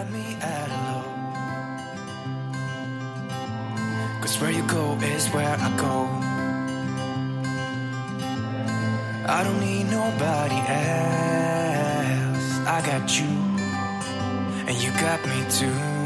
find me at hello. Cause where you go is where I go. I don't need nobody else. I got you, and you got me too.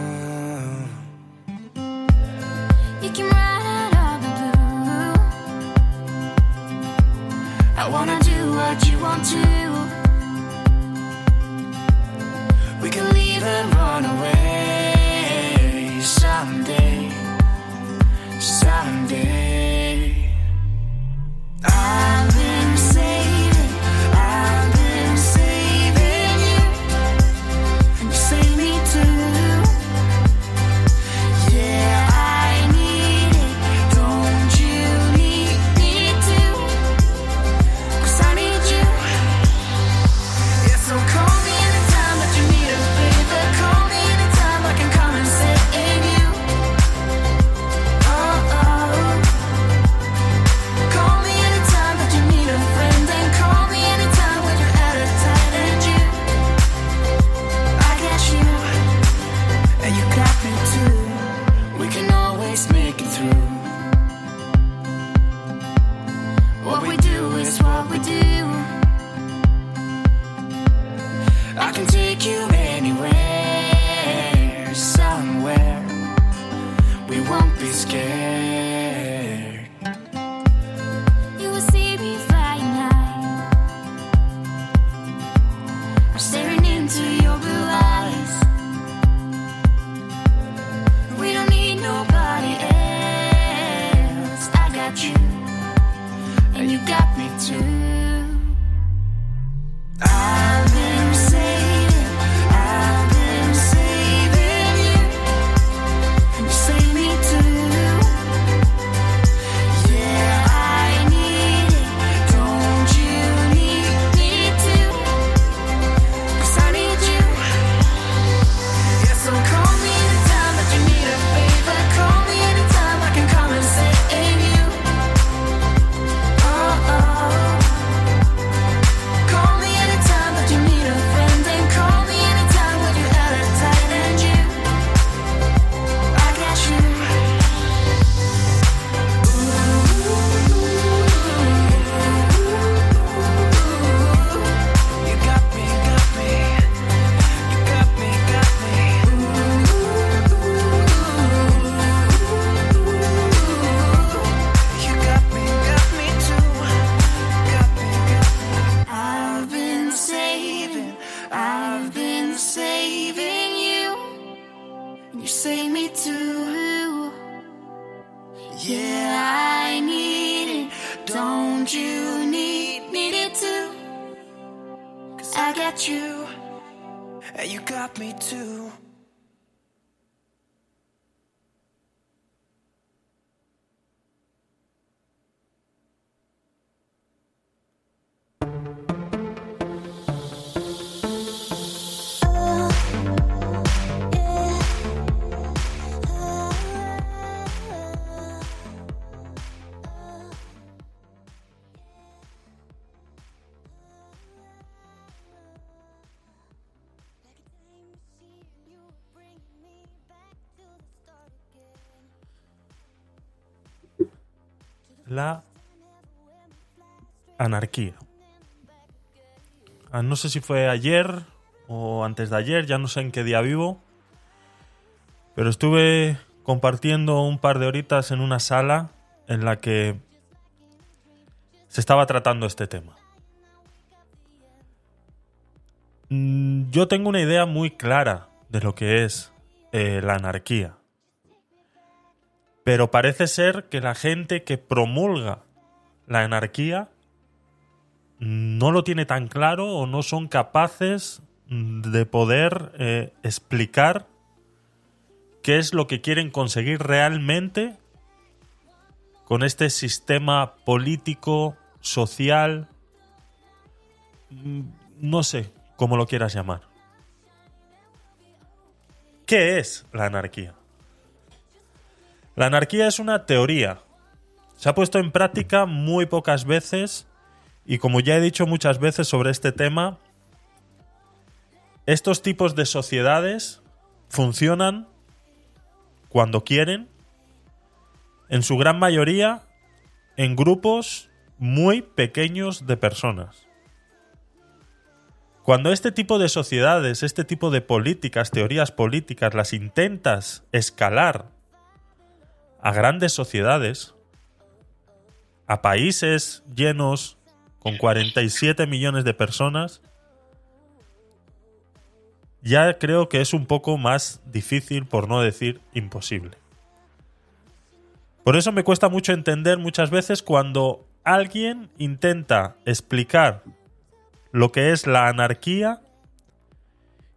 anarquía. Ah, no sé si fue ayer o antes de ayer, ya no sé en qué día vivo, pero estuve compartiendo un par de horitas en una sala en la que se estaba tratando este tema. Mm, yo tengo una idea muy clara de lo que es eh, la anarquía. Pero parece ser que la gente que promulga la anarquía no lo tiene tan claro o no son capaces mm, de poder eh, explicar qué es lo que quieren conseguir realmente con este sistema político, social, mm, no sé cómo lo quieras llamar. ¿Qué es la anarquía? La anarquía es una teoría. Se ha puesto en práctica muy pocas veces y como ya he dicho muchas veces sobre este tema, estos tipos de sociedades funcionan cuando quieren, en su gran mayoría en grupos muy pequeños de personas. Cuando este tipo de sociedades, este tipo de políticas, teorías políticas, las intentas escalar a grandes sociedades, a países llenos con 47 millones de personas, ya creo que es un poco más difícil, por no decir imposible. Por eso me cuesta mucho entender muchas veces cuando alguien intenta explicar lo que es la anarquía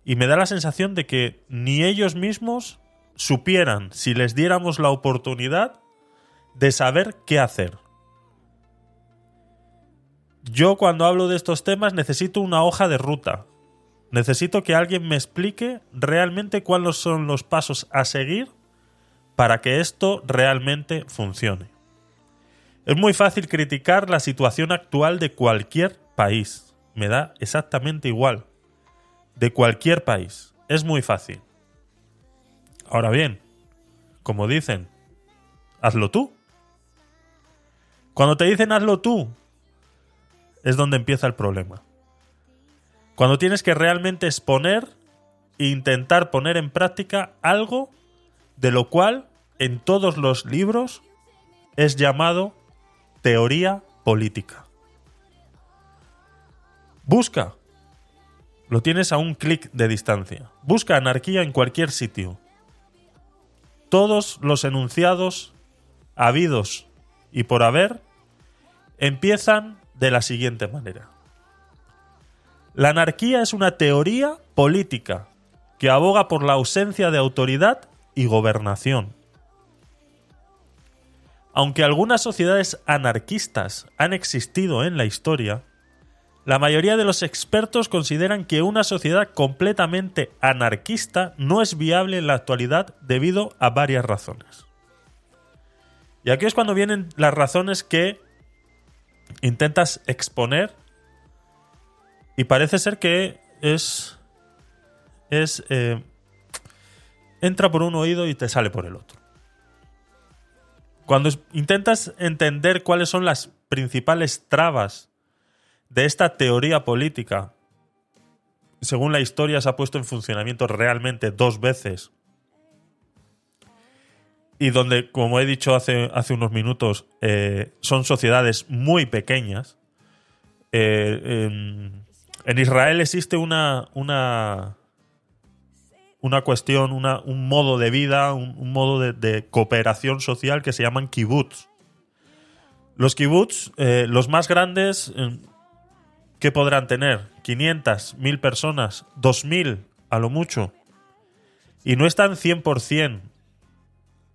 y me da la sensación de que ni ellos mismos supieran, si les diéramos la oportunidad, de saber qué hacer. Yo cuando hablo de estos temas necesito una hoja de ruta. Necesito que alguien me explique realmente cuáles son los pasos a seguir para que esto realmente funcione. Es muy fácil criticar la situación actual de cualquier país. Me da exactamente igual. De cualquier país. Es muy fácil. Ahora bien, como dicen, hazlo tú. Cuando te dicen hazlo tú, es donde empieza el problema. Cuando tienes que realmente exponer e intentar poner en práctica algo de lo cual en todos los libros es llamado teoría política. Busca. Lo tienes a un clic de distancia. Busca anarquía en cualquier sitio todos los enunciados habidos y por haber empiezan de la siguiente manera. La anarquía es una teoría política que aboga por la ausencia de autoridad y gobernación. Aunque algunas sociedades anarquistas han existido en la historia, la mayoría de los expertos consideran que una sociedad completamente anarquista no es viable en la actualidad debido a varias razones. Y aquí es cuando vienen las razones que intentas exponer y parece ser que es... es eh, entra por un oído y te sale por el otro. Cuando intentas entender cuáles son las principales trabas de esta teoría política, según la historia, se ha puesto en funcionamiento realmente dos veces. Y donde, como he dicho hace, unos minutos, eh, son sociedades muy pequeñas. Eh, en, Israel existe una, una, una cuestión, una, un modo de vida, un, modo de, cooperación social que se llaman kibbutz. Los kibbutz, eh, los más grandes, ¿Qué podrán tener? 500, 1000 personas, 2000 a lo mucho. Y no están 100%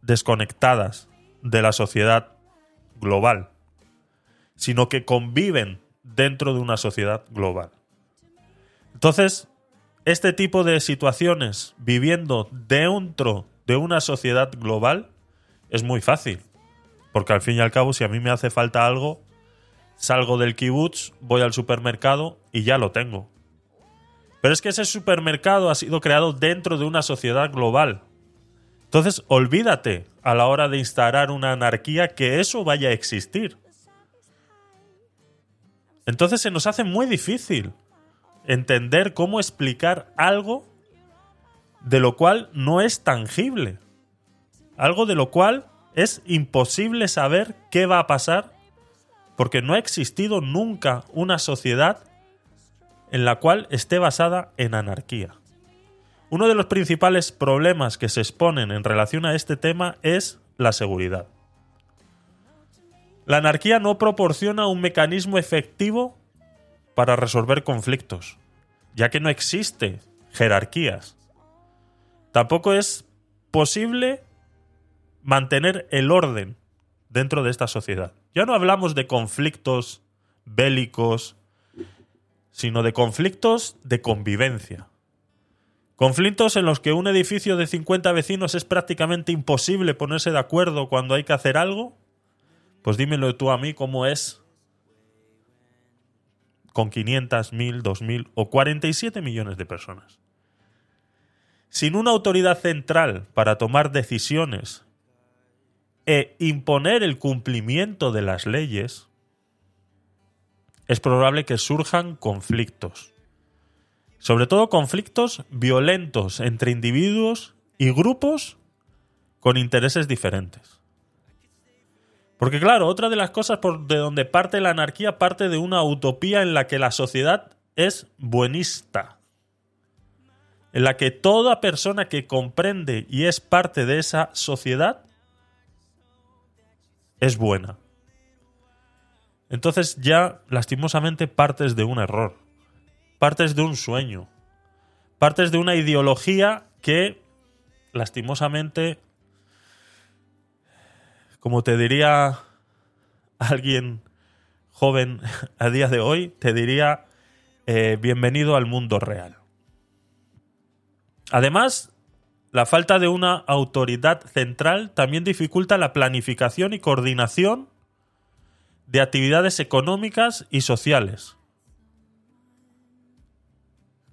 desconectadas de la sociedad global, sino que conviven dentro de una sociedad global. Entonces, este tipo de situaciones viviendo dentro de una sociedad global es muy fácil, porque al fin y al cabo si a mí me hace falta algo, Salgo del kibutz, voy al supermercado y ya lo tengo. Pero es que ese supermercado ha sido creado dentro de una sociedad global. Entonces, olvídate a la hora de instalar una anarquía que eso vaya a existir. Entonces se nos hace muy difícil entender cómo explicar algo de lo cual no es tangible. Algo de lo cual es imposible saber qué va a pasar porque no ha existido nunca una sociedad en la cual esté basada en anarquía. Uno de los principales problemas que se exponen en relación a este tema es la seguridad. La anarquía no proporciona un mecanismo efectivo para resolver conflictos, ya que no existe jerarquías. Tampoco es posible mantener el orden dentro de esta sociedad. Ya no hablamos de conflictos bélicos, sino de conflictos de convivencia. Conflictos en los que un edificio de 50 vecinos es prácticamente imposible ponerse de acuerdo cuando hay que hacer algo. Pues dímelo tú a mí cómo es con 500, 1000, 2000 o 47 millones de personas. sin una autoridad central para tomar decisiones e imponer el cumplimiento de las leyes, es probable que surjan conflictos. Sobre todo conflictos violentos entre individuos y grupos con intereses diferentes. Porque claro, otra de las cosas por de donde parte la anarquía parte de una utopía en la que la sociedad es buenista. En la que toda persona que comprende y es parte de esa sociedad es buena. Entonces ya lastimosamente partes de un error, partes de un sueño, partes de una ideología que lastimosamente, como te diría alguien joven a día de hoy, te diría eh, bienvenido al mundo real. Además, la falta de una autoridad central también dificulta la planificación y coordinación de actividades económicas y sociales.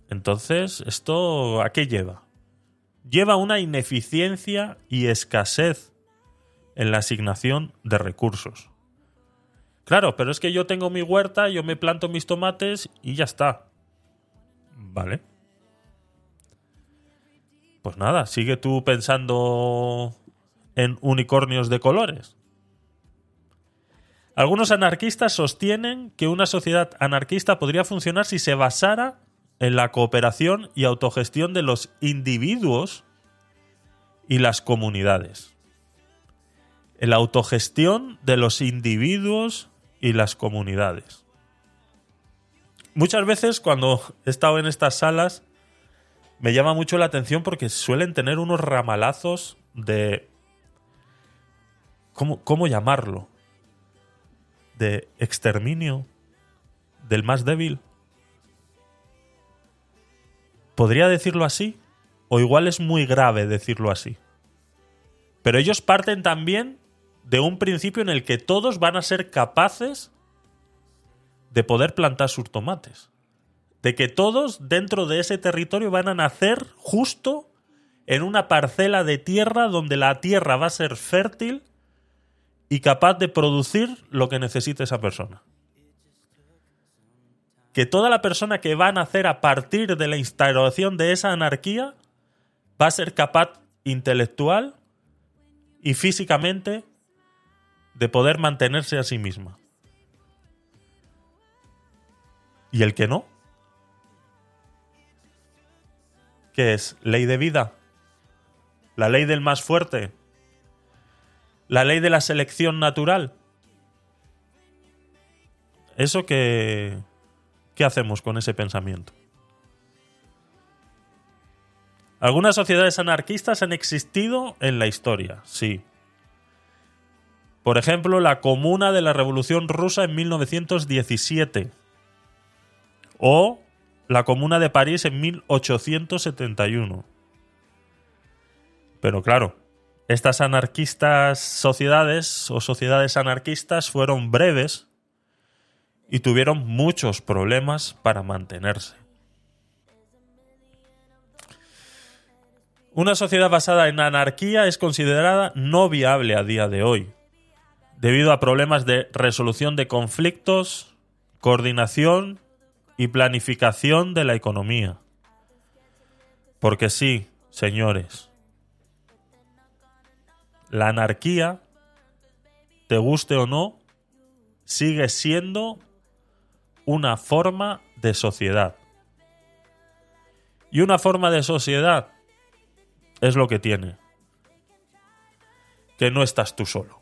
Entonces, ¿esto a qué lleva? Lleva una ineficiencia y escasez en la asignación de recursos. Claro, pero es que yo tengo mi huerta, yo me planto mis tomates y ya está. Vale. Pues nada, sigue tú pensando en unicornios de colores. Algunos anarquistas sostienen que una sociedad anarquista podría funcionar si se basara en la cooperación y autogestión de los individuos y las comunidades. En la autogestión de los individuos y las comunidades. Muchas veces cuando he estado en estas salas me llama mucho la atención porque suelen tener unos ramalazos de... ¿Cómo, cómo llamarlo? de exterminio del más débil. ¿Podría decirlo así? O igual es muy grave decirlo así. Pero ellos parten también de un principio en el que todos van a ser capaces de poder plantar sus tomates. De que todos dentro de ese territorio van a nacer justo en una parcela de tierra donde la tierra va a ser fértil y capaz de producir lo que necesite esa persona. Que toda la persona que va a nacer a partir de la instauración de esa anarquía va a ser capaz intelectual y físicamente de poder mantenerse a sí misma. ¿Y el que no? ¿Qué es? ¿Ley de vida? ¿La ley del más fuerte? la ley de la selección natural. ¿Eso qué, qué hacemos con ese pensamiento? Algunas sociedades anarquistas han existido en la historia, sí. Por ejemplo, la Comuna de la Revolución Rusa en 1917 o la Comuna de París en 1871. Pero claro, estas anarquistas sociedades o sociedades anarquistas fueron breves y tuvieron muchos problemas para mantenerse. Una sociedad basada en anarquía es considerada no viable a día de hoy, debido a problemas de resolución de conflictos, coordinación y planificación de la economía. Porque sí, señores, la anarquía, te guste o no, sigue siendo una forma de sociedad. Y una forma de sociedad es lo que tiene. Que no estás tú solo.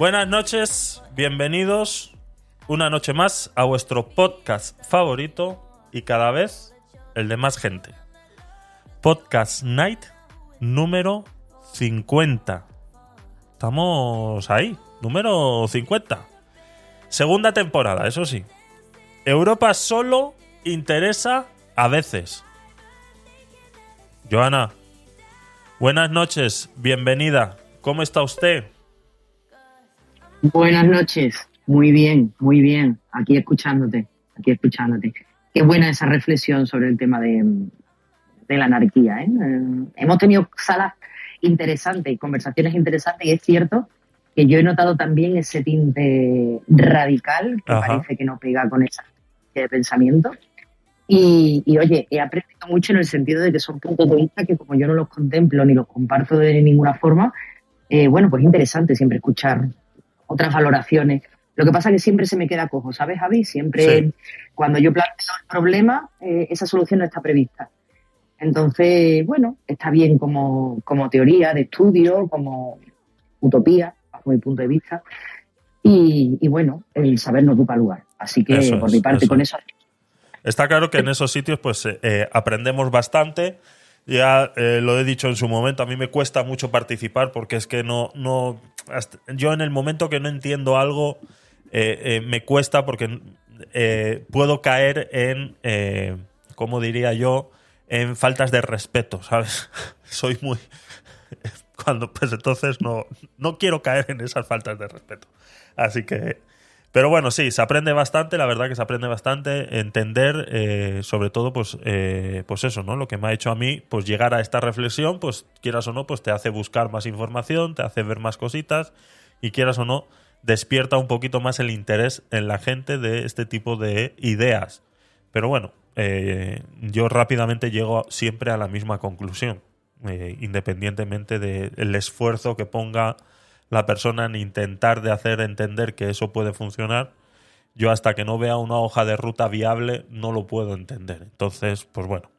Buenas noches, bienvenidos una noche más a vuestro podcast favorito y cada vez el de más gente. Podcast Night número 50. Estamos ahí, número 50. Segunda temporada, eso sí. Europa solo interesa a veces. Joana, buenas noches, bienvenida. ¿Cómo está usted? Buenas noches, muy bien, muy bien. Aquí escuchándote, aquí escuchándote. Qué buena esa reflexión sobre el tema de, de la anarquía. ¿eh? Eh, hemos tenido salas interesantes, conversaciones interesantes y es cierto que yo he notado también ese tinte radical que Ajá. parece que no pega con esa de pensamiento. Y, y, oye, he aprendido mucho en el sentido de que son puntos de vista que como yo no los contemplo ni los comparto de ninguna forma, eh, bueno, pues es interesante siempre escuchar otras valoraciones. Lo que pasa es que siempre se me queda cojo, ¿sabes, Javi? Siempre Sí. cuando yo planteo el problema, eh, esa solución no está prevista. Entonces, bueno, está bien como, como teoría de estudio, como utopía, bajo mi punto de vista. Y, y bueno, el saber no ocupa lugar. Así que, Eso por es, mi parte, eso con es. eso. Está claro que en esos sitios pues eh, eh, aprendemos bastante. Ya eh, lo he dicho en su momento, a mí me cuesta mucho participar porque es que no, no yo en el momento que no entiendo algo eh, eh, me cuesta porque puedo caer en, ¿cómo diría yo? En faltas de respeto, ¿sabes? Soy muy... Cuando, pues entonces no, no quiero caer en esas faltas de respeto. Así que pero bueno, sí, se aprende bastante, la verdad que se aprende bastante, entender, eh, sobre todo, pues, eh, pues eso, ¿no? Lo que me ha hecho a mí, pues llegar a esta reflexión, pues quieras o no, pues te hace buscar más información, te hace ver más cositas y quieras o no, despierta un poquito más el interés en la gente de este tipo de ideas. Pero bueno, eh, yo rápidamente llego siempre a la misma conclusión, eh, independientemente del esfuerzo que ponga la persona en intentar de hacer entender que eso puede funcionar, yo hasta que no vea una hoja de ruta viable no lo puedo entender. Entonces, pues bueno,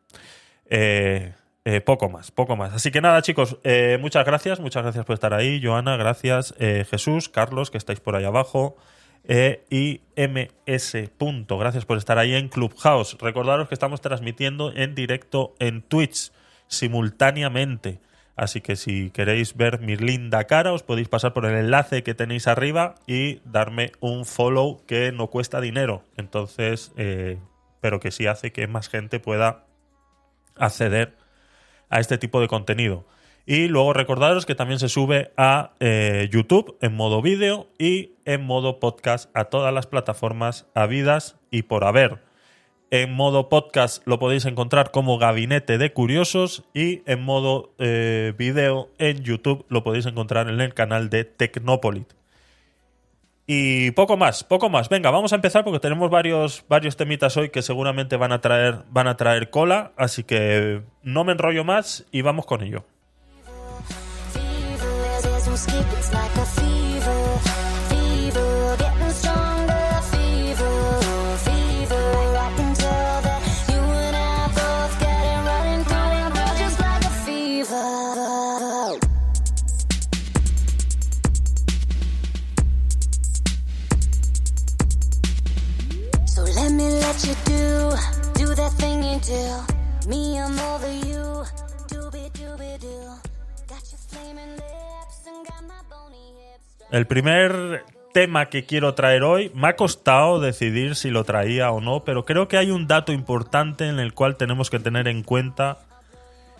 eh, eh, poco más, poco más. Así que nada, chicos, eh, muchas gracias, muchas gracias por estar ahí. Joana, gracias. Eh, Jesús, Carlos, que estáis por ahí abajo. Y MS. Gracias por estar ahí en Clubhouse. Recordaros que estamos transmitiendo en directo en Twitch simultáneamente. Así que si queréis ver mi linda cara, os podéis pasar por el enlace que tenéis arriba y darme un follow que no cuesta dinero. Entonces, eh, pero que sí hace que más gente pueda acceder a este tipo de contenido. Y luego recordaros que también se sube a eh, YouTube en modo vídeo y en modo podcast a todas las plataformas habidas y por haber. En modo podcast lo podéis encontrar como Gabinete de Curiosos y en modo eh, vídeo en YouTube lo podéis encontrar en el canal de Tecnopolit. Y poco más, poco más. Venga, vamos a empezar porque tenemos varios, varios temitas hoy que seguramente van a traer, van a traer cola, así que no me enrollo más y vamos con ello. El primer tema que quiero traer hoy me ha costado decidir si lo traía o no, pero creo que hay un dato importante en el cual tenemos que tener en cuenta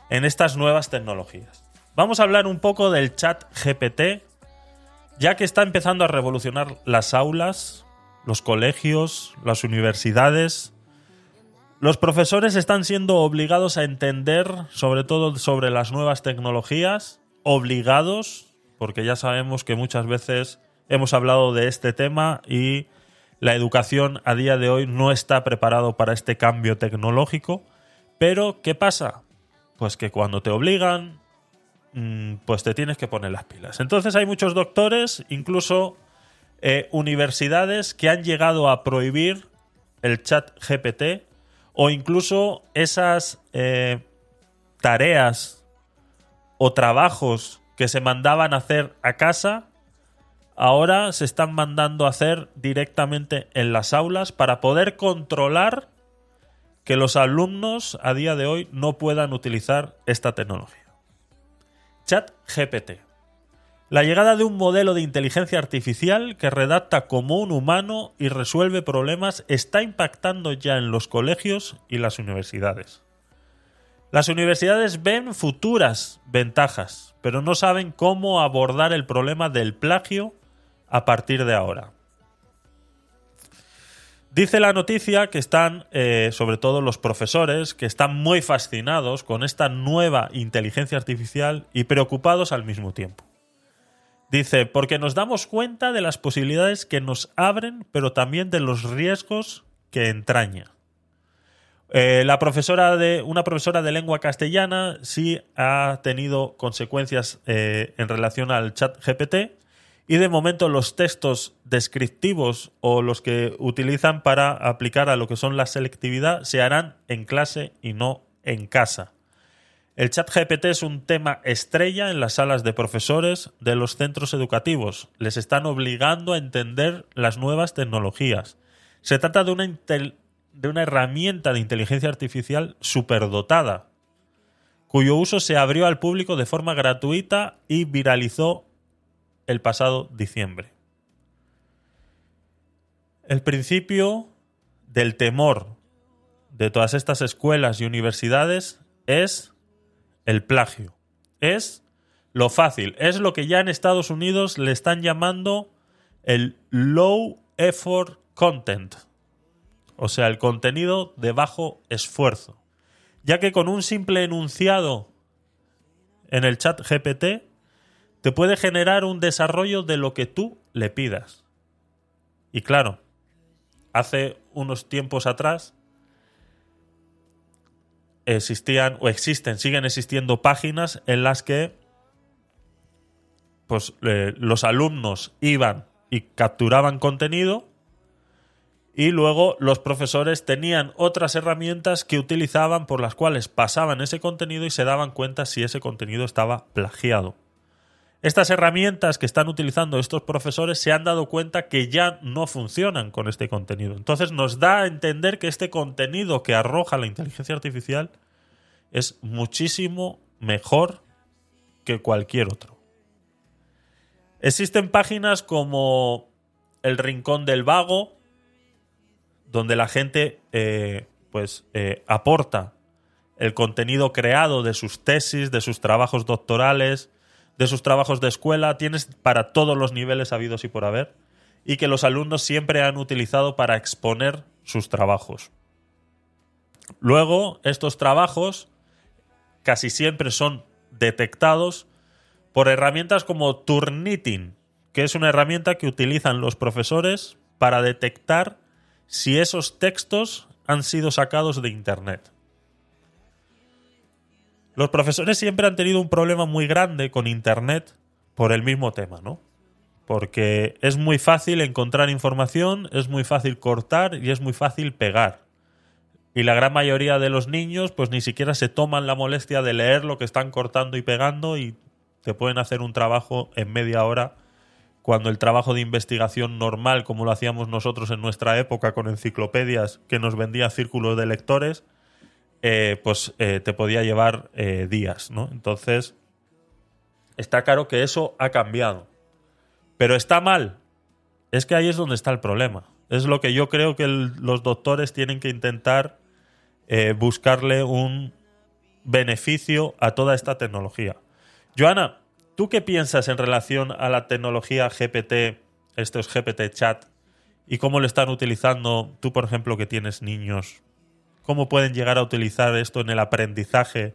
en estas nuevas tecnologías. Vamos a hablar un poco del chat GPT, ya que está empezando a revolucionar las aulas, los colegios, las universidades. Los profesores están siendo obligados a entender, sobre todo sobre las nuevas tecnologías, obligados, porque ya sabemos que muchas veces hemos hablado de este tema y la educación a día de hoy no está preparado para este cambio tecnológico. Pero, ¿qué pasa? Pues que cuando te obligan, mm, pues te tienes que poner las pilas. Entonces hay muchos doctores, incluso eh, universidades, que han llegado a prohibir el chat GPT o incluso esas eh, tareas o trabajos que se mandaban a hacer a casa, ahora se están mandando a hacer directamente en las aulas para poder controlar que los alumnos a día de hoy no puedan utilizar esta tecnología. Chat GPT. La llegada de un modelo de inteligencia artificial que redacta como un humano y resuelve problemas está impactando ya en los colegios y las universidades. Las universidades ven futuras ventajas, pero no saben cómo abordar el problema del plagio a partir de ahora. Dice la noticia que están, eh, sobre todo los profesores, que están muy fascinados con esta nueva inteligencia artificial y preocupados al mismo tiempo. Dice, porque nos damos cuenta de las posibilidades que nos abren, pero también de los riesgos que entraña. Eh, la profesora de, una profesora de lengua castellana sí ha tenido consecuencias eh, en relación al chat GPT y de momento los textos descriptivos o los que utilizan para aplicar a lo que son la selectividad se harán en clase y no en casa. El chat GPT es un tema estrella en las salas de profesores de los centros educativos. Les están obligando a entender las nuevas tecnologías. Se trata de una, de una herramienta de inteligencia artificial superdotada, cuyo uso se abrió al público de forma gratuita y viralizó el pasado diciembre. El principio del temor de todas estas escuelas y universidades es el plagio. Es lo fácil. Es lo que ya en Estados Unidos le están llamando el low effort content. O sea, el contenido de bajo esfuerzo. Ya que con un simple enunciado en el chat GPT te puede generar un desarrollo de lo que tú le pidas. Y claro, hace unos tiempos atrás existían o existen, siguen existiendo páginas en las que pues eh, los alumnos iban y capturaban contenido y luego los profesores tenían otras herramientas que utilizaban por las cuales pasaban ese contenido y se daban cuenta si ese contenido estaba plagiado. Estas herramientas que están utilizando estos profesores se han dado cuenta que ya no funcionan con este contenido. Entonces nos da a entender que este contenido que arroja la inteligencia artificial es muchísimo mejor que cualquier otro. Existen páginas como El Rincón del Vago, donde la gente eh, pues eh, aporta el contenido creado de sus tesis, de sus trabajos doctorales, de sus trabajos de escuela, tienes para todos los niveles habidos y por haber, y que los alumnos siempre han utilizado para exponer sus trabajos. Luego, estos trabajos casi siempre son detectados por herramientas como Turnitin, que es una herramienta que utilizan los profesores para detectar si esos textos han sido sacados de Internet. Los profesores siempre han tenido un problema muy grande con Internet por el mismo tema, ¿no? Porque es muy fácil encontrar información, es muy fácil cortar y es muy fácil pegar. Y la gran mayoría de los niños pues ni siquiera se toman la molestia de leer lo que están cortando y pegando y te pueden hacer un trabajo en media hora cuando el trabajo de investigación normal, como lo hacíamos nosotros en nuestra época con enciclopedias que nos vendía círculos de lectores, eh, pues eh, te podía llevar eh, días, ¿no? Entonces, está claro que eso ha cambiado. Pero está mal. Es que ahí es donde está el problema. Es lo que yo creo que los doctores tienen que intentar buscarle un beneficio a toda esta tecnología. Joana, ¿tú qué piensas en relación a la tecnología GPT, estos GPT chat, y cómo lo están utilizando tú, por ejemplo, que tienes niños cómo pueden llegar a utilizar esto en el aprendizaje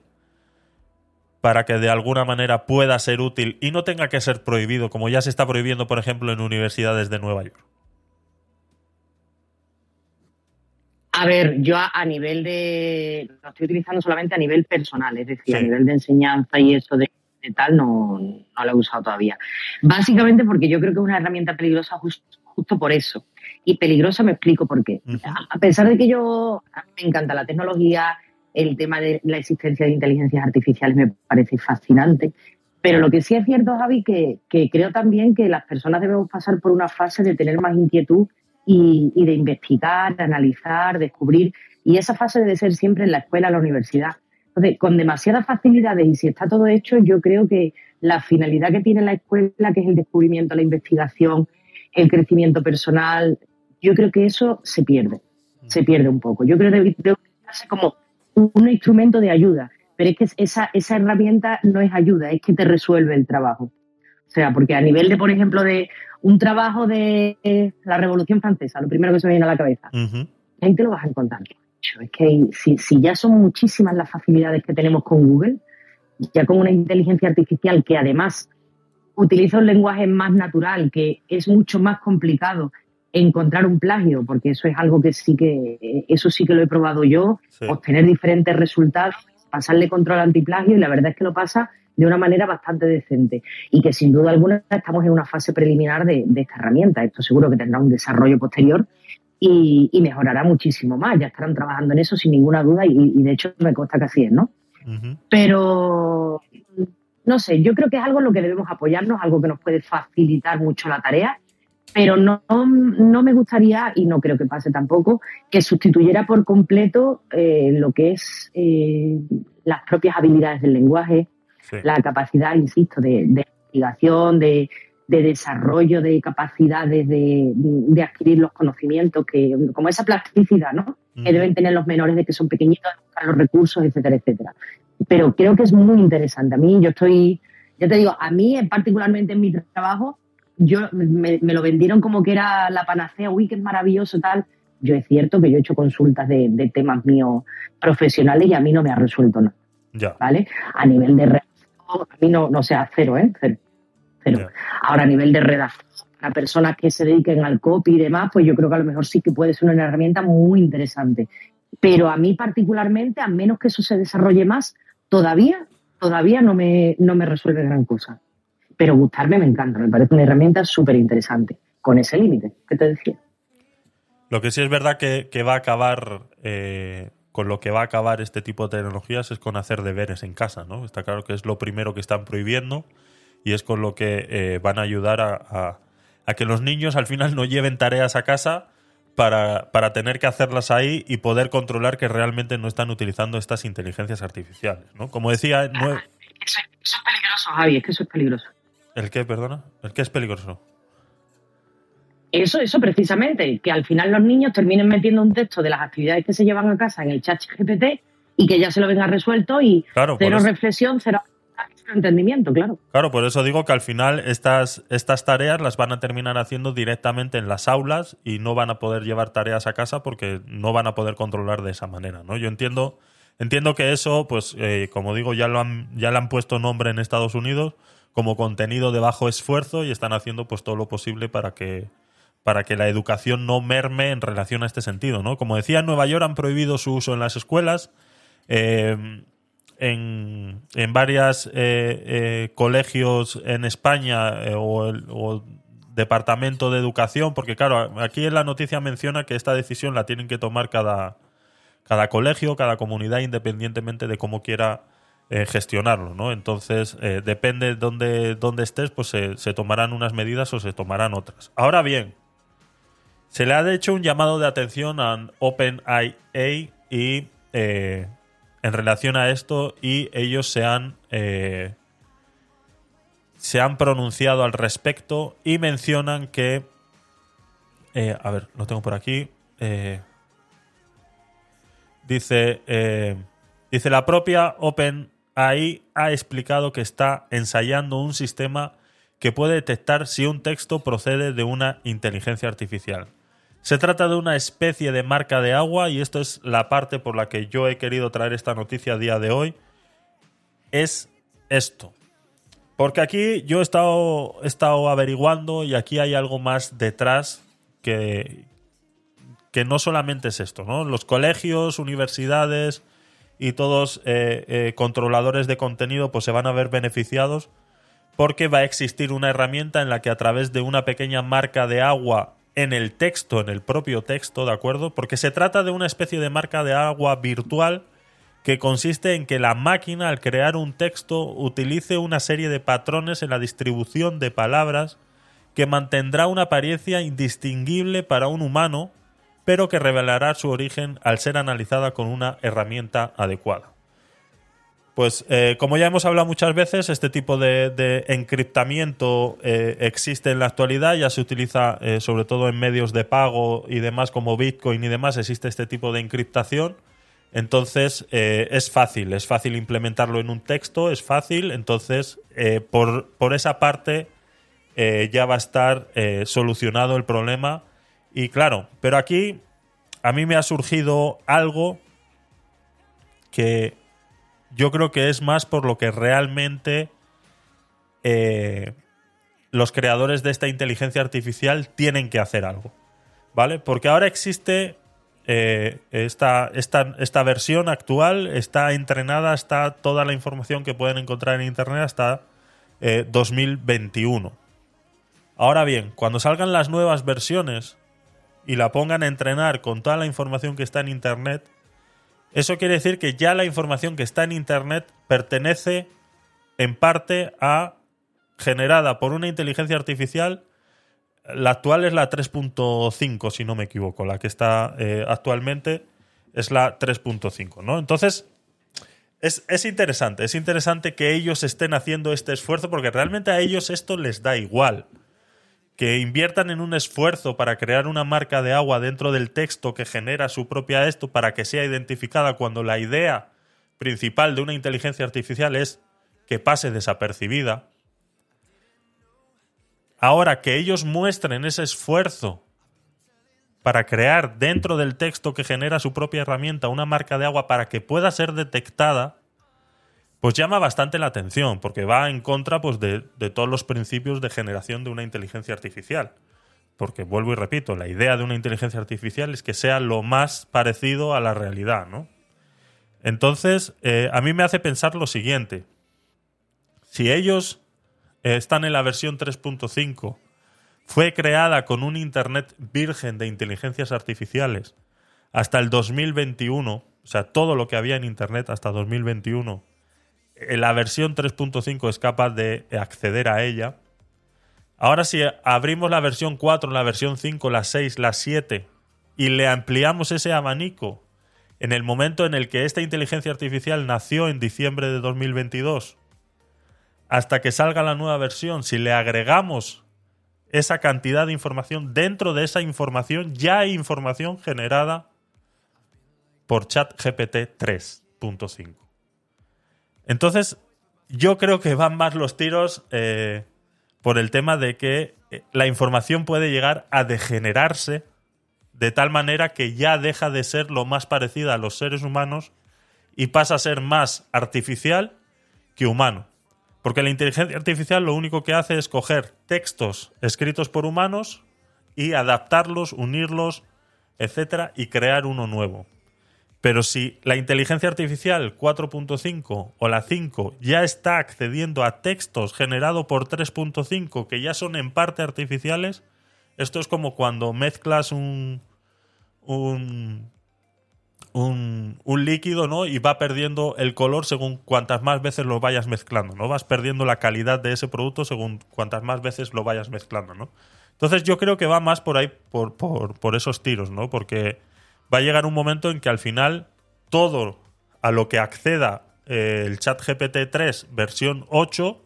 para que de alguna manera pueda ser útil y no tenga que ser prohibido, como ya se está prohibiendo, por ejemplo, en universidades de Nueva York. A ver, yo a, nivel de. Lo estoy utilizando solamente a nivel personal, es decir, a nivel de enseñanza y eso de, tal, no, no, lo he usado todavía. Básicamente porque yo creo que es una herramienta peligrosa justo por eso y peligrosa me explico por qué. A pesar de que yo me encanta la tecnología, el tema de la existencia de inteligencias artificiales me parece fascinante, Pero lo que sí es cierto, Javi, que, que creo también que las personas debemos pasar por una fase de tener más inquietud y, y de investigar, de analizar, descubrir. Y esa fase debe ser siempre en la escuela, en la universidad. Entonces, con demasiadas facilidades y si está todo hecho, yo creo que la finalidad que tiene la escuela, que es el descubrimiento, la investigación, el crecimiento personal, yo creo que eso se pierde, se pierde un poco. Yo creo que debe utilizarse como un instrumento de ayuda, pero es que esa, esa herramienta no es ayuda, es que te resuelve el trabajo. O sea, porque a nivel de, por ejemplo, de un trabajo de la Revolución Francesa, lo primero que se me viene a la cabeza, ahí te lo vas a encontrar. Es que si, si ya son muchísimas las facilidades que tenemos con Google, ya con una inteligencia artificial que además utiliza un lenguaje más natural, que es mucho más complicado encontrar un plagio, porque eso es algo que sí que, eso sí que lo he probado yo, obtener diferentes resultados, pasarle control antiplagio y la verdad es que lo pasa de una manera bastante decente y que sin duda alguna estamos en una fase preliminar de, esta herramienta. Esto seguro que tendrá un desarrollo posterior y, mejorará muchísimo más. Ya estarán trabajando en eso sin ninguna duda y, de hecho me consta que así es, ¿no? Pero no sé, yo creo que es algo en lo que debemos apoyarnos, algo que nos puede facilitar mucho la tarea, pero no, no me gustaría, y no creo que pase tampoco, que sustituyera por completo eh, lo que es eh, las propias habilidades del lenguaje, la capacidad, insisto, de, investigación, de, desarrollo de capacidades de, de, adquirir los conocimientos, que como esa plasticidad, ¿no? Que deben tener los menores de que son pequeñitos, buscar los recursos, etcétera, etcétera pero creo que es muy interesante. A mí, yo estoy, ya te digo, a mí particularmente en mi trabajo, yo me, lo vendieron como que era la panacea, uy, que es maravilloso, tal. Yo es cierto que yo he hecho consultas de, temas míos profesionales y a mí no me ha resuelto nada. Ya. ¿Vale? A nivel de redacción, a mí no, no sea cero, ¿eh? Cero. cero. Ahora, a nivel de redacción, a personas que se dediquen al copy y demás, pues yo creo que a lo mejor sí que puede ser una herramienta muy interesante. Pero a mí particularmente, a menos que eso se desarrolle más, todavía, todavía no me, no me resuelve gran cosa. Pero gustarme me encanta, me parece una herramienta súper interesante, con ese límite que te decía. Lo que sí es verdad que, va a acabar, eh, con lo que va a acabar este tipo de tecnologías es con hacer deberes en casa, ¿no? Está claro que es lo primero que están prohibiendo y es con lo que eh, van a ayudar a, a que los niños al final no lleven tareas a casa para, para, tener que hacerlas ahí y poder controlar que realmente no están utilizando estas inteligencias artificiales, ¿no? Como decía... eso, es peligroso, Javi, es que eso es peligroso. ¿El qué, perdona? ¿El qué es peligroso? Eso, eso precisamente, que al final los niños terminen metiendo un texto de las actividades que se llevan a casa en el chat GPT y que ya se lo venga resuelto y cero reflexión, cero entendimiento, claro. Claro, por eso digo que al final estas, estas tareas las van a terminar haciendo directamente en las aulas y no van a poder llevar tareas a casa porque no van a poder controlar de esa manera, ¿no? Yo entiendo, entiendo que eso, pues, eh, como digo, ya lo han, ya le han puesto nombre en Estados Unidos como contenido de bajo esfuerzo y están haciendo pues todo lo posible para que para que la educación no merme en relación a este sentido, ¿no? Como decía, en Nueva York han prohibido su uso en las escuelas. Eh, en, en varios eh, eh, colegios en España eh, o, el, departamento de educación, porque claro, aquí en la noticia menciona que esta decisión la tienen que tomar cada, cada colegio, cada comunidad, independientemente de cómo quiera gestionarlo, ¿no? Entonces, depende de dónde, dónde estés, pues se, tomarán unas medidas o se tomarán otras. Ahora bien, se le ha hecho un llamado de atención a OpenAI y en relación a esto y ellos se han, eh, se han pronunciado al respecto y mencionan que... Eh, a ver, lo tengo por aquí. Eh, dice, dice la propia OpenAI ha explicado que está ensayando un sistema que puede detectar si un texto procede de una inteligencia artificial. Se trata de una especie de marca de agua y esto es la parte por la que yo he querido traer esta noticia a día de hoy. Es esto. Porque aquí yo he estado, he estado averiguando y aquí hay algo más detrás que, que no solamente es esto, ¿no? Los colegios, universidades y todos eh, eh, controladores de contenido pues se van a ver beneficiados porque va a existir una herramienta en la que a través de una pequeña marca de agua en el texto, en el propio texto, ¿de acuerdo? Porque se trata de una especie de marca de agua virtual que consiste en que la máquina al crear un texto utilice una serie de patrones en la distribución de palabras que mantendrá una apariencia indistinguible para un humano, pero que revelará su origen al ser analizada con una herramienta adecuada. Pues eh, como ya hemos hablado muchas veces, este tipo de, encriptamiento eh, existe en la actualidad, ya se utiliza eh, sobre todo en medios de pago y demás como Bitcoin y demás, existe este tipo de encriptación. Entonces es fácil, es fácil implementarlo en un texto, es fácil, entonces por, por, esa parte ya va a estar solucionado el problema. Y claro, pero aquí a mí me ha surgido algo que yo creo que es más por lo que realmente eh, los creadores de esta inteligencia artificial tienen que hacer algo. ¿Vale? Porque ahora existe eh, esta, esta, versión actual, está entrenada, está toda la información que pueden encontrar en Internet hasta 2021. Eh, ahora bien, cuando salgan las nuevas versiones y la pongan a entrenar con toda la información que está en Internet, eso quiere decir que ya la información que está en Internet pertenece en parte a generada por una inteligencia artificial. La actual es la 3.5, si no me equivoco. La que está eh, actualmente es la 3.5, ¿no? Entonces, es, es, interesante. Es interesante que ellos estén haciendo este esfuerzo porque realmente a ellos esto les da igual que inviertan en un esfuerzo para crear una marca de agua dentro del texto que genera su propia esto para que sea identificada cuando la idea principal de una inteligencia artificial es que pase desapercibida. Ahora que ellos muestren ese esfuerzo para crear dentro del texto que genera su propia herramienta una marca de agua para que pueda ser detectada, pues llama bastante la atención, porque va en contra pues, de, todos los principios de generación de una inteligencia artificial. Porque vuelvo y repito, la idea de una inteligencia artificial es que sea lo más parecido a la realidad, ¿no? Entonces, eh, a mí me hace pensar lo siguiente. Si ellos eh, están en la versión 3.5, fue creada con un Internet virgen de inteligencias artificiales hasta el 2021, o sea, todo lo que había en Internet hasta 2021 la versión 3.5 es capaz de acceder a ella. Ahora si abrimos la versión 4, la versión 5, la 6, la 7 y le ampliamos ese abanico en el momento en el que esta inteligencia artificial nació en diciembre de 2022 hasta que salga la nueva versión, si le agregamos esa cantidad de información, dentro de esa información ya hay información generada por ChatGPT 3.5. Entonces, yo creo que van más los tiros eh, por el tema de que eh, la información puede llegar a degenerarse de tal manera que ya deja de ser lo más parecida a los seres humanos y pasa a ser más artificial que humano. Porque la inteligencia artificial lo único que hace es coger textos escritos por humanos y adaptarlos, unirlos, etcétera, y crear uno nuevo. Pero si la inteligencia artificial 4.5 o la 5 ya está accediendo a textos generados por 3.5 que ya son en parte artificiales, esto es como cuando mezclas un, un, un, líquido ¿no? y va perdiendo el color según cuantas más veces lo vayas mezclando. ¿no? Vas perdiendo la calidad de ese producto según cuantas más veces lo vayas mezclando. ¿no? Entonces yo creo que va más por ahí, por, por, por esos tiros, ¿no? porque va a llegar un momento en que al final todo a lo que acceda eh, el chat GPT 3 versión 8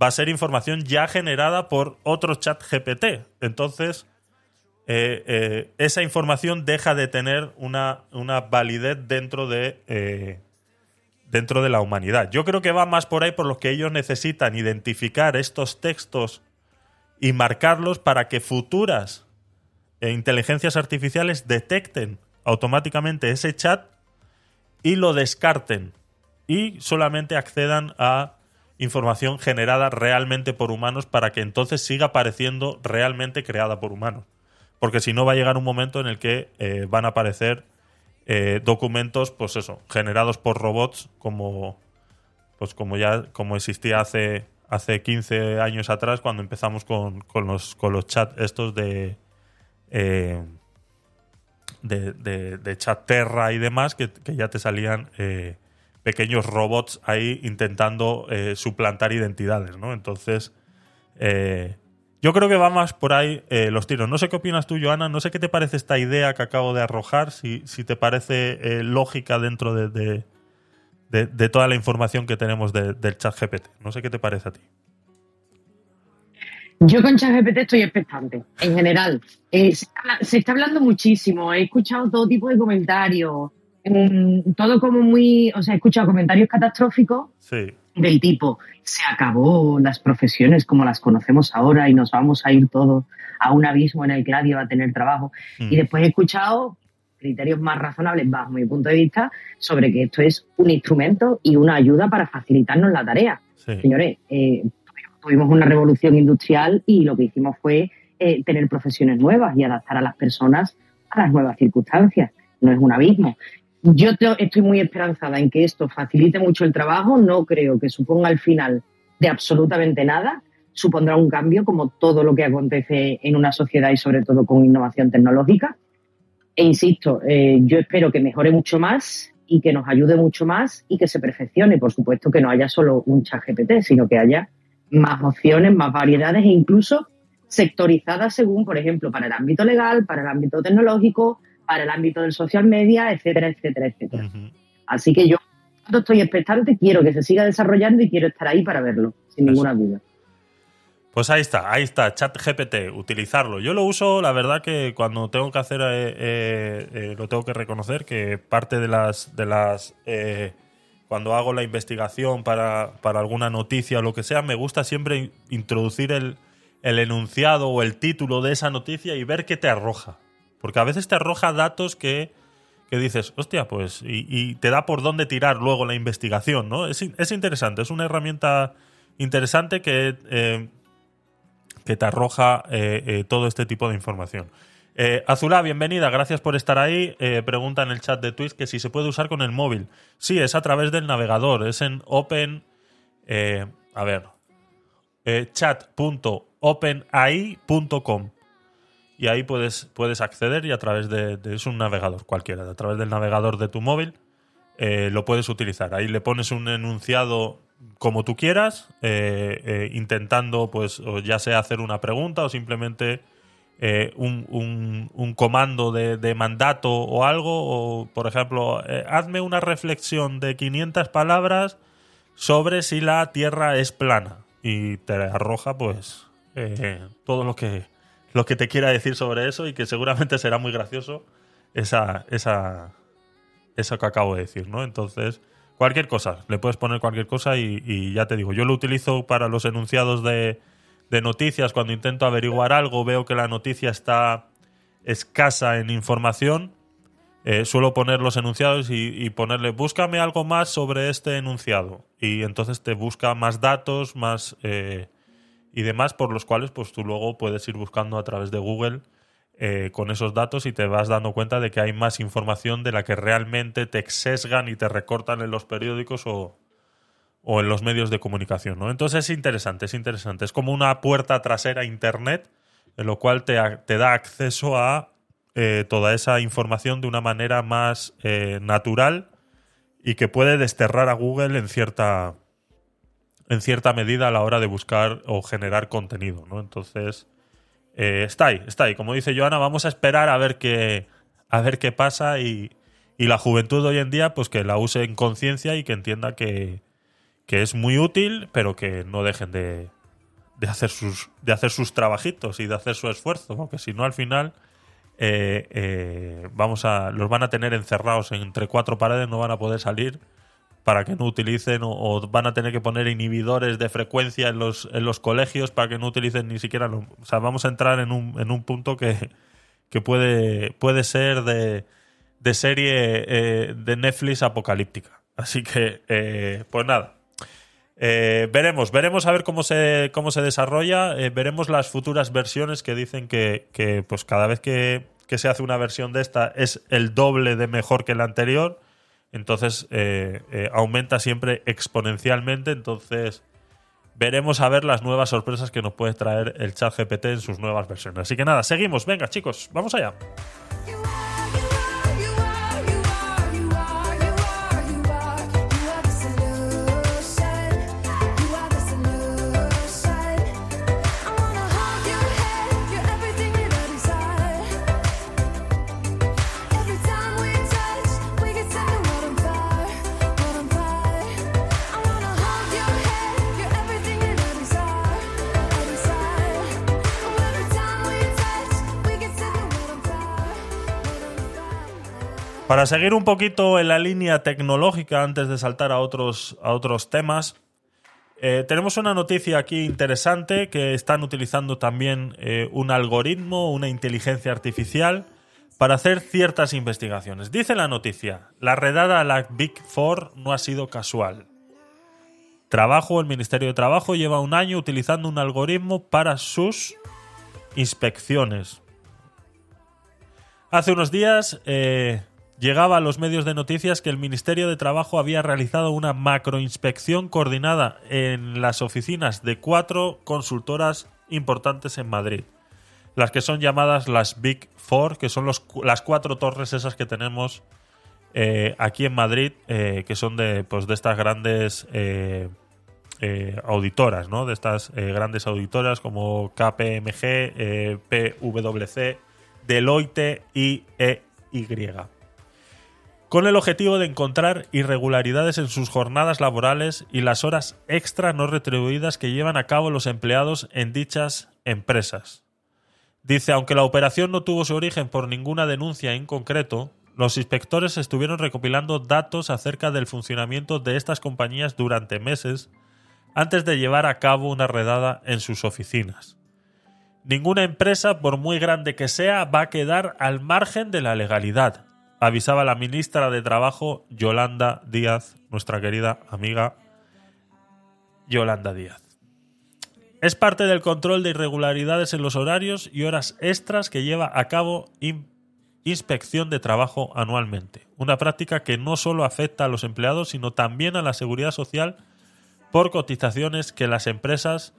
va a ser información ya generada por otro chat GPT. Entonces, eh, eh, esa información deja de tener una, una validez dentro de, dentro de la humanidad. Yo creo que va más por ahí por lo que ellos necesitan identificar estos textos y marcarlos para que futuras e inteligencias artificiales detecten automáticamente ese chat y lo descarten y solamente accedan a información generada realmente por humanos para que entonces siga pareciendo realmente creada por humanos. Porque si no va a llegar un momento en el que eh, van a aparecer eh, documentos, pues eso, generados por robots como, pues como ya como existía hace, hace 15 años atrás cuando empezamos con, con los, con los chats estos de, eh, de, de, de Chatterra y demás, que, que ya te salían eh, pequeños robots ahí intentando eh, suplantar identidades, ¿no? Entonces, yo creo que va más por ahí los tiros. No sé qué opinas tú, Joana, no sé qué te parece esta idea que acabo de arrojar, si, si te parece lógica dentro de, de, toda la información que tenemos de- del chat GPT. No sé qué te parece a ti. Yo con ChatGPT estoy expectante, en general. Eh, se, habla- se está hablando muchísimo, he escuchado todo tipo de comentarios, mm, todo como muy, o sea, he escuchado comentarios catastróficos Sí, del tipo, se acabó las profesiones como las conocemos ahora y nos vamos a ir todos a un abismo en el que nadie va a tener trabajo. Mm. Y después he escuchado criterios más razonables bajo mi punto de vista sobre que esto es un instrumento y una ayuda para facilitarnos la tarea. sí. Señores, eh, tuvimos una revolución industrial y lo que hicimos fue eh, tener profesiones nuevas y adaptar a las personas a las nuevas circunstancias. No es un abismo. Yo estoy muy esperanzada en que esto facilite mucho el trabajo. No creo que suponga el final de absolutamente nada. Supondrá un cambio como todo lo que acontece en una sociedad y sobre todo con innovación tecnológica. E insisto, eh, yo espero que mejore mucho más y que nos ayude mucho más y que se perfeccione. Por supuesto que no haya solo un chat GPT, sino que haya más opciones, más variedades e incluso sectorizadas según, por ejemplo, para el ámbito legal, para el ámbito tecnológico, para el ámbito del social media, etcétera, etcétera, etcétera. Así que yo estoy expectante, quiero que se siga desarrollando y quiero estar ahí para verlo, sin Eso. ninguna duda. Pues ahí está, ahí está, chat GPT, utilizarlo. Yo lo uso, la verdad que cuando tengo que hacer, eh, eh, eh, lo tengo que reconocer, que parte de las, de las, cuando hago la investigación para, para alguna noticia o lo que sea, me gusta siempre in- introducir el, el enunciado o el título de esa noticia y ver qué te arroja. Porque a veces te arroja datos que, que dices, hostia, pues, y, te da por dónde tirar luego la investigación, ¿no? Es, es interesante, es una herramienta interesante que... eh, que te arroja eh, eh, todo este tipo de información. Eh, Azulá, bienvenida, gracias por estar ahí. Eh, pregunta en el chat de Twitch que si se puede usar con el móvil. Sí, es a través del navegador, es en Open. eh, a ver. eh, chat.openai.com. Y ahí puedes, puedes acceder y a través de, de- Es un navegador cualquiera, a través del navegador de tu móvil lo puedes utilizar. Ahí le pones un enunciado como tú quieras, intentando, pues, ya sea hacer una pregunta o simplemente eh, un, un- un comando de, de mandato o algo, o por ejemplo, eh, hazme una reflexión de 500 palabras sobre si la Tierra es plana y te arroja, pues, eh, todo lo que lo que te quiera decir sobre eso y que seguramente será muy gracioso esa esa eso que acabo de decir, ¿no? Entonces, cualquier cosa, le puedes poner cualquier cosa y, y ya te digo, yo lo utilizo para los enunciados de, de noticias, cuando intento averiguar algo, veo que la noticia está escasa en información, eh, suelo poner los enunciados y, ponerle, búscame algo más sobre este enunciado. Y entonces te busca más datos, más eh, y demás, por los cuales pues tú luego puedes ir buscando a través de Google eh, con esos datos y te vas dando cuenta de que hay más información de la que realmente te sesgan y te recortan en los periódicos o, o en los medios de comunicación. ¿no? Entonces es interesante, es interesante. Es como una puerta trasera a Internet, en lo cual te, te da acceso a eh, toda esa información de una manera más eh, natural y que puede desterrar a Google en cierta, en cierta medida a la hora de buscar o generar contenido. ¿no? Entonces, eh, está ahí, está ahí. Como dice Joana, vamos a esperar a ver qué, a ver qué pasa y, y la juventud de hoy en día, pues que la use en conciencia y que entienda que, que es muy útil, pero que no dejen de, de hacer sus de hacer sus trabajitos y de hacer su esfuerzo, porque si no al final eh, eh, vamos a los van a tener encerrados entre cuatro paredes, no van a poder salir para que no utilicen o, van a tener que poner inhibidores de frecuencia en los, en los colegios para que no utilicen ni siquiera lo- o sea vamos a entrar en un, en un punto que, que puede puede ser de, de serie eh, de Netflix apocalíptica. Así que eh, pues nada eh, veremos, veremos a ver cómo se, cómo se desarrolla. eh, veremos las futuras versiones que dicen que, que, pues cada vez que, que se hace una versión de esta es el doble de mejor que la anterior. Entonces eh, aumenta siempre exponencialmente. Entonces veremos a ver las nuevas sorpresas que nos puede traer el chat GPT en sus nuevas versiones. Así que nada, seguimos. Venga, chicos, vamos allá. Para seguir un poquito en la línea tecnológica antes de saltar a otros, a otros temas, eh, tenemos una noticia aquí interesante que están utilizando también eh, un algoritmo, una inteligencia artificial para hacer ciertas investigaciones. Dice la noticia, la redada a la Big Four no ha sido casual. Trabajo, el Ministerio de Trabajo lleva un año utilizando un algoritmo para sus inspecciones. Hace unos días eh, llegaba a los medios de noticias que el Ministerio de Trabajo había realizado una macroinspección coordinada en las oficinas de cuatro consultoras importantes en Madrid. Las que son llamadas las Big Four, que son las cuatro torres esas que tenemos eh, aquí en Madrid, eh, que son de, pues, de estas grandes eh, auditoras, ¿no? De estas grandes auditoras como KPMG, PwC, Deloitte y EY con el objetivo de encontrar irregularidades en sus jornadas laborales y las horas extra no retribuidas que llevan a cabo los empleados en dichas empresas. Dice, aunque la operación no tuvo su origen por ninguna denuncia en concreto, los inspectores estuvieron recopilando datos acerca del funcionamiento de estas compañías durante meses antes de llevar a cabo una redada en sus oficinas. Ninguna empresa, por muy grande que sea, va a quedar al margen de la legalidad, avisaba la ministra de Trabajo Yolanda Díaz, nuestra querida amiga Yolanda Díaz. Es parte del control de irregularidades en los horarios y horas extras que lleva a cabo Inspección de Trabajo anualmente, una práctica que no solo afecta a los empleados, sino también a la seguridad social por cotizaciones que las empresas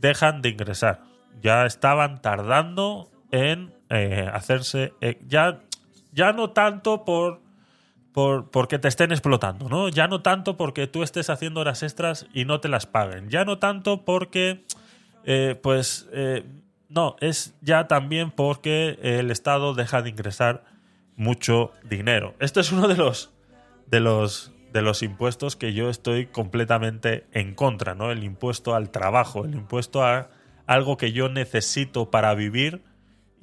dejan de ingresar. Ya estaban tardando en eh, hacerse, eh, ya ya no tanto por, por porque te estén explotando, ¿no? Ya no tanto porque tú estés haciendo horas extras y no te las paguen. Ya no tanto porque, eh, pues, eh, no, es ya también porque el Estado deja de ingresar mucho dinero. Esto es uno de los, de los, de los impuestos que yo estoy completamente en contra, ¿no? El impuesto al trabajo, el impuesto a algo que yo necesito para vivir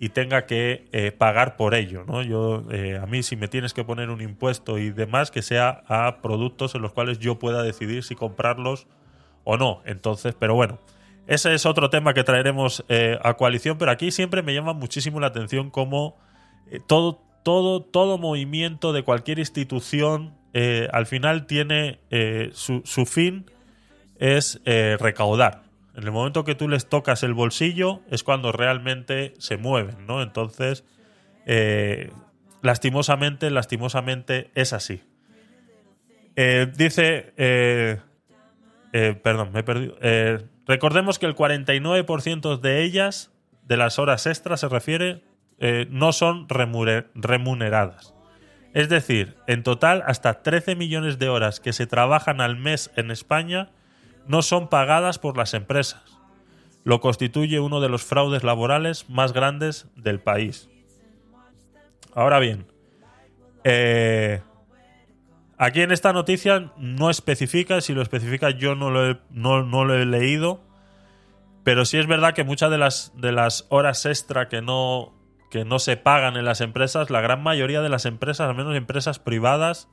y tenga que eh, pagar por ello. ¿no? Yo, eh, a mí, si me tienes que poner un impuesto y demás, que sea a productos en los cuales yo pueda decidir si comprarlos o no. Entonces, pero bueno, ese es otro tema que traeremos eh, a coalición, pero aquí siempre me llama muchísimo la atención cómo todo, todo, todo movimiento de cualquier institución al final tiene su, su, fin es recaudar. En el momento que tú les tocas el bolsillo es cuando realmente se mueven, ¿no? Entonces, eh, lastimosamente, lastimosamente es así. Eh, dice, eh, perdón, me he perdido. recordemos que el 49% de ellas, de las horas extras se refiere, no son remuneradas. Es decir, en total, hasta 13 millones de horas que se trabajan al mes en España no son pagadas por las empresas. Lo constituye uno de los fraudes laborales más grandes del país. Ahora bien, eh, aquí en esta noticia no especifica, si lo especifica yo no lo he, leído, pero sí es verdad que muchas de las, de las horas extra que no, que no se pagan en las empresas, la gran mayoría de las empresas, al menos empresas privadas,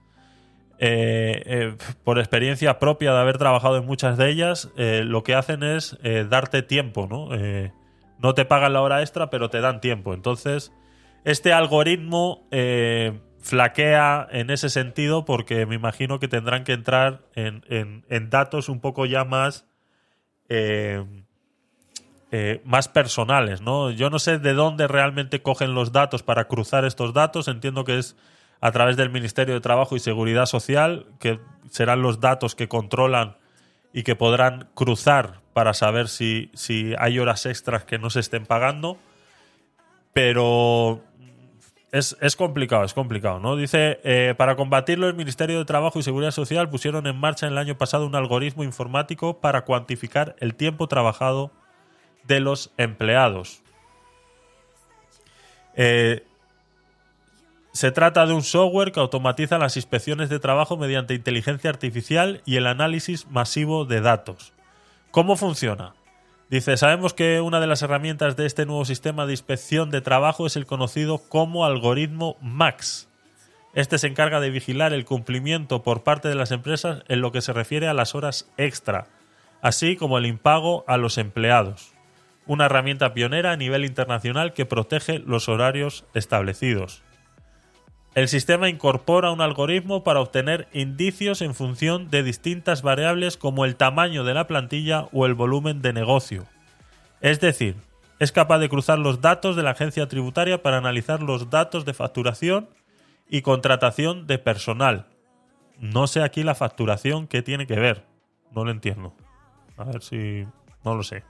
eh, eh, por experiencia propia de haber trabajado en muchas de ellas, eh, lo que hacen es darte tiempo, ¿no? no te pagan la hora extra, pero te dan tiempo. Entonces, este algoritmo flaquea en ese sentido porque me imagino que tendrán que entrar en, en datos un poco ya más... más personales, ¿no? Yo no sé de dónde realmente cogen los datos para cruzar estos datos. Entiendo que es a través del Ministerio de Trabajo y Seguridad Social, que serán los datos que controlan y que podrán cruzar para saber si, si hay horas extras que no se estén pagando. Pero es, complicado, es complicado, ¿no? Dice, eh, para combatirlo, el Ministerio de Trabajo y Seguridad Social pusieron en marcha el año pasado un algoritmo informático para cuantificar el tiempo trabajado de los empleados. Eh, se trata de un software que automatiza las inspecciones de trabajo mediante inteligencia artificial y el análisis masivo de datos. ¿Cómo funciona? Dice, sabemos que una de las herramientas de este nuevo sistema de inspección de trabajo es el conocido como algoritmo MAX. Este se encarga de vigilar el cumplimiento por parte de las empresas en lo que se refiere a las horas extra, así como el impago a los empleados. Una herramienta pionera a nivel internacional que protege los horarios establecidos. El sistema incorpora un algoritmo para obtener indicios en función de distintas variables como el tamaño de la plantilla o el volumen de negocio. Es decir, es capaz de cruzar los datos de la agencia tributaria para analizar los datos de facturación y contratación de personal. No sé aquí la facturación qué tiene que ver. No lo entiendo. A ver si... No lo sé.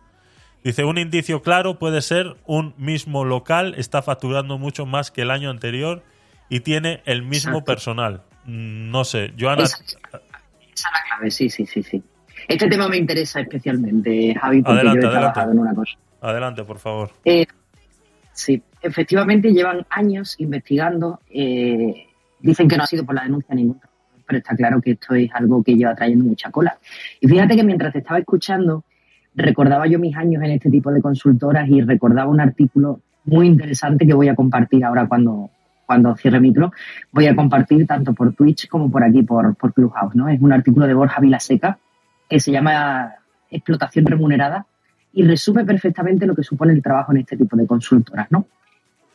Dice, un indicio claro puede ser un mismo local está facturando mucho más que el año anterior y tiene el mismo personal. Mm, no sé, Joana. Esa, esa, es la clave, sí, sí, sí, sí. Este tema me interesa especialmente, Javi, porque Adelante, yo he trabajado en una cosa. Adelante, por favor. Eh, sí, efectivamente llevan años investigando. eh, dicen que no ha sido por la denuncia ninguna, pero está claro que esto es algo que lleva trayendo mucha cola. Y fíjate que mientras te estaba escuchando, recordaba yo mis años en este tipo de consultoras y recordaba un artículo muy interesante que voy a compartir ahora cuando, cuando cierre micro. Voy a compartir tanto por Twitch como por aquí, por, por Clubhouse. ¿no? Es un artículo de Borja Vilaseca que se llama Explotación remunerada y resume perfectamente lo que supone el trabajo en este tipo de consultoras, ¿no?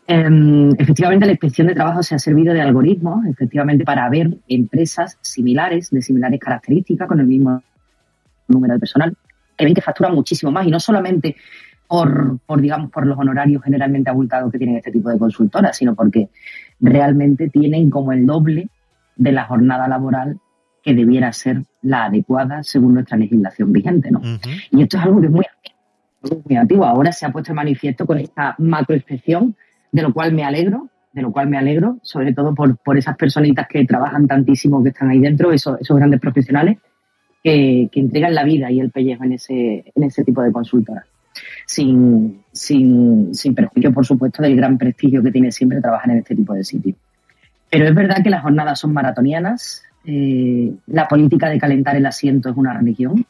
Eh, efectivamente, la inspección de trabajo se ha servido de algoritmos, efectivamente, para ver empresas similares, de similares características, con el mismo número de personal, que ven que facturan muchísimo más y no solamente por, por, digamos, por los honorarios generalmente abultados que tienen este tipo de consultoras, sino porque realmente tienen como el doble de la jornada laboral que debiera ser la adecuada según nuestra legislación vigente, ¿no? Y esto es algo que es muy muy antiguo. Ahora se ha puesto de manifiesto con esta macroinspección, de lo cual me alegro, de lo cual me alegro, sobre todo por, por esas personitas que trabajan tantísimo, que están ahí dentro, esos, esos grandes profesionales que, que entregan la vida y el pellejo en ese, en ese tipo de consultoras. Sin, sin, sin perjuicio, por supuesto, del gran prestigio que tiene siempre trabajar en este tipo de sitios. Pero es verdad que las jornadas son maratonianas, eh, la política de calentar el asiento es una religión.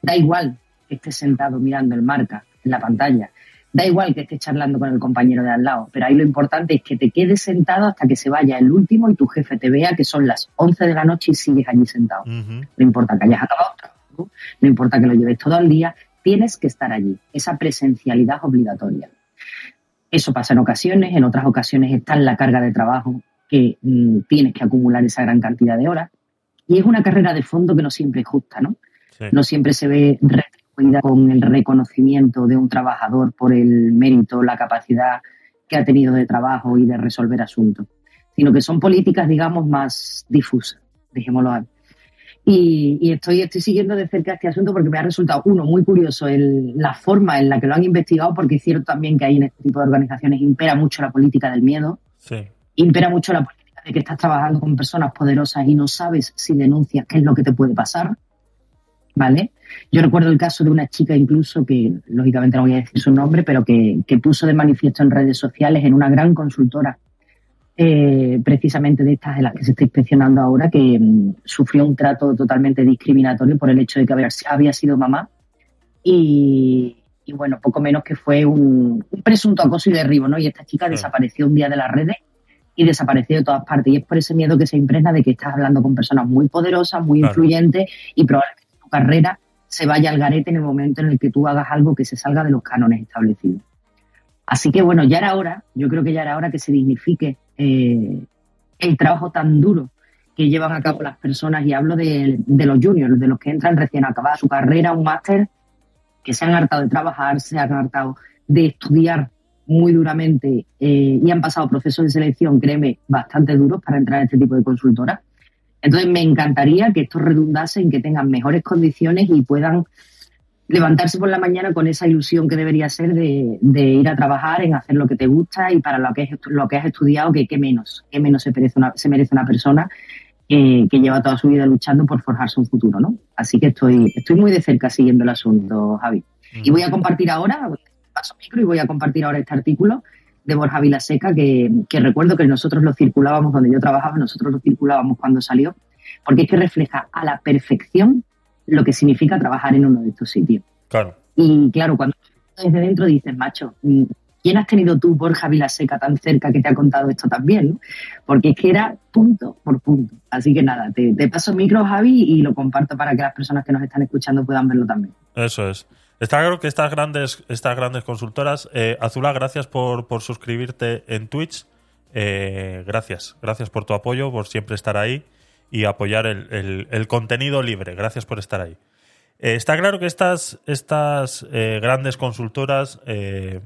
Da igual que estés sentado mirando el marca en la pantalla, da igual que estés charlando con el compañero de al lado, pero ahí lo importante es que te quedes sentado hasta que se vaya el último y tu jefe te vea que son las 11 de la noche y sigues allí sentado. No importa que hayas acabado no importa que lo lleves todo el día, tienes que estar allí. Esa presencialidad es obligatoria. Eso pasa en ocasiones, en otras ocasiones está en la carga de trabajo que mm, tienes que acumular esa gran cantidad de horas. Y es una carrera de fondo que no siempre es justa, ¿no? Sí. No siempre se ve retribuida con el reconocimiento de un trabajador por el mérito, la capacidad que ha tenido de trabajo y de resolver asuntos, sino que son políticas, digamos, más difusas, dejémoslo ahí. Y, y estoy, estoy siguiendo de cerca este asunto porque me ha resultado, uno, muy curioso el- la forma en la que lo han investigado, porque es cierto también que ahí en este tipo de organizaciones impera mucho la política del miedo, Sí. impera mucho la política de que estás trabajando con personas poderosas y no sabes si denuncias qué es lo que te puede pasar. ¿Vale? Yo recuerdo el caso de una chica incluso que, lógicamente no voy a decir su nombre, pero que, que puso de manifiesto en redes sociales en una gran consultora, eh, precisamente de estas de las que se está inspeccionando ahora, que mm, sufrió un trato totalmente discriminatorio por el hecho de que había, había sido mamá. Y, y bueno, poco menos que fue un, un presunto acoso y derribo, ¿no? Y esta chica Sí. desapareció un día de las redes y desapareció de todas partes. Y es por ese miedo que se impregna de que estás hablando con personas muy poderosas, muy Claro. influyentes y probablemente tu carrera se vaya al garete en el momento en el que tú hagas algo que se salga de los cánones establecidos. Así que bueno, ya era hora, yo creo que ya era hora que se dignifique eh, el trabajo tan duro que llevan a cabo las personas y hablo de, los juniors, de los que entran recién acabadas su carrera, un máster, que se han hartado de trabajar, se han hartado de estudiar muy duramente eh, y han pasado procesos de selección, créeme, bastante duros para entrar en este tipo de consultoras. Entonces me encantaría que esto redundase en que tengan mejores condiciones y puedan levantarse por la mañana con esa ilusión que debería ser de, de ir a trabajar, en hacer lo que te gusta y para lo que, es, lo que has estudiado, que qué menos, qué menos se merece una, se merece una persona que, que lleva toda su vida luchando por forjarse un futuro, ¿no? Así que estoy, estoy muy de cerca siguiendo el asunto, Javi. Y voy a compartir ahora, paso micro y voy a compartir ahora este artículo de Borja Vilaseca, que, que recuerdo que nosotros lo circulábamos donde yo trabajaba, nosotros lo circulábamos cuando salió, porque es que refleja a la perfección lo que significa trabajar en uno de estos sitios. Claro. Y claro, cuando desde dentro dices, macho, ¿quién has tenido tú, Borja Vilaseca, tan cerca que te ha contado esto también? ¿no? Porque es que era punto por punto. Así que nada, te, te paso el micro, Javi, y lo comparto para que las personas que nos están escuchando puedan verlo también. Eso es. Está claro que estas grandes, estas grandes consultoras, eh, Azula, gracias por, por suscribirte en Twitch. Eh, gracias, gracias por tu apoyo, por siempre estar ahí y apoyar el, el- contenido libre. Gracias por estar ahí. Eh, está claro que estas, estas eh, grandes consultoras eh,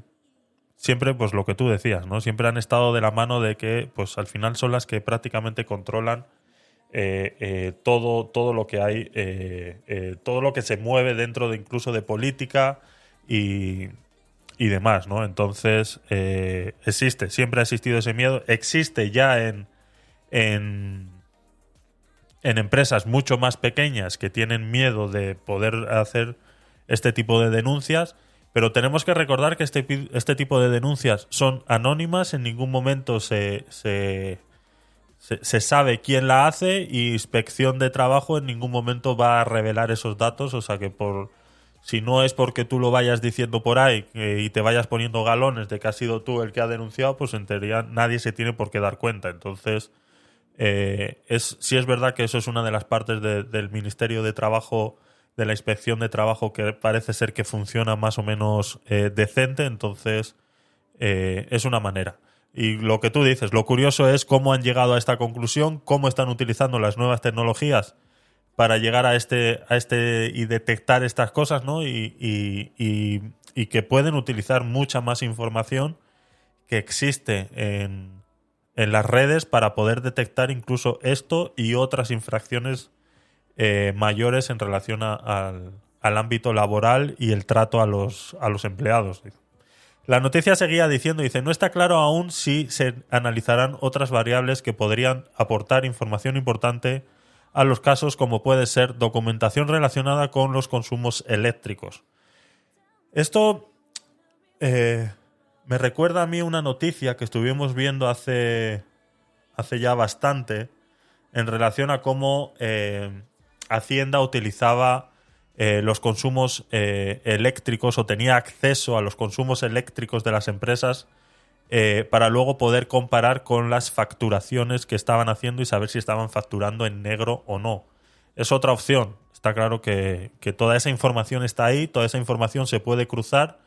siempre, pues lo que tú decías, ¿no? Siempre han estado de la mano de que, pues al final son las que prácticamente controlan todo, todo lo que hay, todo lo que se mueve dentro de incluso de política y, y demás, ¿no? Entonces, existe, siempre ha existido ese miedo, existe ya en, en empresas mucho más pequeñas que tienen miedo de poder hacer este tipo de denuncias, pero tenemos que recordar que este, este tipo de denuncias son anónimas, en ningún momento se, se, se, sabe quién la hace y inspección de trabajo en ningún momento va a revelar esos datos, o sea que por si no es porque tú lo vayas diciendo por ahí y te vayas poniendo galones de que has sido tú el que ha denunciado, pues en teoría nadie se tiene por qué dar cuenta. Entonces, eh, es, sí es verdad que eso es una de las partes de- del Ministerio de Trabajo, de la Inspección de Trabajo, que parece ser que funciona más o menos eh, decente, entonces eh, es una manera. Y lo que tú dices, lo curioso es cómo han llegado a esta conclusión, cómo están utilizando las nuevas tecnologías para llegar a este, a este y detectar estas cosas, ¿no? Y, y- y- y que pueden utilizar mucha más información que existe en, en las redes para poder detectar incluso esto y otras infracciones eh, mayores en relación al, al ámbito laboral y el trato a los, a los empleados. La noticia seguía diciendo, dice, no está claro aún si se analizarán otras variables que podrían aportar información importante a los casos como puede ser documentación relacionada con los consumos eléctricos. Esto eh, me recuerda a mí una noticia que estuvimos viendo hace, hace ya bastante en relación a cómo eh, Hacienda utilizaba eh, los consumos eh, eléctricos o tenía acceso a los consumos eléctricos de las empresas para luego poder comparar con las facturaciones que estaban haciendo y saber si estaban facturando en negro o no. Es otra opción. Está claro que, que toda esa información está ahí, toda esa información se puede cruzar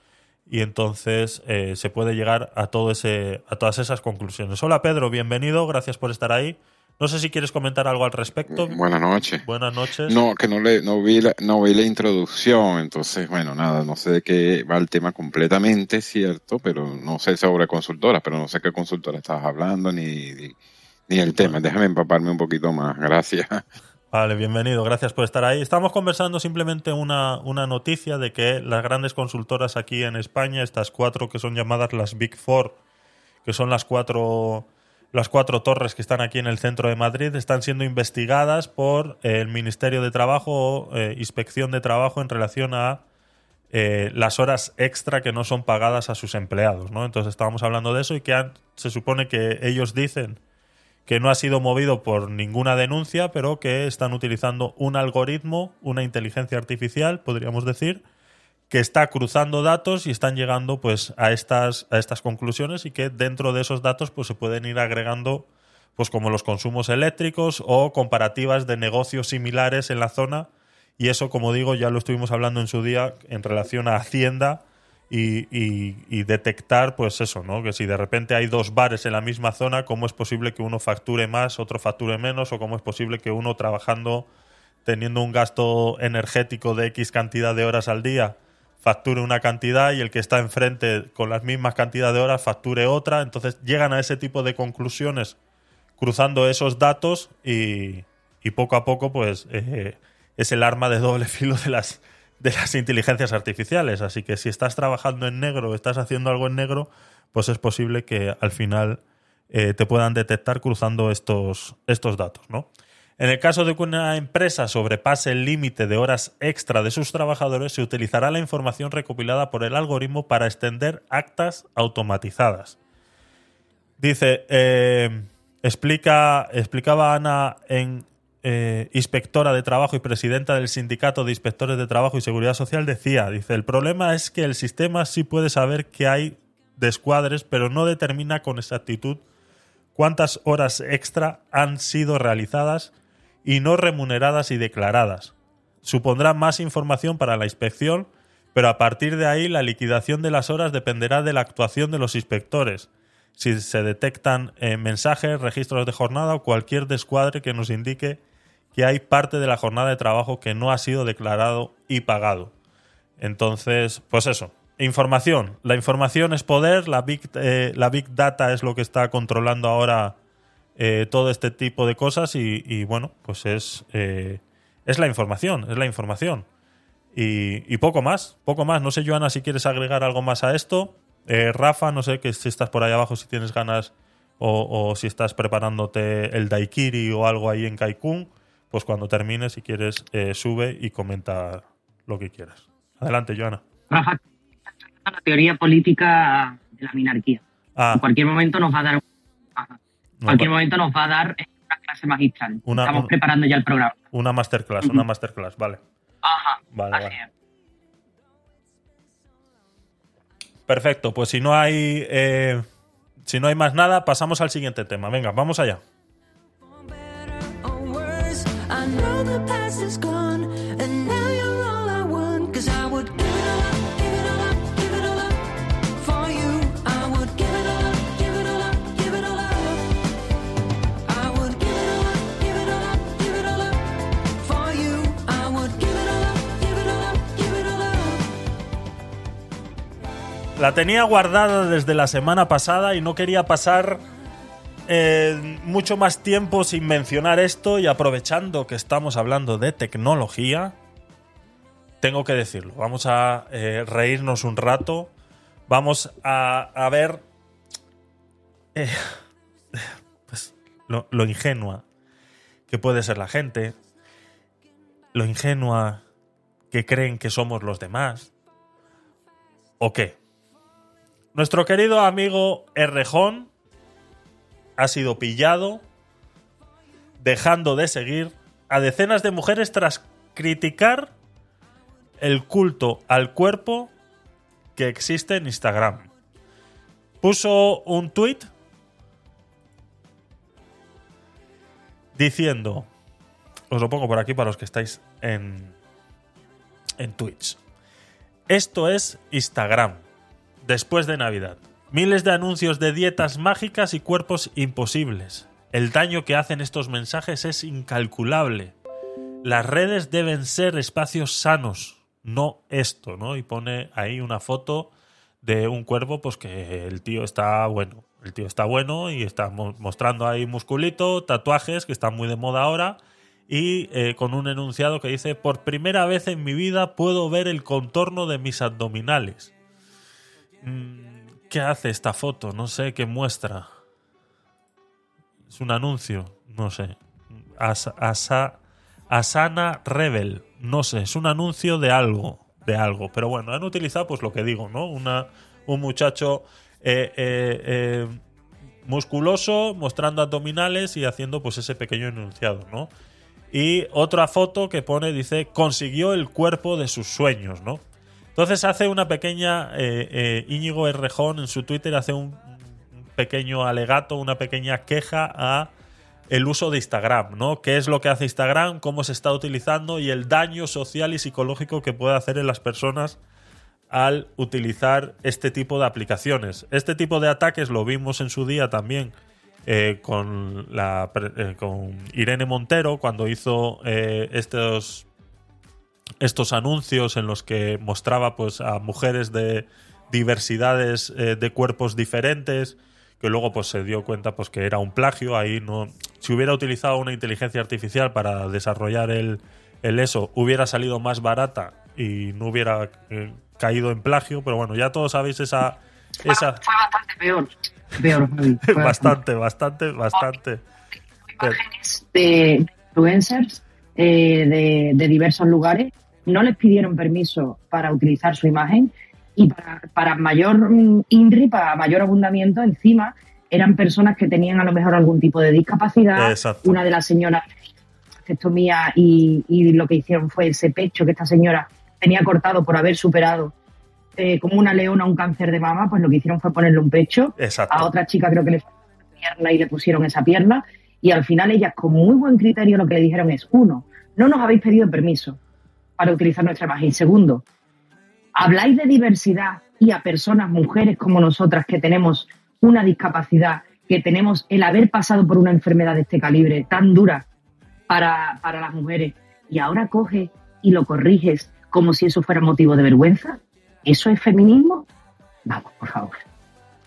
y entonces eh, se puede llegar a, todo ese, a todas esas conclusiones. Hola Pedro, bienvenido, gracias por estar ahí. No sé si quieres comentar algo al respecto. Buenas noches. Buenas noches. No, que no le, no vi la, no vi la introducción, entonces, bueno, nada, no sé de qué va el tema completamente, cierto, pero no sé sobre consultoras, pero no sé qué consultora estabas hablando ni, ni, ni el tema. Déjame empaparme un poquito más, gracias. Vale, bienvenido, gracias por estar ahí. Estamos conversando simplemente una, una noticia de que las grandes consultoras aquí en España, estas cuatro que son llamadas las Big Four, que son las cuatro, las cuatro torres que están aquí en el centro de Madrid, están siendo investigadas por eh, el Ministerio de Trabajo o eh, Inspección de Trabajo en relación a eh, las horas extra que no son pagadas a sus empleados. ¿no? Entonces estábamos hablando de eso y que han- se supone que ellos dicen que no ha sido movido por ninguna denuncia, pero que están utilizando un algoritmo, una inteligencia artificial, podríamos decir, que está cruzando datos y están llegando pues a estas a estas conclusiones y que dentro de esos datos pues se pueden ir agregando pues como los consumos eléctricos o comparativas de negocios similares en la zona. Y eso como digo ya lo estuvimos hablando en su día en relación a Hacienda y, y- y detectar, pues eso, ¿no? Que si de repente hay dos bares en la misma zona, ¿cómo es posible que uno facture más, otro facture menos? ¿O cómo es posible que uno trabajando, teniendo un gasto energético de X cantidad de horas al día, facture una cantidad y el que está enfrente con las mismas cantidad de horas facture otra? Entonces llegan a ese tipo de conclusiones cruzando esos datos y, y poco a poco, pues eh, es el arma de doble filo de las, de las inteligencias artificiales. Así que si estás trabajando en negro, estás haciendo algo en negro, pues es posible que al final eh, te puedan detectar cruzando estos, estos datos, ¿no? En el caso de que una empresa sobrepase el límite de horas extra de sus trabajadores, se utilizará la información recopilada por el algoritmo para extender actas automatizadas. Dice, eh, explica, explicaba Ana en eh, inspectora de trabajo y presidenta del sindicato de inspectores de trabajo y seguridad social, decía, dice, el problema es que el sistema sí puede saber que hay de escuadres, pero no determina con exactitud cuántas horas extra han sido realizadas y no remuneradas y declaradas. Supondrá más información para la inspección, pero a partir de ahí la liquidación de las horas dependerá de la actuación de los inspectores. Si se detectan eh, mensajes, registros de jornada o cualquier descuadre que nos indique que hay parte de la jornada de trabajo que no ha sido declarado y pagado. Entonces, pues eso, información. La información es poder, la big, eh, la big data es lo que está controlando ahora eh, todo este tipo de cosas y, bueno, pues es, eh, es la información, es la información. Y, poco más, poco más. No sé, Joana, si quieres agregar algo más a esto. Rafa, no sé que si estás por ahí abajo, si tienes ganas o, si estás preparándote el daiquiri o algo ahí en Kaikun, pues cuando termines, si quieres, sube y comenta lo que quieras. Adelante, Joana. Rafa, la teoría política de la minarquía. Ah. En cualquier momento nos va a dar en cualquier momento nos va a dar una clase magistral. Estamos preparando ya el programa. Una masterclass, una masterclass, vale. Ajá. Vale, vale. Perfecto, pues si no hay eh, si no hay más nada, pasamos al siguiente tema. Venga, vamos allá. La tenía guardada desde la semana pasada y no quería pasar eh, mucho más tiempo sin mencionar esto y aprovechando que estamos hablando de tecnología, tengo que decirlo. Vamos a eh, reírnos un rato. Vamos a, ver eh, pues, lo, ingenua que puede ser la gente, lo ingenua que creen que somos los demás, o qué. Nuestro querido amigo Errejón ha sido pillado dejando de seguir a decenas de mujeres tras criticar el culto al cuerpo que existe en Instagram. Puso un tweet diciendo, os lo pongo por aquí para los que estáis en, en Twitch. Esto es Instagram después de Navidad. Miles de anuncios de dietas mágicas y cuerpos imposibles. El daño que hacen estos mensajes es incalculable. Las redes deben ser espacios sanos, no esto, ¿no? Y pone ahí una foto de un cuerpo, pues que el tío está bueno. El tío está bueno y está mostrando ahí musculito, tatuajes que están muy de moda ahora y eh, con un enunciado que dice, por primera vez en mi vida puedo ver el contorno de mis abdominales. Mm, ¿Qué hace esta foto? No sé qué muestra. Es un anuncio, no sé. Asana Rebel, no sé, es un anuncio de algo, de algo. Pero bueno, han utilizado pues lo que digo, ¿no? Una, un muchacho eh, eh, eh, musculoso mostrando abdominales y haciendo pues ese pequeño enunciado, ¿no? Y otra foto que pone, dice, consiguió el cuerpo de sus sueños, ¿no? Entonces hace una pequeña, eh, eh, Íñigo Errejón en su Twitter hace un, pequeño alegato, una pequeña queja a el uso de Instagram, ¿no? ¿Qué es lo que hace Instagram? ¿Cómo se está utilizando? Y el daño social y psicológico que puede hacer en las personas al utilizar este tipo de aplicaciones. Este tipo de ataques lo vimos en su día también eh, con, la, con Irene Montero cuando hizo estos estos anuncios en los que mostraba pues a mujeres de diversidades eh, de cuerpos diferentes que luego pues se dio cuenta pues que era un plagio. Ahí no si hubiera utilizado una inteligencia artificial para desarrollar el, el eso hubiera salido más barata y no hubiera eh, caído en plagio. Pero bueno ya todos sabéis esa esa fue bastante peor. Peor bastante. bastante bastante de influencers eh, de, diversos lugares, no les pidieron permiso para utilizar su imagen y para, mayor mm, INRI, para mayor abundamiento, encima eran personas que tenían a lo mejor algún tipo de discapacidad. Una de las señoras mía y, y lo que hicieron fue ese pecho que esta señora tenía cortado por haber superado eh, como una leona un cáncer de mama, pues lo que hicieron fue ponerle un pecho. Exacto. A otra chica creo que le pierna y le pusieron esa pierna. Y al final ellas, con muy buen criterio, lo que le dijeron es, uno, no nos habéis pedido permiso para utilizar nuestra imagen. Segundo, habláis de diversidad y a personas, mujeres como nosotras, que tenemos una discapacidad, que tenemos el haber pasado por una enfermedad de este calibre tan dura para, para las mujeres, y ahora coge y lo corriges como si eso fuera motivo de vergüenza. ¿Eso es feminismo? Vamos, por favor.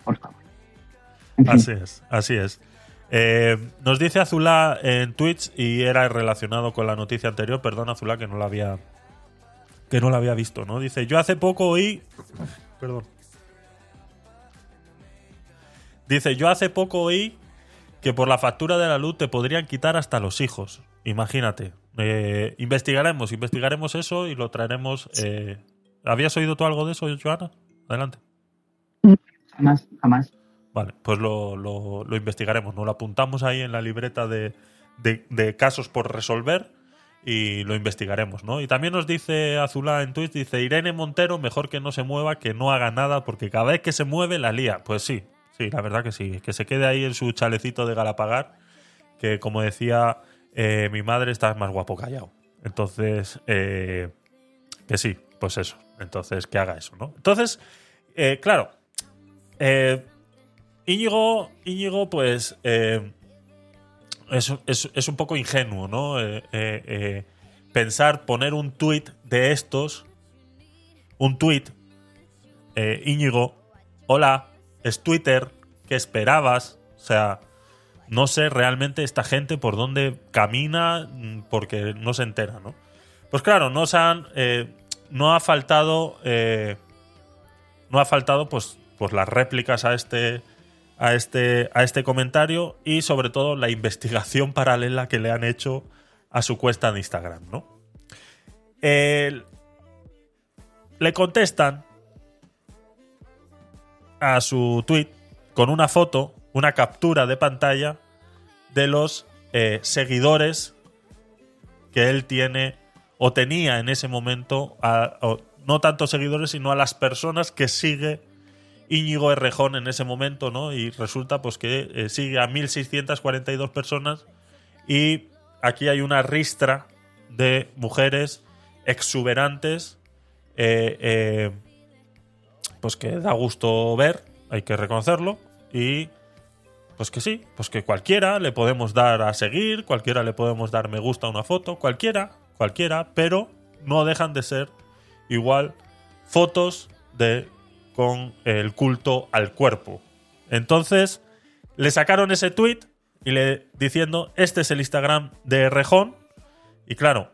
Por favor. Así es, así es. Eh, nos dice Azulá en Twitch y era relacionado con la noticia anterior. Perdón, Azulá, que no la había que no la había visto, ¿no? Dice, yo hace poco oí... Perdón. Dice, yo hace poco oí que por la factura de la luz te podrían quitar hasta los hijos. Imagínate. Eh, investigaremos, investigaremos eso y lo traeremos. eh, ¿Habías oído tú algo de eso, Joana? Adelante. Jamás, jamás. Vale, pues lo, lo- investigaremos, ¿no? Lo apuntamos ahí en la libreta de, de- de casos por resolver y lo investigaremos, ¿no? Y también nos dice Azulá en Twitch, dice Irene Montero, mejor que no se mueva, que no haga nada, porque cada vez que se mueve la lía. Pues sí, sí, la verdad que sí, que se quede ahí en su chalecito de Galapagar, que como decía eh, mi madre, está más guapo callado. Entonces, eh, que sí, pues eso. Entonces, que haga eso, ¿no? Entonces, eh, claro, eh, Íñigo, Íñigo, pues eh, es, es- es un poco ingenuo, ¿no? Eh, eh, pensar, poner un tuit de estos, un tuit, Íñigo, hola, es Twitter, ¿qué esperabas? O sea, no sé realmente esta gente por dónde camina mm, porque no se entera, ¿no? Pues claro, no se han, no ha faltado, no ha faltado, pues, pues las réplicas a este, a este, a este comentario y sobre todo la investigación paralela que le han hecho a su cuesta de Instagram, ¿no? Le contestan a su tweet con una foto, una captura de pantalla de los eh, seguidores que él tiene o tenía en ese momento, no tanto seguidores, sino a las personas que sigue Íñigo Errejón en ese momento, ¿no? Y resulta pues que eh, sigue a 1.642 personas y aquí hay una ristra de mujeres exuberantes, eh, eh, pues que da gusto ver, hay que reconocerlo, y pues que sí, pues que cualquiera le podemos dar a seguir, cualquiera le podemos dar me gusta a una foto, cualquiera, cualquiera, pero no dejan de ser igual fotos de con el culto al cuerpo. Entonces, le sacaron ese tweet y le diciendo, este es el Instagram de Rejón. Y claro,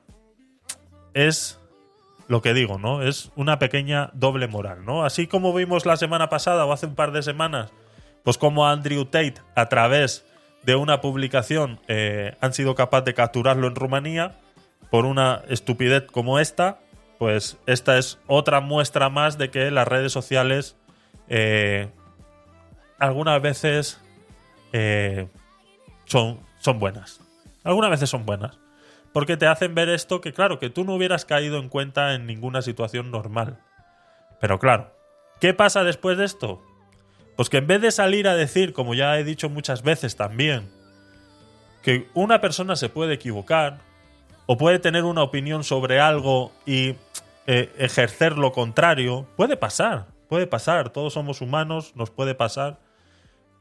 es lo que digo, ¿no? Es una pequeña doble moral, ¿no? Así como vimos la semana pasada o hace un par de semanas, pues como Andrew Tate a través de una publicación eh, han sido capaces de capturarlo en Rumanía por una estupidez como esta, pues esta es otra muestra más de que las redes sociales eh, algunas veces eh, son, son buenas. Algunas veces son buenas. Porque te hacen ver esto que, claro, que tú no hubieras caído en cuenta en ninguna situación normal. Pero claro, ¿qué pasa después de esto? Pues que en vez de salir a decir, como ya he dicho muchas veces también, que una persona se puede equivocar o puede tener una opinión sobre algo y eh, ejercer lo contrario, puede pasar, puede pasar, todos somos humanos, nos puede pasar.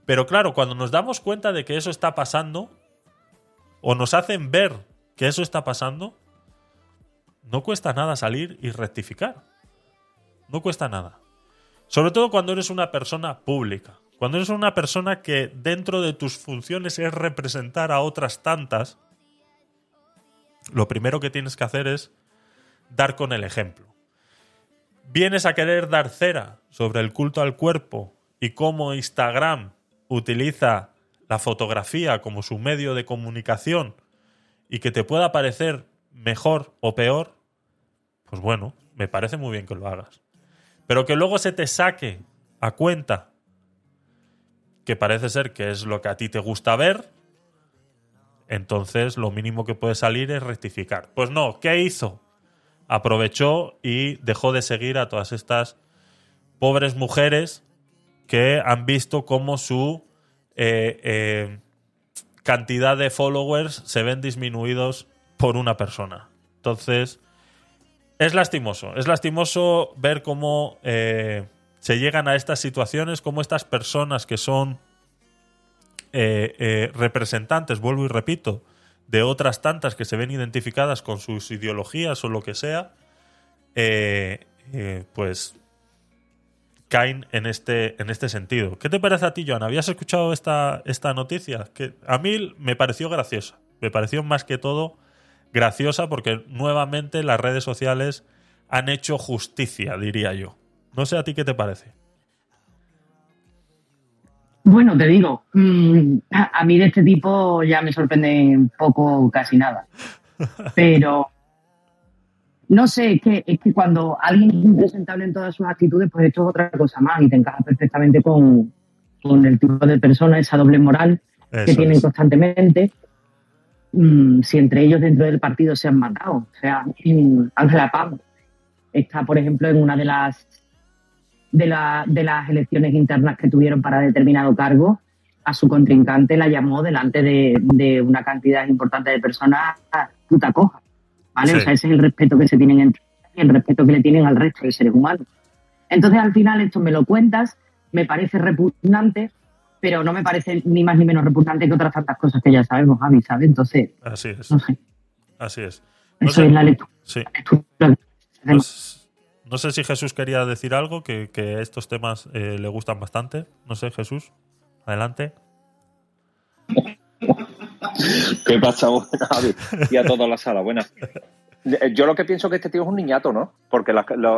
Pero claro, cuando nos damos cuenta de que eso está pasando, o nos hacen ver que eso está pasando, no cuesta nada salir y rectificar. No cuesta nada. Sobre todo cuando eres una persona pública. Cuando eres una persona que dentro de tus funciones es representar a otras tantas, lo primero que tienes que hacer es dar con el ejemplo. Vienes a querer dar cera sobre el culto al cuerpo y cómo Instagram utiliza la fotografía como su medio de comunicación y que te pueda parecer mejor o peor, pues bueno, me parece muy bien que lo hagas. Pero que luego se te saque a cuenta que parece ser que es lo que a ti te gusta ver, entonces lo mínimo que puede salir es rectificar. Pues no, ¿qué hizo? Aprovechó y dejó de seguir a todas estas pobres mujeres que han visto cómo su eh, eh, cantidad de followers se ven disminuidos por una persona. Entonces, es lastimoso. Es lastimoso ver cómo eh, se llegan a estas situaciones, cómo estas personas que son representantes, vuelvo y repito, de otras tantas que se ven identificadas con sus ideologías o lo que sea, pues caen en este, en este sentido. ¿Qué te parece a ti, Joan? ¿Habías escuchado esta, esta noticia? Que a mí me pareció graciosa. Me pareció más que todo graciosa porque nuevamente las redes sociales han hecho justicia, diría yo. No sé a ti qué te parece. Bueno, te digo, mm, a mí de este tipo ya me sorprende un poco casi nada. Pero no sé, es que, es que cuando alguien es impresentable en todas sus actitudes, pues esto es otra cosa más y te encaja perfectamente con, el tipo de persona, esa doble moral que tienen constantemente. Mm, si entre ellos dentro del partido se han matado. O sea, Ángela Pam está, por ejemplo, en una de las de, de las elecciones internas que tuvieron para determinado cargo, a su contrincante la llamó delante de, de una cantidad importante de personas puta coja. O sea, ese es el respeto que se tienen entre y el respeto que le tienen al resto de seres humanos. Entonces, al final, esto me lo cuentas, me parece repugnante, pero no me parece ni más ni menos repugnante que otras tantas cosas que ya sabemos, Javi, ¿sabes? Entonces, Así es. no sé. Así es. Eso es la lectura. Sí. no sé si Jesús quería decir algo, que, que estos temas eh, le gustan bastante. No sé, Jesús, adelante. ¿Qué pasa, Javi? Y a toda la sala, buenas. Yo lo que pienso es que este tío es un niñato, ¿no? Porque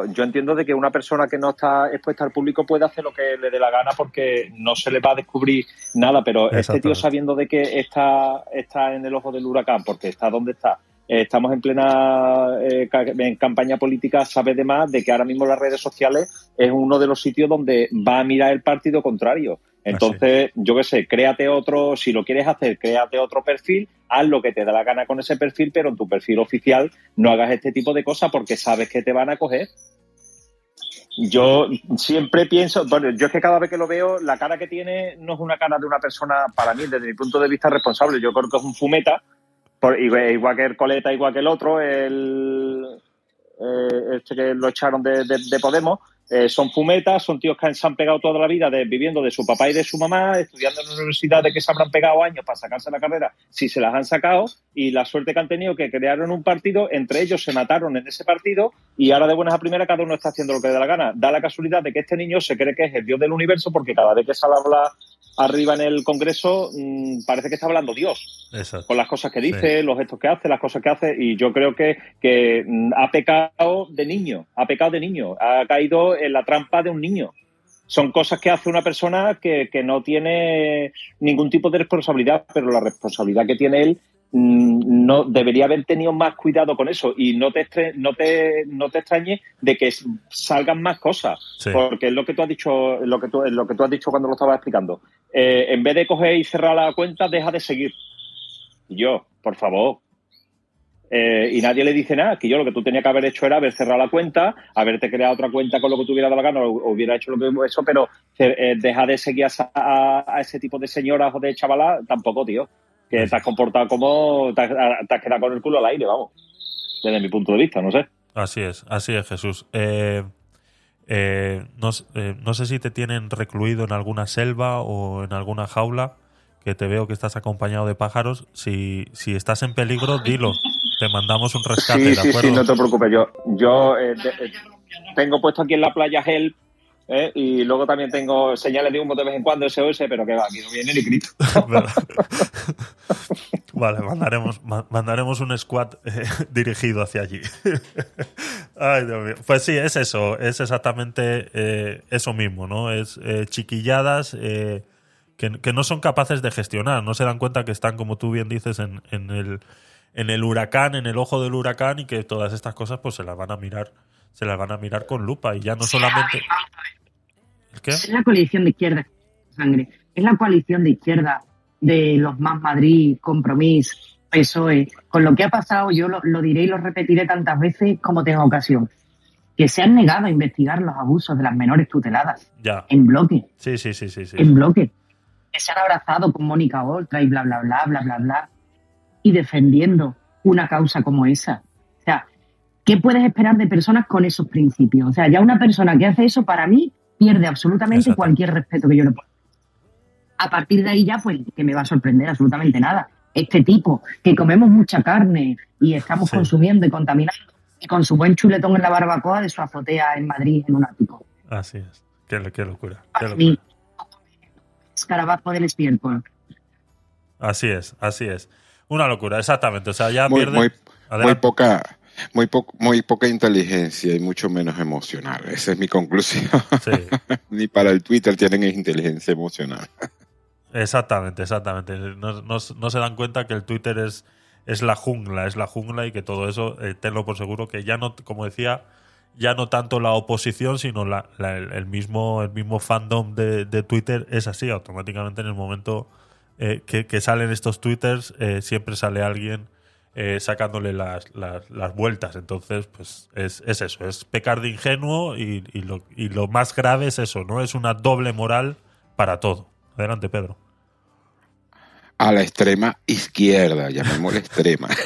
yo entiendo de que una persona que no está expuesta al público puede hacer lo que le dé la gana porque no se le va a descubrir nada, pero este tío sabiendo de que está, está en el ojo del huracán, porque está donde está, estamos en plena eh, en campaña política, sabe de más de que ahora mismo las redes sociales es uno de los sitios donde va a mirar el partido contrario. Entonces, yo qué sé, créate otro, si lo quieres hacer, créate otro perfil, haz lo que te da la gana con ese perfil, pero en tu perfil oficial no hagas este tipo de cosas porque sabes que te van a coger. Yo siempre pienso, bueno, yo es que cada vez que lo veo, la cara que tiene no es una cara de una persona, para mí, desde mi punto de vista, responsable. Yo creo que es un fumeta, por, igual que el Coleta, igual que el otro, el, eh, este que lo echaron de Podemos, eh, son fumetas, son tíos que se han pegado toda la vida viviendo de su papá y de su mamá, estudiando en la universidad de que se habrán pegado años para sacarse la carrera, si se las han sacado, y la suerte que han tenido que crearon un partido, entre ellos se mataron en ese partido, y ahora de buenas a primeras cada uno está haciendo lo que le da la gana. Da la casualidad de que este niño se cree que es el dios del universo, porque cada vez que sale a hablar arriba en el Congreso, mmm, parece que está hablando Dios. Con las cosas que dice, los gestos que hace, las cosas que hace, y yo creo que, que mm, ha pecado de niño, ha pecado de niño, ha caído en la trampa de un niño. Son cosas que hace una persona que, que no tiene ningún tipo de responsabilidad, pero la responsabilidad que tiene él mm, no debería haber tenido más cuidado con eso. Y no te no te no te extrañes de que salgan más cosas. Porque es lo que tú has dicho lo que tú lo que tú has dicho cuando lo estabas explicando. Eh, en vez de coger y cerrar la cuenta deja de seguir. Yo por favor. Eh, y nadie le dice nada, que yo lo que tú tenías que haber hecho era haber cerrado la cuenta, haberte creado otra cuenta con lo que tuviera dado la gana o hubiera hecho lo que eso, pero eh, deja de seguir a, ese tipo de señoras o de chavalas, tampoco, tío. Que te has comportado como, te has, quedado con el culo al aire, vamos. Desde mi punto de vista, no sé. Así es, así es, Jesús. Eh, no, no sé si te tienen recluido en alguna selva o en alguna jaula, que te veo que estás acompañado de pájaros. Si, si estás en peligro, dilo te mandamos un rescate, ¿de acuerdo? Sí, sí, no te preocupes. Yo, yo eh, eh, tengo puesto aquí en la playa Help ¿eh? y luego también tengo señales de humo de vez en cuando SOS, pero que va, aquí no viene ni grito. vale, mandaremos, mandaremos un squad dirigido hacia allí. Ay, Dios mío. Pues sí, es eso, es exactamente eso mismo, ¿no? Es chiquilladas que, que, no son capaces de gestionar, no se dan cuenta que están, como tú bien dices, en, en el en el huracán, en el ojo del huracán y que todas estas cosas pues se las van a mirar, se las van a mirar con lupa y ya no solamente qué? Es la coalición de izquierda, sangre. Es la coalición de izquierda de los más Madrid, Compromís, PSOE. Con lo que ha pasado yo lo, diré y lo repetiré tantas veces como tenga ocasión. que se han negado a investigar los abusos de las menores tuteladas Ya. en bloque, Sí, sí, sí, sí. sí. en bloque, que se han abrazado con Mónica Oltra y bla, bla, bla, bla, bla, bla, y defendiendo una causa como esa. O sea, ¿qué puedes esperar de personas con esos principios? O sea, ya una persona que hace eso, para mí, pierde absolutamente Exacto. cualquier respeto que yo le ponga. A partir de ahí ya, pues, que me va a sorprender absolutamente nada. Este tipo, que comemos mucha carne y estamos Sí. consumiendo y contaminando, y con su buen chuletón en la barbacoa de su azotea en Madrid, en un ático. Así es. Qué, qué locura. Qué locura. mí, escarabajo del estiércol. Así es, así es. Una locura, exactamente. O sea, ya Muy, pierde. muy, poca, muy, po- muy poca inteligencia y mucho menos emocional. Esa es mi conclusión. Sí, Ni para el Twitter tienen inteligencia emocional. exactamente, exactamente. No, no- no se dan cuenta que el Twitter es, es la jungla, es la jungla y que todo eso, eh, tenlo por seguro, que ya no, como decía, ya no tanto la oposición, sino la, la- el, el mismo, el mismo fandom de, de Twitter es así. Automáticamente en el momento eh, que, que salen estos Twitters, eh, siempre sale alguien eh, sacándole las, las, las vueltas. Entonces, pues es, es eso, es pecar de ingenuo y, y lo, y lo más grave es eso, ¿no? Es una doble moral para todo. Adelante, Pedro. A la extrema izquierda, llamémosle extrema.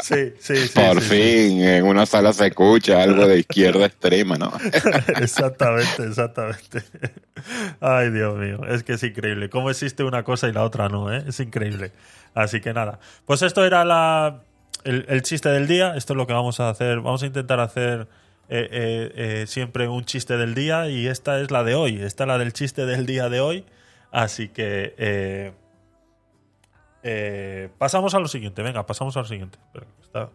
Sí, sí, sí. Por sí, fin, en una sala se escucha algo de izquierda extrema, ¿no? exactamente, exactamente. Ay, Dios mío, es que es increíble. ¿Cómo existe una cosa y la otra no? eh? Es increíble. Así que nada, pues esto era la, el, el chiste del día. Esto es lo que vamos a hacer. Vamos a intentar hacer eh, eh, eh, siempre un chiste del día y esta es la de hoy. Esta es la del chiste del día de hoy. Así que eh, eh, pasamos a lo siguiente. Venga, pasamos a lo siguiente. Está-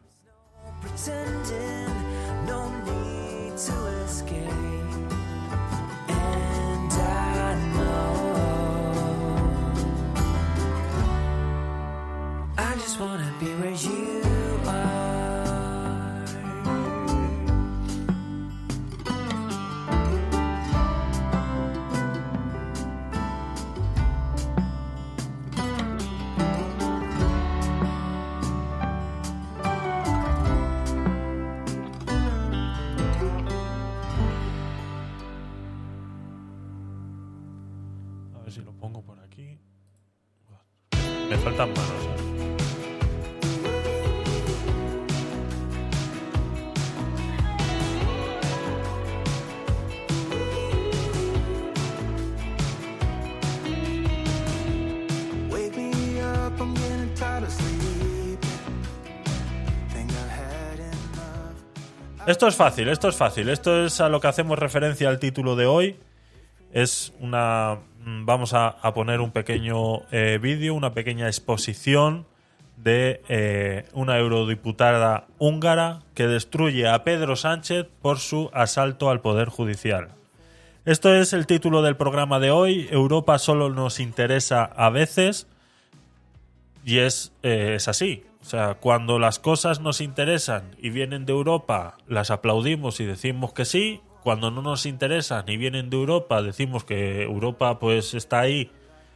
Esto es fácil, esto es fácil. Esto es a lo que hacemos referencia al título de hoy. Es una. Mm, Vamos a, poner un pequeño eh, vídeo, una pequeña exposición de eh, una eurodiputada húngara que destruye a Pedro Sánchez por su asalto al Poder Judicial. Esto es el título del programa de hoy. Europa solo nos interesa a veces. Y es, eh, es así. O sea, cuando las cosas nos interesan y vienen de Europa, las aplaudimos y decimos que sí. Cuando no nos interesan y vienen de Europa, decimos que Europa pues está ahí,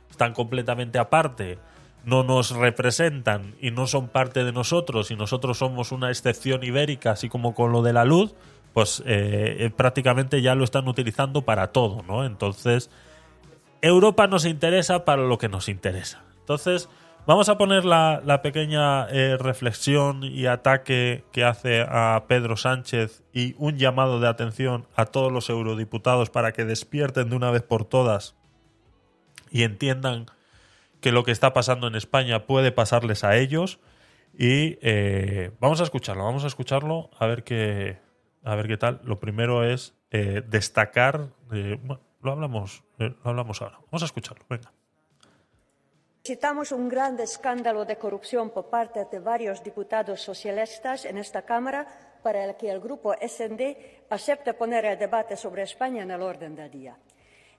están completamente aparte, no nos representan y no son parte de nosotros y nosotros somos una excepción ibérica, así como con lo de la luz, pues eh, eh, prácticamente ya lo están utilizando para todo, ¿no? Entonces, Europa nos interesa para lo que nos interesa. Entonces, vamos a poner la, la pequeña eh, reflexión y ataque que hace a Pedro Sánchez y un llamado de atención a todos los eurodiputados para que despierten de una vez por todas y entiendan que lo que está pasando en España puede pasarles a ellos. Y eh, vamos a escucharlo, vamos a escucharlo a ver qué, a ver qué tal. Lo primero es eh, destacar, eh, lo hablamos, lo hablamos ahora. Vamos a escucharlo, venga. Citamos un gran escándalo de corrupción por parte de varios diputados socialistas en esta Cámara para el que el Grupo SND acepta poner el debate sobre España en el orden del día.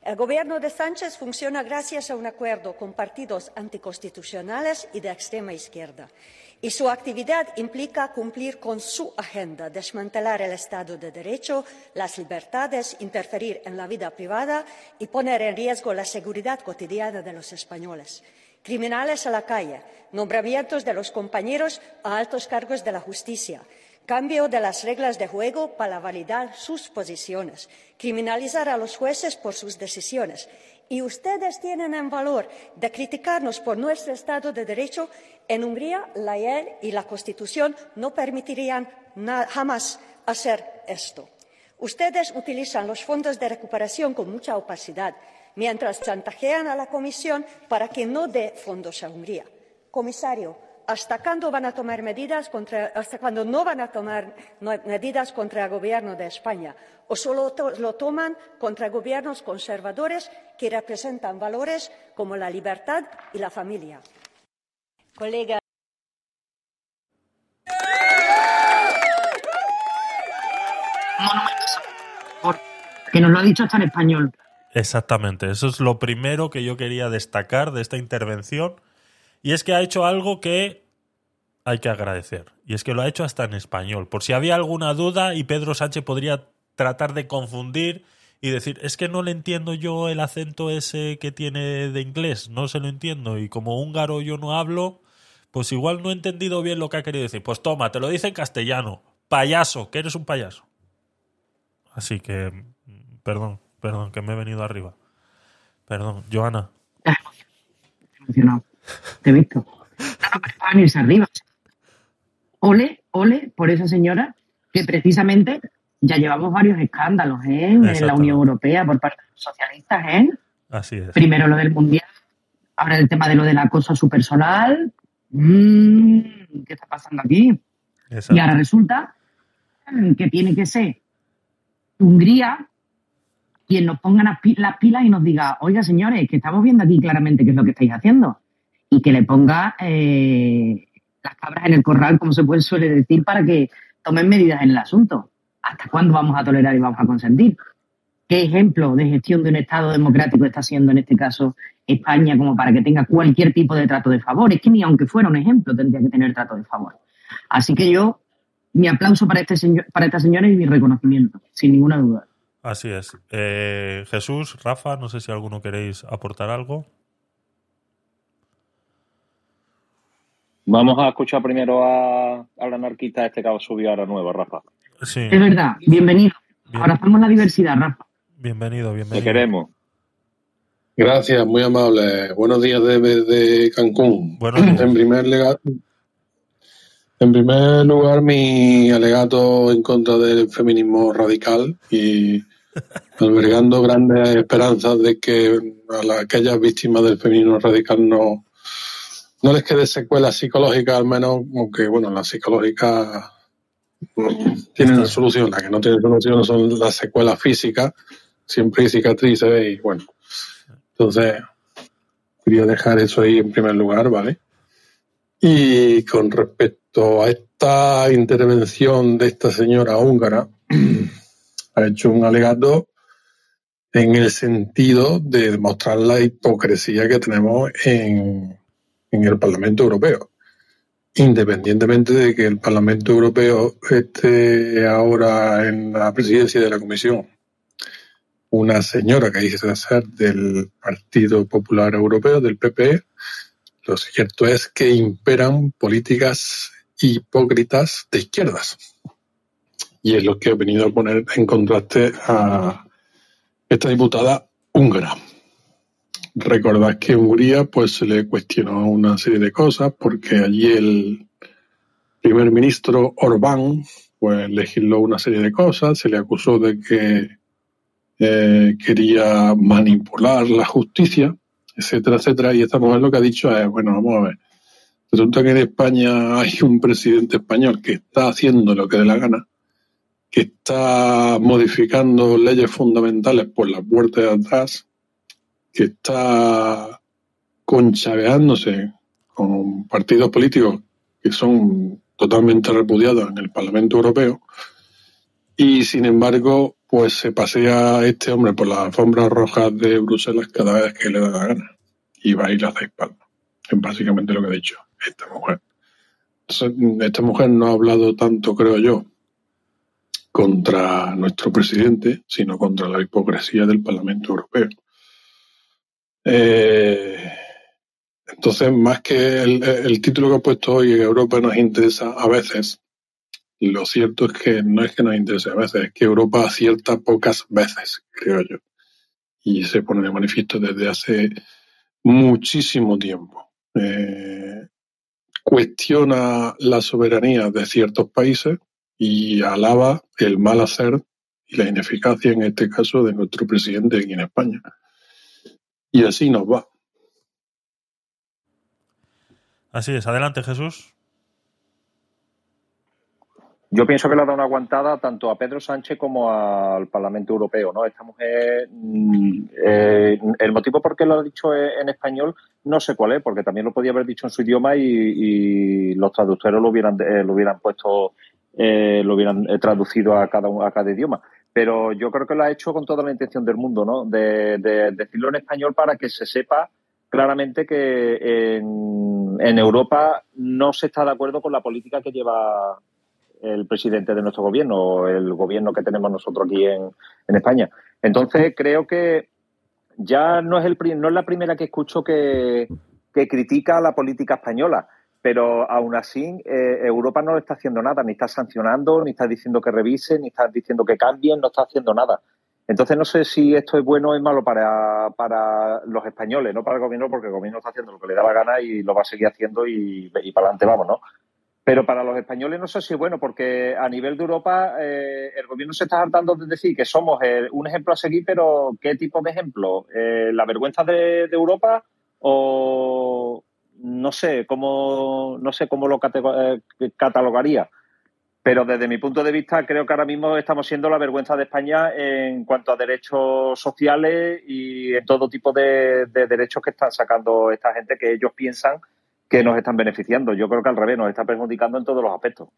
El gobierno de Sánchez funciona gracias a un acuerdo con partidos anticonstitucionales y de extrema izquierda. Y su actividad implica cumplir con su agenda, desmantelar el Estado de Derecho, las libertades, interferir en la vida privada y poner en riesgo la seguridad cotidiana de los españoles. Criminales a la calle, nombramientos de los compañeros a altos cargos de la justicia, cambio de las reglas de juego para validar sus posiciones, criminalizar a los jueces por sus decisiones. Y ustedes tienen el valor de criticarnos por nuestro Estado de Derecho. En Hungría, la ley y la Constitución no permitirían jamás hacer esto. Ustedes utilizan los fondos de recuperación con mucha opacidad, mientras chantajean a la Comisión para que no dé fondos a Hungría. Comisario, ¿hasta cuándo van a tomar medidas contra, hasta cuándo no van a tomar medidas contra el gobierno de España? ¿O solo lo toman contra gobiernos conservadores que representan valores como la libertad y la familia? Colega. Que nos lo ha dicho hasta en español. Exactamente, eso es lo primero que yo quería destacar de esta intervención. Y es que ha hecho algo que hay que agradecer. Y es que lo ha hecho hasta en español. Por si había alguna duda y Pedro Sánchez podría tratar de confundir y decir, es que no le entiendo yo el acento ese que tiene de inglés, no se lo entiendo. Y como húngaro yo no hablo, pues igual no he entendido bien lo que ha querido decir. Pues toma, te lo dice en castellano. Payaso, que eres un payaso. Así que, perdón. Perdón, que me he venido arriba. Perdón, Joana. Emocionado. Te he visto. No, para venirse arriba. Ole, ole por esa señora que precisamente ya llevamos varios escándalos ¿eh? en la Unión Europea por parte de los socialistas. ¿eh? Así es. Primero lo del Mundial, ahora el tema de lo del acoso a su personal. Mm, ¿Qué está pasando aquí? Y ahora resulta que tiene que ser Hungría quien nos ponga las pilas y nos diga, oiga señores, que estamos viendo aquí claramente qué es lo que estáis haciendo. Y que le ponga eh, las cabras en el corral, como se puede suele decir, para que tomen medidas en el asunto. ¿Hasta cuándo vamos a tolerar y vamos a consentir? ¿Qué ejemplo de gestión de un Estado democrático está siendo en este caso España como para que tenga cualquier tipo de trato de favor? Es que ni aunque fuera un ejemplo tendría que tener trato de favor. Así que yo, mi aplauso para, este señor, para esta señora y mi reconocimiento, sin ninguna duda. Así es. Eh, Jesús, Rafa, no sé si alguno queréis aportar algo. Vamos a escuchar primero a, la anarquista este que ha subido ahora nueva, Rafa. Sí. Es verdad, bienvenido. Ahora estamos la diversidad, Rafa. Bienvenido, bienvenido. Te queremos. Gracias, muy amable. Buenos días desde Cancún. En primer lugar, en primer lugar, mi alegato en contra del feminismo radical y albergando grandes esperanzas de que a aquellas víctimas del feminismo radical no, no les quede secuela psicológica, al menos, aunque bueno, las psicológicas tienen solución, las que no tienen solución son las secuelas físicas, siempre hay cicatrices y bueno. Entonces, quería dejar eso ahí en primer lugar, ¿vale? Y con respecto a esta intervención de esta señora húngara, ha hecho un alegato en el sentido de demostrar la hipocresía que tenemos en, el Parlamento Europeo. Independientemente de que el Parlamento Europeo esté ahora en la presidencia de la Comisión, una señora que dice ser del Partido Popular Europeo, del PPE, lo cierto es que imperan políticas hipócritas de izquierdas y es lo que he venido a poner en contraste a esta diputada húngara. Recordad que en Hungría pues se le cuestionó una serie de cosas porque allí el primer ministro Orbán pues legisló una serie de cosas, se le acusó de que eh, quería manipular la justicia, etcétera, etcétera, y esta mujer lo que ha dicho es, bueno, vamos a ver, resulta que en España hay un presidente español que está haciendo lo que dé la gana, que está modificando leyes fundamentales por la puerta de atrás, que está conchaveándose con partidos políticos que son totalmente repudiados en el Parlamento Europeo y sin embargo pues se pasea este hombre por las alfombras rojas de Bruselas cada vez que le da la gana y va a ir a espalda. Es básicamente lo que ha dicho esta mujer. esta mujer no ha hablado tanto, creo yo, contra nuestro presidente, sino contra la hipocresía del Parlamento Europeo. Eh, entonces, más que el, título que he puesto hoy, Europa nos interesa a veces, lo cierto es que no es que nos interese a veces, es que Europa acierta pocas veces, creo yo. Y se pone de manifiesto desde hace muchísimo tiempo. Eh, cuestiona la soberanía de ciertos países y alaba el mal hacer y la ineficacia, en este caso, de nuestro presidente aquí en España. Y así nos va. Así es. Adelante, Jesús. Yo pienso que le ha dado una aguantada tanto a Pedro Sánchez como al Parlamento Europeo, ¿no? Esta mujer, mm, eh, el motivo por qué lo ha dicho en español no sé cuál es, porque también lo podía haber dicho en su idioma y, los traductores lo hubieran, eh, lo hubieran puesto, eh, lo hubieran traducido a cada, a cada idioma. Pero yo creo que lo ha hecho con toda la intención del mundo, ¿no? De, decirlo en español para que se sepa claramente que en, en Europa no se está de acuerdo con la política que lleva el presidente de nuestro gobierno o el gobierno que tenemos nosotros aquí en, España. Entonces, creo que ya no es, el, no es la primera que escucho que, critica la política española, pero aún así eh, Europa no le está haciendo nada, ni está sancionando, ni está diciendo que revise, ni está diciendo que cambien, no está haciendo nada. Entonces no sé si esto es bueno o es malo para, para los españoles, no para el gobierno, porque el gobierno está haciendo lo que le da la gana y lo va a seguir haciendo y, para adelante vamos, ¿no? Pero para los españoles no sé si es bueno, porque a nivel de Europa eh, el gobierno se está hartando de decir que somos eh, un ejemplo a seguir, pero ¿qué tipo de ejemplo? ¿La vergüenza de, Europa o no sé cómo no sé cómo lo catalogaría? Pero desde mi punto de vista creo que ahora mismo estamos siendo la vergüenza de España en cuanto a derechos sociales y en todo tipo de derechos que están sacando esta gente que ellos piensan que nos están beneficiando. Yo creo que al revés, nos está perjudicando en todos los aspectos.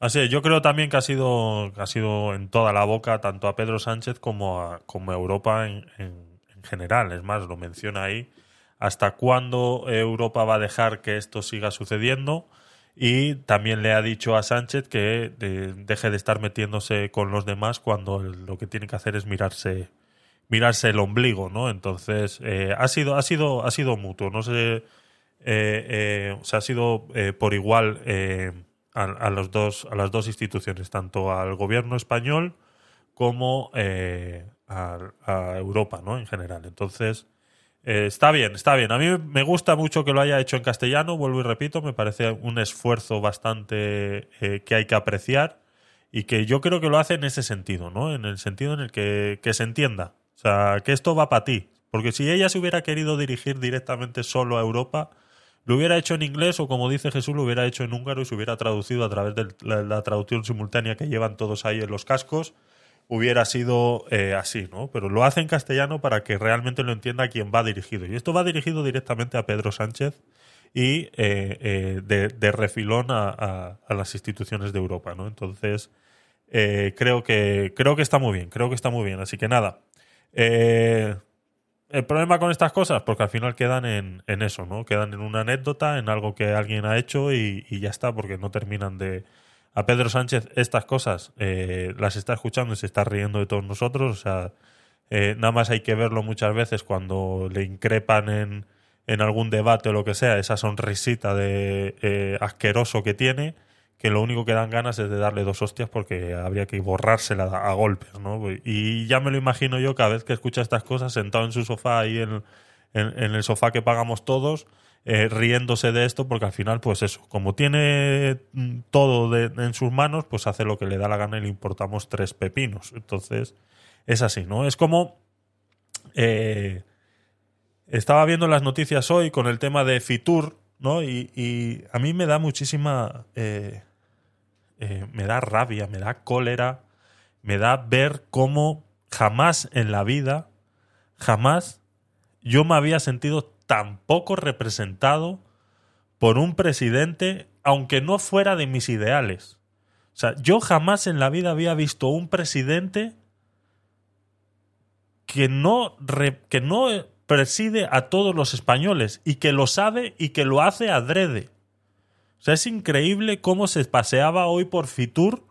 Así es, yo creo también que ha sido, ha sido en toda la boca tanto a Pedro Sánchez como a, como Europa en, general. Es más, lo menciona ahí. ¿Hasta cuándo Europa va a dejar que esto siga sucediendo? Y también le ha dicho a Sánchez que deje de estar metiéndose con los demás cuando lo que tiene que hacer es mirarse mirarse el ombligo, ¿no? Entonces, eh, ha sido, ha sido, ha sido mutuo, no sé, eh, eh, ha sido por igual a, los dos, a las dos instituciones, tanto al gobierno español como a, a, Europa, ¿no? En general. Entonces, está bien, está bien. A mí me gusta mucho que lo haya hecho en castellano, vuelvo y repito, me parece un esfuerzo bastante que hay que apreciar y que yo creo que lo hace en ese sentido, ¿no? En el sentido en el que, se entienda o sea, que esto va para ti. Porque si ella se hubiera querido dirigir directamente solo a Europa, lo hubiera hecho en inglés o como dice Jesús, lo hubiera hecho en húngaro y se hubiera traducido a través de la, traducción simultánea que llevan todos ahí en los cascos, hubiera sido eh, así, ¿no? Pero lo hace en castellano para que realmente lo entienda quien va dirigido. Y esto va dirigido directamente a Pedro Sánchez y eh, eh, de, refilón a, las instituciones de Europa, ¿no? Entonces, creo, que, creo que está muy bien, creo que está muy bien. Así que nada, eh, el problema con estas cosas, porque al final quedan en, eso, ¿no? Quedan en una anécdota, en algo que alguien ha hecho y, ya está, porque no terminan de... A Pedro Sánchez estas cosas eh, las está escuchando y se está riendo de todos nosotros, o sea, eh, nada más hay que verlo muchas veces cuando le increpan en, en algún debate o lo que sea, esa sonrisita de asqueroso que tiene que lo único que dan ganas es de darle dos hostias porque habría que borrársela a golpes, ¿no? Y ya me lo imagino yo cada vez que escucha estas cosas sentado en su sofá ahí en, en, el sofá que pagamos todos, eh, riéndose de esto porque al final, pues eso, como tiene mm, todo en sus manos, pues hace lo que le da la gana y le importamos tres pepinos. Entonces, es así, ¿no? Es como... Eh, estaba viendo las noticias hoy con el tema de Fitur, ¿no? Y, a mí me da muchísima... Eh, me da rabia, me da cólera, me da ver cómo jamás en la vida, jamás yo me había sentido tan poco representado por un presidente, aunque no fuera de mis ideales. O sea, yo jamás en la vida había visto un presidente que no, que no preside a todos los españoles y que lo sabe y que lo hace adrede. O sea, es increíble cómo se paseaba hoy por Fitur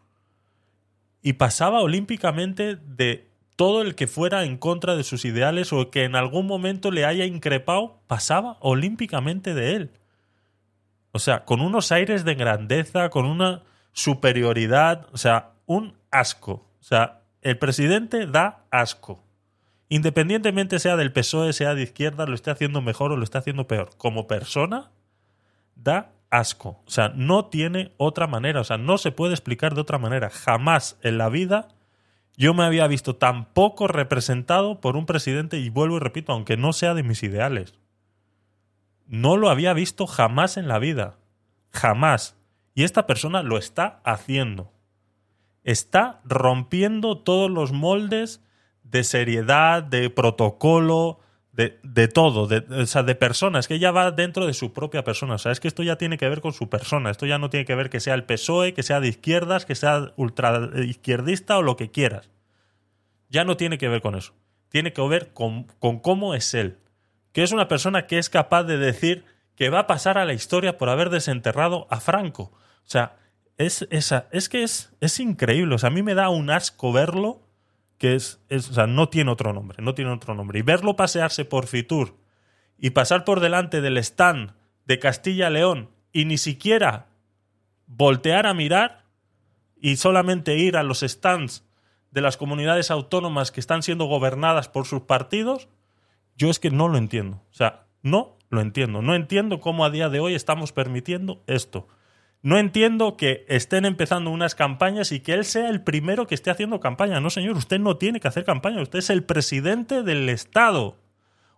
y pasaba olímpicamente de todo el que fuera en contra de sus ideales o que en algún momento le haya increpado, pasaba olímpicamente de él. O sea, con unos aires de grandeza, con una... superioridad, o sea, un asco. O sea, el presidente da asco. Independientemente sea del PSOE, sea de izquierda, lo esté haciendo mejor o lo esté haciendo peor. Como persona, da asco. O sea, no tiene otra manera. O sea, no se puede explicar de otra manera. Jamás en la vida yo me había visto tan poco representado por un presidente, y vuelvo y repito, aunque no sea de mis ideales. No lo había visto jamás en la vida. Jamás. Y esta persona lo está haciendo. Está rompiendo todos los moldes de seriedad, de protocolo, de, de todo, de, o sea, de personas, que ya va dentro de su propia persona. O sea, es que esto ya tiene que ver con su persona. Esto ya no tiene que ver que sea el PSOE, que sea de izquierdas, que sea ultra izquierdista o lo que quieras. Ya no tiene que ver con eso. Tiene que ver con, con cómo es él. Que es una persona que es capaz de decir que va a pasar a la historia por haber desenterrado a Franco. O sea, es, esa, es que es, es increíble. O sea, a mí me da un asco verlo, que es, o sea, no tiene otro nombre, no tiene otro nombre. Y verlo pasearse por Fitur y pasar por delante del stand de Castilla-León y ni siquiera voltear a mirar y solamente ir a los stands de las comunidades autónomas que están siendo gobernadas por sus partidos, yo es que no lo entiendo. O sea, no lo entiendo. No entiendo cómo a día de hoy estamos permitiendo esto. No entiendo que estén empezando unas campañas y que él sea el primero que esté haciendo campaña. No, señor, usted no tiene que hacer campaña. Usted es el presidente del Estado.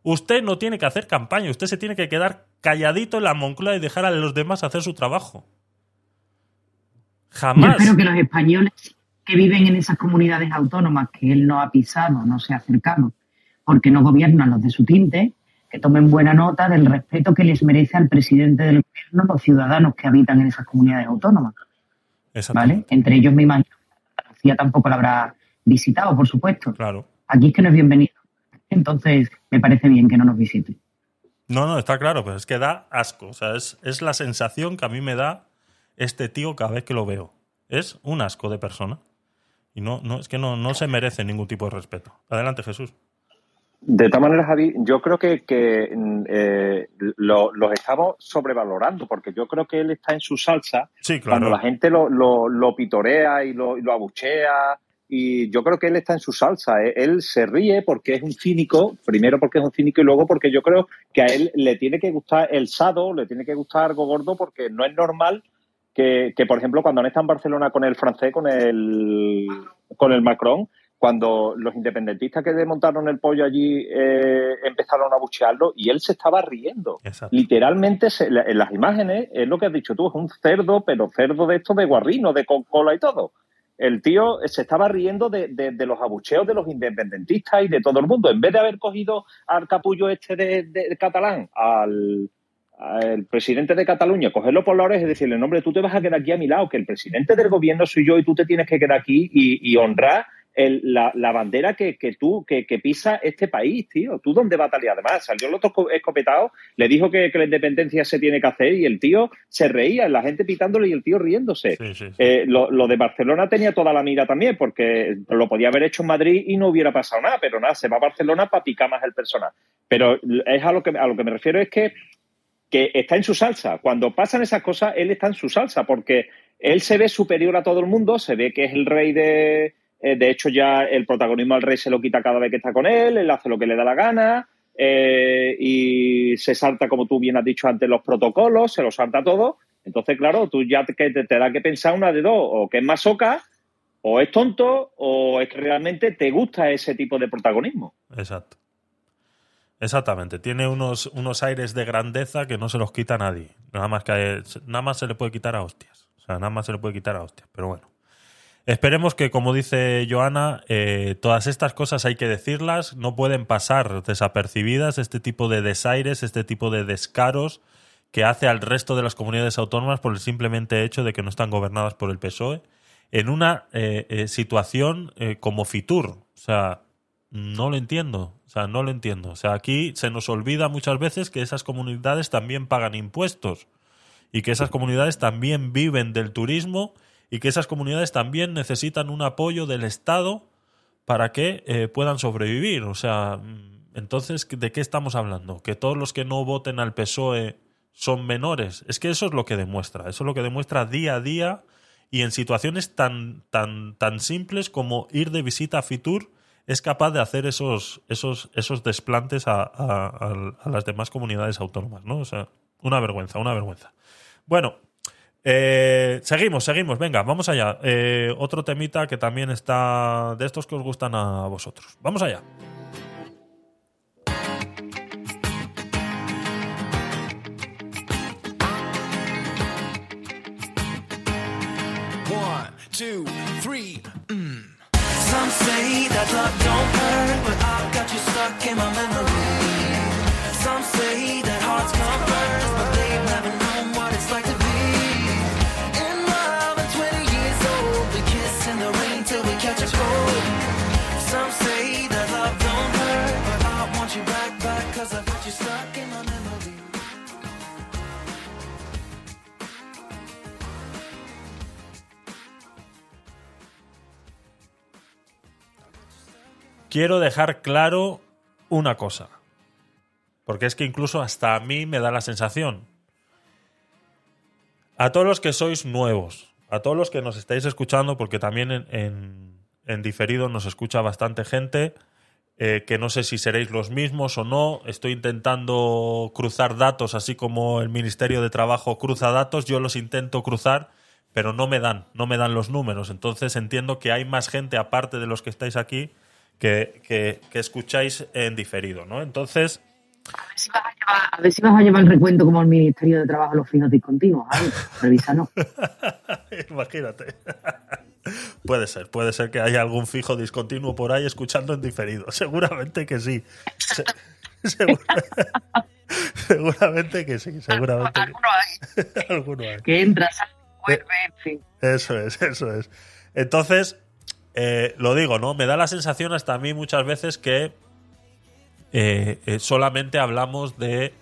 Usted no tiene que hacer campaña. Usted se tiene que quedar calladito en la Moncloa y dejar a los demás hacer su trabajo. Jamás. Yo espero que los españoles que viven en esas comunidades autónomas que él no ha pisado, no se ha acercado, porque no gobiernan los de su tinte, que tomen buena nota del respeto que les merece al presidente del gobierno los ciudadanos que habitan en esas comunidades autónomas. ¿Vale? Entre ellos me imagino que tampoco la habrá visitado, por supuesto. Claro. Aquí es que no es bienvenido. Entonces, me parece bien que no nos visite. No, no, está claro, pero es que da asco. O sea, es, es la sensación que a mí me da este tío cada vez que lo veo. Es un asco de persona. Y no, no, es que no, no se merece ningún tipo de respeto. Adelante, Jesús. De todas maneras, Javi, yo creo que, que eh, lo, los estamos sobrevalorando, porque yo creo que él está en su salsa sí, claro. cuando la gente lo, lo, lo pitorea y lo, y lo, abuchea. Y yo creo que él está en su salsa. ¿eh? Él se ríe porque es un cínico, primero porque es un cínico y luego porque yo creo que a él le tiene que gustar el sado, le tiene que gustar algo gordo, porque no es normal que, que por ejemplo, cuando han estado en Barcelona con el francés, con el, con el Macron, cuando los independentistas que desmontaron el pollo allí eh, empezaron a buchearlo y él se estaba riendo. Exacto. Literalmente, se, en las imágenes, es lo que has dicho tú, es un cerdo, pero cerdo de estos de guarrino, de con cola y todo. El tío se estaba riendo de, de, de, los abucheos de los independentistas y de todo el mundo. En vez de haber cogido al capullo este de, de catalán, al, al presidente de Cataluña, cogerlo por la oreja y decirle, no, hombre, tú te vas a quedar aquí a mi lado, que el presidente del gobierno soy yo y tú te tienes que quedar aquí y, y honrar el, la, la, bandera que, que tú, que, que, pisa este país, tío. ¿Tú dónde vas a salir? Además, salió el otro escopetado, le dijo que, que, la independencia se tiene que hacer y el tío se reía, la gente pitándole y el tío riéndose. Sí, sí, sí. Eh, lo, lo, de Barcelona tenía toda la mira también, porque lo podía haber hecho en Madrid y no hubiera pasado nada, pero nada, se va a Barcelona para picar más el personal. Pero es a lo que, a lo que me refiero es que que está en su salsa. Cuando pasan esas cosas, él está en su salsa, porque él se ve superior a todo el mundo, se ve que es el rey de... Eh, de hecho, ya el protagonismo al rey se lo quita cada vez que está con él, él hace lo que le da la gana, eh, y se salta, como tú bien has dicho antes, los protocolos, se lo salta todo. Entonces, claro, tú ya te, te, da que pensar una de dos, o que es masoca, o es tonto, o es que realmente te gusta ese tipo de protagonismo. Exacto. Exactamente, tiene unos, unos aires de grandeza que no se los quita a nadie. Nada más, que, nada más se le puede quitar a hostias. O sea, nada más se le puede quitar a hostias. Pero bueno. Esperemos que, como dice Joana, eh, todas estas cosas hay que decirlas, no pueden pasar desapercibidas, este tipo de desaires, este tipo de descaros que hace al resto de las comunidades autónomas por el simplemente hecho de que no están gobernadas por el PSOE, en una eh, eh, situación como Fitur. O sea, no lo entiendo. O sea, no lo entiendo. O sea, aquí se nos olvida muchas veces que esas comunidades también pagan impuestos y que esas comunidades también viven del turismo y que esas comunidades también necesitan un apoyo del Estado para que eh, puedan sobrevivir. O sea, entonces, ¿de qué estamos hablando? ¿Que todos los que no voten al PSOE son menores? Es que eso es lo que demuestra. Eso es lo que demuestra día a día y en situaciones tan, tan, tan simples como ir de visita a Fitur es capaz de hacer esos, esos, esos desplantes a, a, las demás comunidades autónomas, ¿no? O sea, una vergüenza, una vergüenza. Bueno, eh, seguimos, seguimos, venga, vamos allá. Eh, otro temita que también está de estos que os gustan a vosotros. Vamos allá. One, two, three. Mm. Some say that love don't hurt, but I've got you stuck in my memory. Quiero dejar claro una cosa. Porque es que incluso hasta a mí me da la sensación. A todos los que sois nuevos, a todos los que nos estáis escuchando, porque también en, diferido nos escucha bastante gente, eh, que no sé si seréis los mismos o no. Estoy intentando cruzar datos, así como el Ministerio de Trabajo cruza datos, yo los intento cruzar, pero no me dan, no me dan los números. Entonces entiendo que hay más gente, aparte de los que estáis aquí, que, que, que escucháis en diferido, ¿no? Entonces a ver si vas a llevar, el recuento como el Ministerio de Trabajo los finos discontinuos. no Imagínate. Puede ser, puede ser que haya algún fijo discontinuo por ahí escuchando en diferido. Seguramente que sí. seguramente que sí, seguramente que... Alguno hay. Que entras, vuelve, en fin. Eso es, eso es. Entonces, eh, lo digo, ¿no? Me da la sensación hasta a mí muchas veces que eh, eh, solamente hablamos de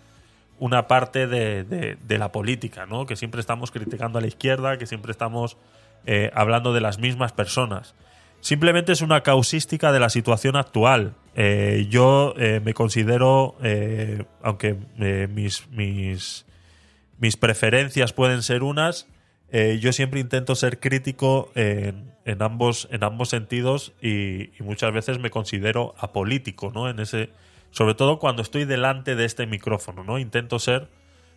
una parte de, la política, ¿no? Que siempre estamos criticando a la izquierda, que siempre estamos hablando de las mismas personas. Simplemente es una causística de la situación actual. yo me considero, aunque mis, mis, mis, preferencias pueden ser unas, yo siempre intento ser crítico en, ambos, en ambos sentidos y, y, muchas veces me considero apolítico, ¿no? En ese, sobre todo cuando estoy delante de este micrófono, ¿no? Intento ser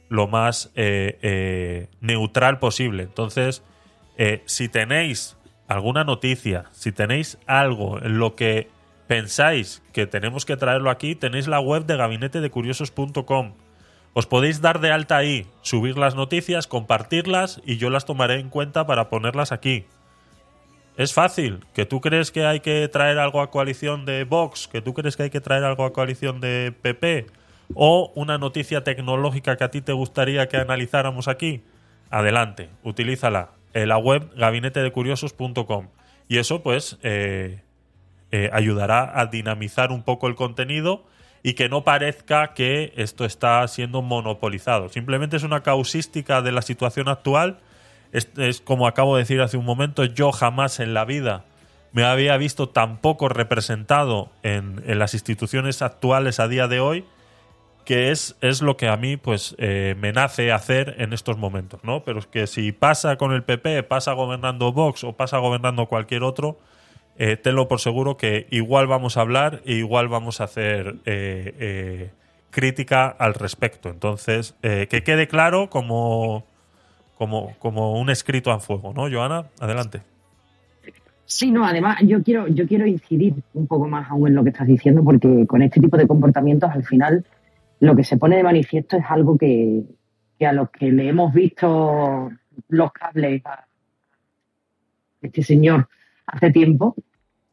lo más eh, eh, neutral posible. Entonces, eh, si tenéis alguna noticia, si tenéis algo en lo que pensáis que tenemos que traerlo aquí, tenéis la web de gabinetedecuriosos.com. Os podéis dar de alta ahí, subir las noticias, compartirlas y yo las tomaré en cuenta para ponerlas aquí. Es fácil. ¿Que tú crees que hay que traer algo a coalición de Vox? ¿Que tú crees que hay que traer algo a coalición de PP? ¿O una noticia tecnológica que a ti te gustaría que analizáramos aquí? Adelante, utilízala. En la web gabinetedecuriosos.com. Y eso, pues, eh, eh, ayudará a dinamizar un poco el contenido y que no parezca que esto está siendo monopolizado. Simplemente es una causística de la situación actual es, como acabo de decir hace un momento, yo jamás en la vida me había visto tan poco representado en, las instituciones actuales a día de hoy, que es, es lo que a mí pues eh, me nace hacer en estos momentos, ¿no? Pero es que si pasa con el PP, pasa gobernando Vox o pasa gobernando cualquier otro, eh, tenlo por seguro que igual vamos a hablar e igual vamos a hacer eh, crítica al respecto. Entonces, que quede claro como como, como un escrito a fuego, ¿no, Joana? Adelante. Sí, no, además yo quiero, yo quiero incidir un poco más aún en lo que estás diciendo, porque con este tipo de comportamientos al final lo que se pone de manifiesto es algo que, a los que le hemos visto los cables a este señor hace tiempo,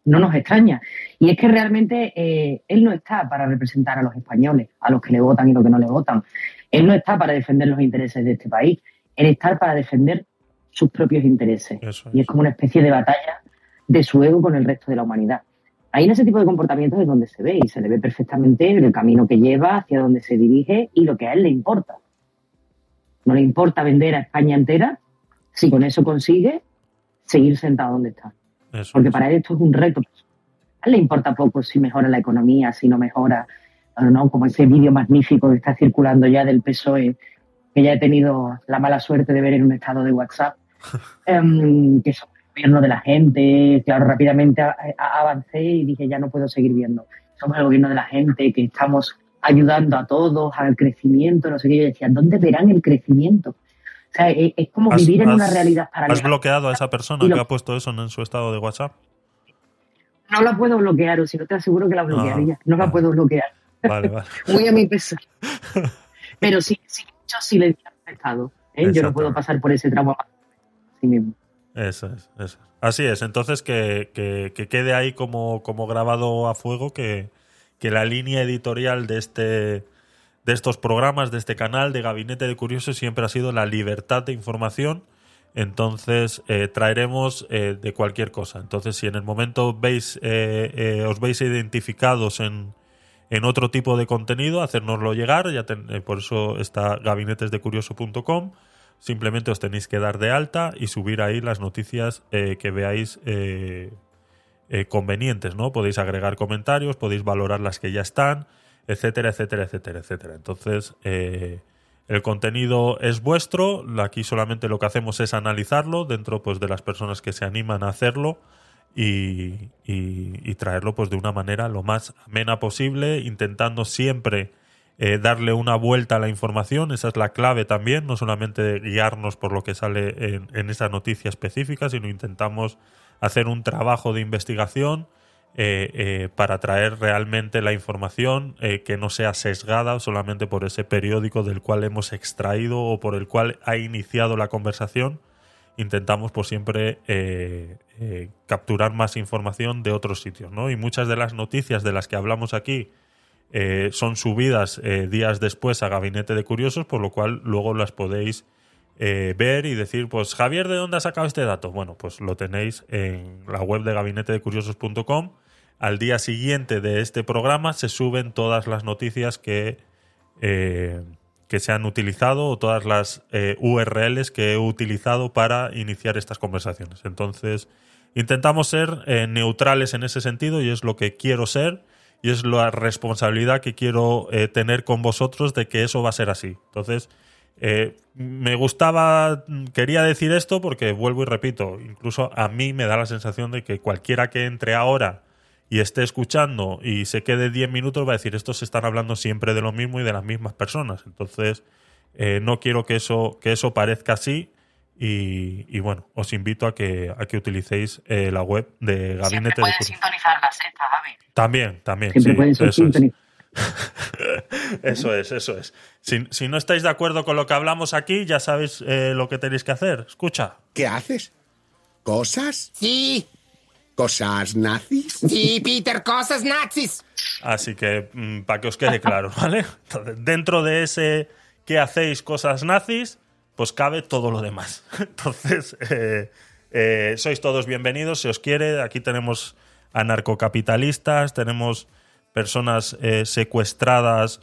no nos extraña. Y es que realmente eh, él no está para representar a los españoles, a los que le votan y los que no le votan. Él no está para defender los intereses de este país en estar para defender sus propios intereses. Y es como una especie de batalla de su ego con el resto de la humanidad. Ahí en ese tipo de comportamientos es donde se ve y se le ve perfectamente el camino que lleva, hacia donde se dirige y lo que a él le importa. No le importa vender a España entera si con eso consigue seguir sentado donde está. Porque para él esto es un reto. A él le importa poco si mejora la economía, si no mejora, no como ese vídeo magnífico que está circulando ya del PSOE que ya he tenido la mala suerte de ver en un estado de WhatsApp, em, que somos el gobierno de la gente. Claro, rápidamente avancé y dije, ya no puedo seguir viendo. Somos el gobierno de la gente, que estamos ayudando a todos al crecimiento, no sé qué. Yo decía, ¿dónde verán el crecimiento? O sea, e, es, como vivir en una realidad paralela. ¿Has bloqueado a esa persona que ha puesto eso en su estado de WhatsApp? No la puedo bloquear, o si no te aseguro que la bloquearía. no la puedo bloquear. Vale, vale. Muy a mi pesar. Pero sí, sí, sí le he afectado. ¿eh? Yo no puedo pasar por ese trauma así mismo. Eso es, eso Así es. Entonces que, que, quede ahí como, como grabado a fuego que, que la línea editorial de este de estos programas, de este canal de Gabinete de Curiosos, siempre ha sido la libertad de información. Entonces eh, traeremos eh, de cualquier cosa. Entonces, si en el momento veis, os veis identificados en, en otro tipo de contenido, hacérnoslo llegar. Ya eh, por eso está gabinetesdecurioso.com. Simplemente os tenéis que dar de alta y subir ahí las noticias eh, que veáis eh, convenientes, ¿no? Podéis agregar comentarios, podéis valorar las que ya están, etcétera, etcétera, etcétera, etcétera. Entonces, el contenido es vuestro. Aquí solamente lo que hacemos es analizarlo dentro pues, de las personas que se animan a hacerlo y, traerlo pues de una manera lo más amena posible, intentando siempre eh, darle una vuelta a la información, esa es la clave también, no solamente guiarnos por lo que sale en, esa noticia específica, sino intentamos hacer un trabajo de investigación eh, eh, para traer realmente la información que no sea sesgada solamente por ese periódico del cual hemos extraído o por el cual ha iniciado la conversación, intentamos por siempre eh, eh, capturar más información de otros sitios, ¿no? Y muchas de las noticias de las que hablamos aquí eh, son subidas días después a Gabinete de Curiosos, por lo cual luego las podéis ver y decir, pues Javier, ¿de dónde ha sacado este dato? Bueno, pues lo tenéis en la web de gabinetedecuriosos.com. Al día siguiente de este programa se suben todas las noticias que que se han utilizado o todas las eh, URLs que he utilizado para iniciar estas conversaciones. Entonces, intentamos ser eh, neutrales en ese sentido y es lo que quiero ser y es la responsabilidad que quiero eh, tener con vosotros de que eso va a ser así. Entonces, me gustaba, quería decir esto porque vuelvo y repito, incluso a mí me da la sensación de que cualquiera que entre ahora y esté escuchando y se quede 10 minutos, va a decir, estos están hablando siempre de lo mismo y de las mismas personas. Entonces, eh, no quiero que eso, que eso parezca así. Y, bueno, os invito a que, a que utilicéis eh, la web de Gabinete de sintonizar la seta, Javi. También, también. eso, es. eso es, Si, no estáis de acuerdo con lo que hablamos aquí, ya sabéis eh, lo que tenéis que hacer. Escucha. ¿Qué haces? ¿Cosas? Sí, ¿Cosas nazis? Sí, Peter, cosas nazis. Así que, mm, para que os quede claro, ¿vale? dentro de ese que hacéis cosas nazis, pues cabe todo lo demás. Entonces, eh, eh, sois todos bienvenidos, si os quiere. Aquí tenemos anarcocapitalistas, tenemos personas eh, secuestradas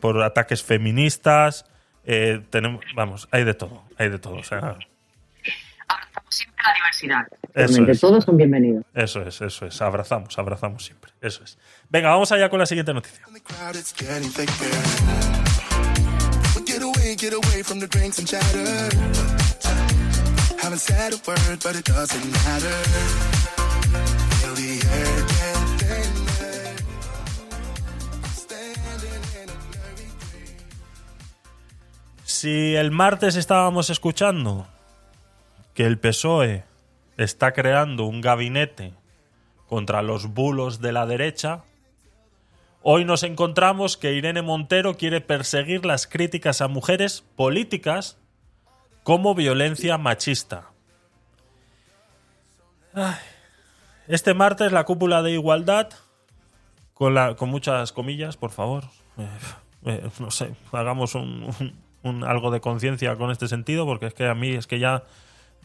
por ataques feministas. tenemos, vamos, hay de todo, hay de todo. O sea, siempre la diversidad. Todos son bienvenidos. Eso es, eso es. Abrazamos, abrazamos siempre. Eso es. Venga, vamos allá con la siguiente noticia. Si el martes estábamos escuchando que el PSOE está creando un gabinete contra los bulos de la derecha, hoy nos encontramos que Irene Montero quiere perseguir las críticas a mujeres políticas como violencia machista. Este martes la cúpula de igualdad, con, la, con muchas comillas, por favor, eh, eh, no sé, hagamos algo de conciencia con este sentido, porque es que a mí es que ya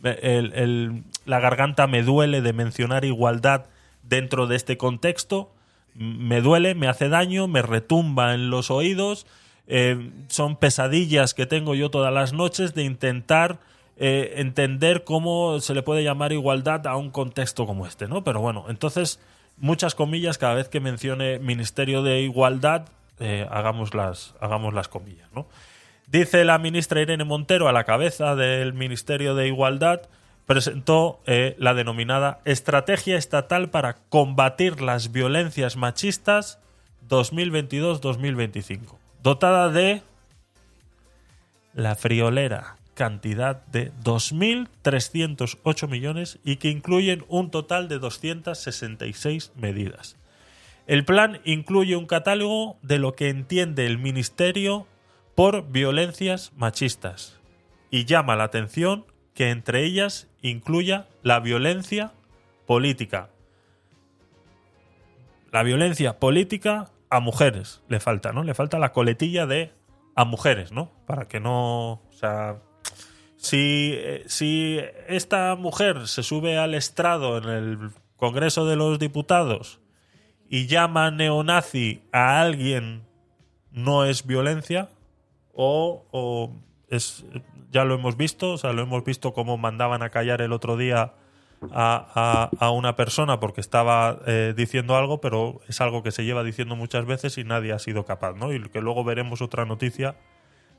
la garganta me duele de mencionar igualdad dentro de este contexto. Me duele, me hace daño, me retumba en los oídos. Eh, son pesadillas que tengo yo todas las noches de intentar eh, entender cómo se le puede llamar igualdad a un contexto como este, ¿no? Pero bueno, entonces, muchas comillas, cada vez que mencione Ministerio de Igualdad, eh, hagamos, las, hagamos las comillas, ¿no? Dice la ministra Irene Montero a la cabeza del Ministerio de Igualdad presentó eh, la denominada Estrategia Estatal para combatir las violencias machistas 2022-2025, dotada de la friolera cantidad de 2.308 millones y que incluyen un total de 266 medidas. El plan incluye un catálogo de lo que entiende el Ministerio por violencias machistas y llama la atención que entre ellas incluya la violencia política. La violencia política a mujeres le falta, ¿no? Le falta la coletilla de a mujeres, ¿no? Para que no, o sea, si, eh, si esta mujer se sube al estrado en el Congreso de los Diputados y llama neonazi a alguien, no es violencia o, o es ya lo hemos visto, o sea, lo hemos visto cómo mandaban a callar el otro día a, a, una persona porque estaba eh, diciendo algo, pero es algo que se lleva diciendo muchas veces y nadie ha sido capaz, ¿no? Y que luego veremos otra noticia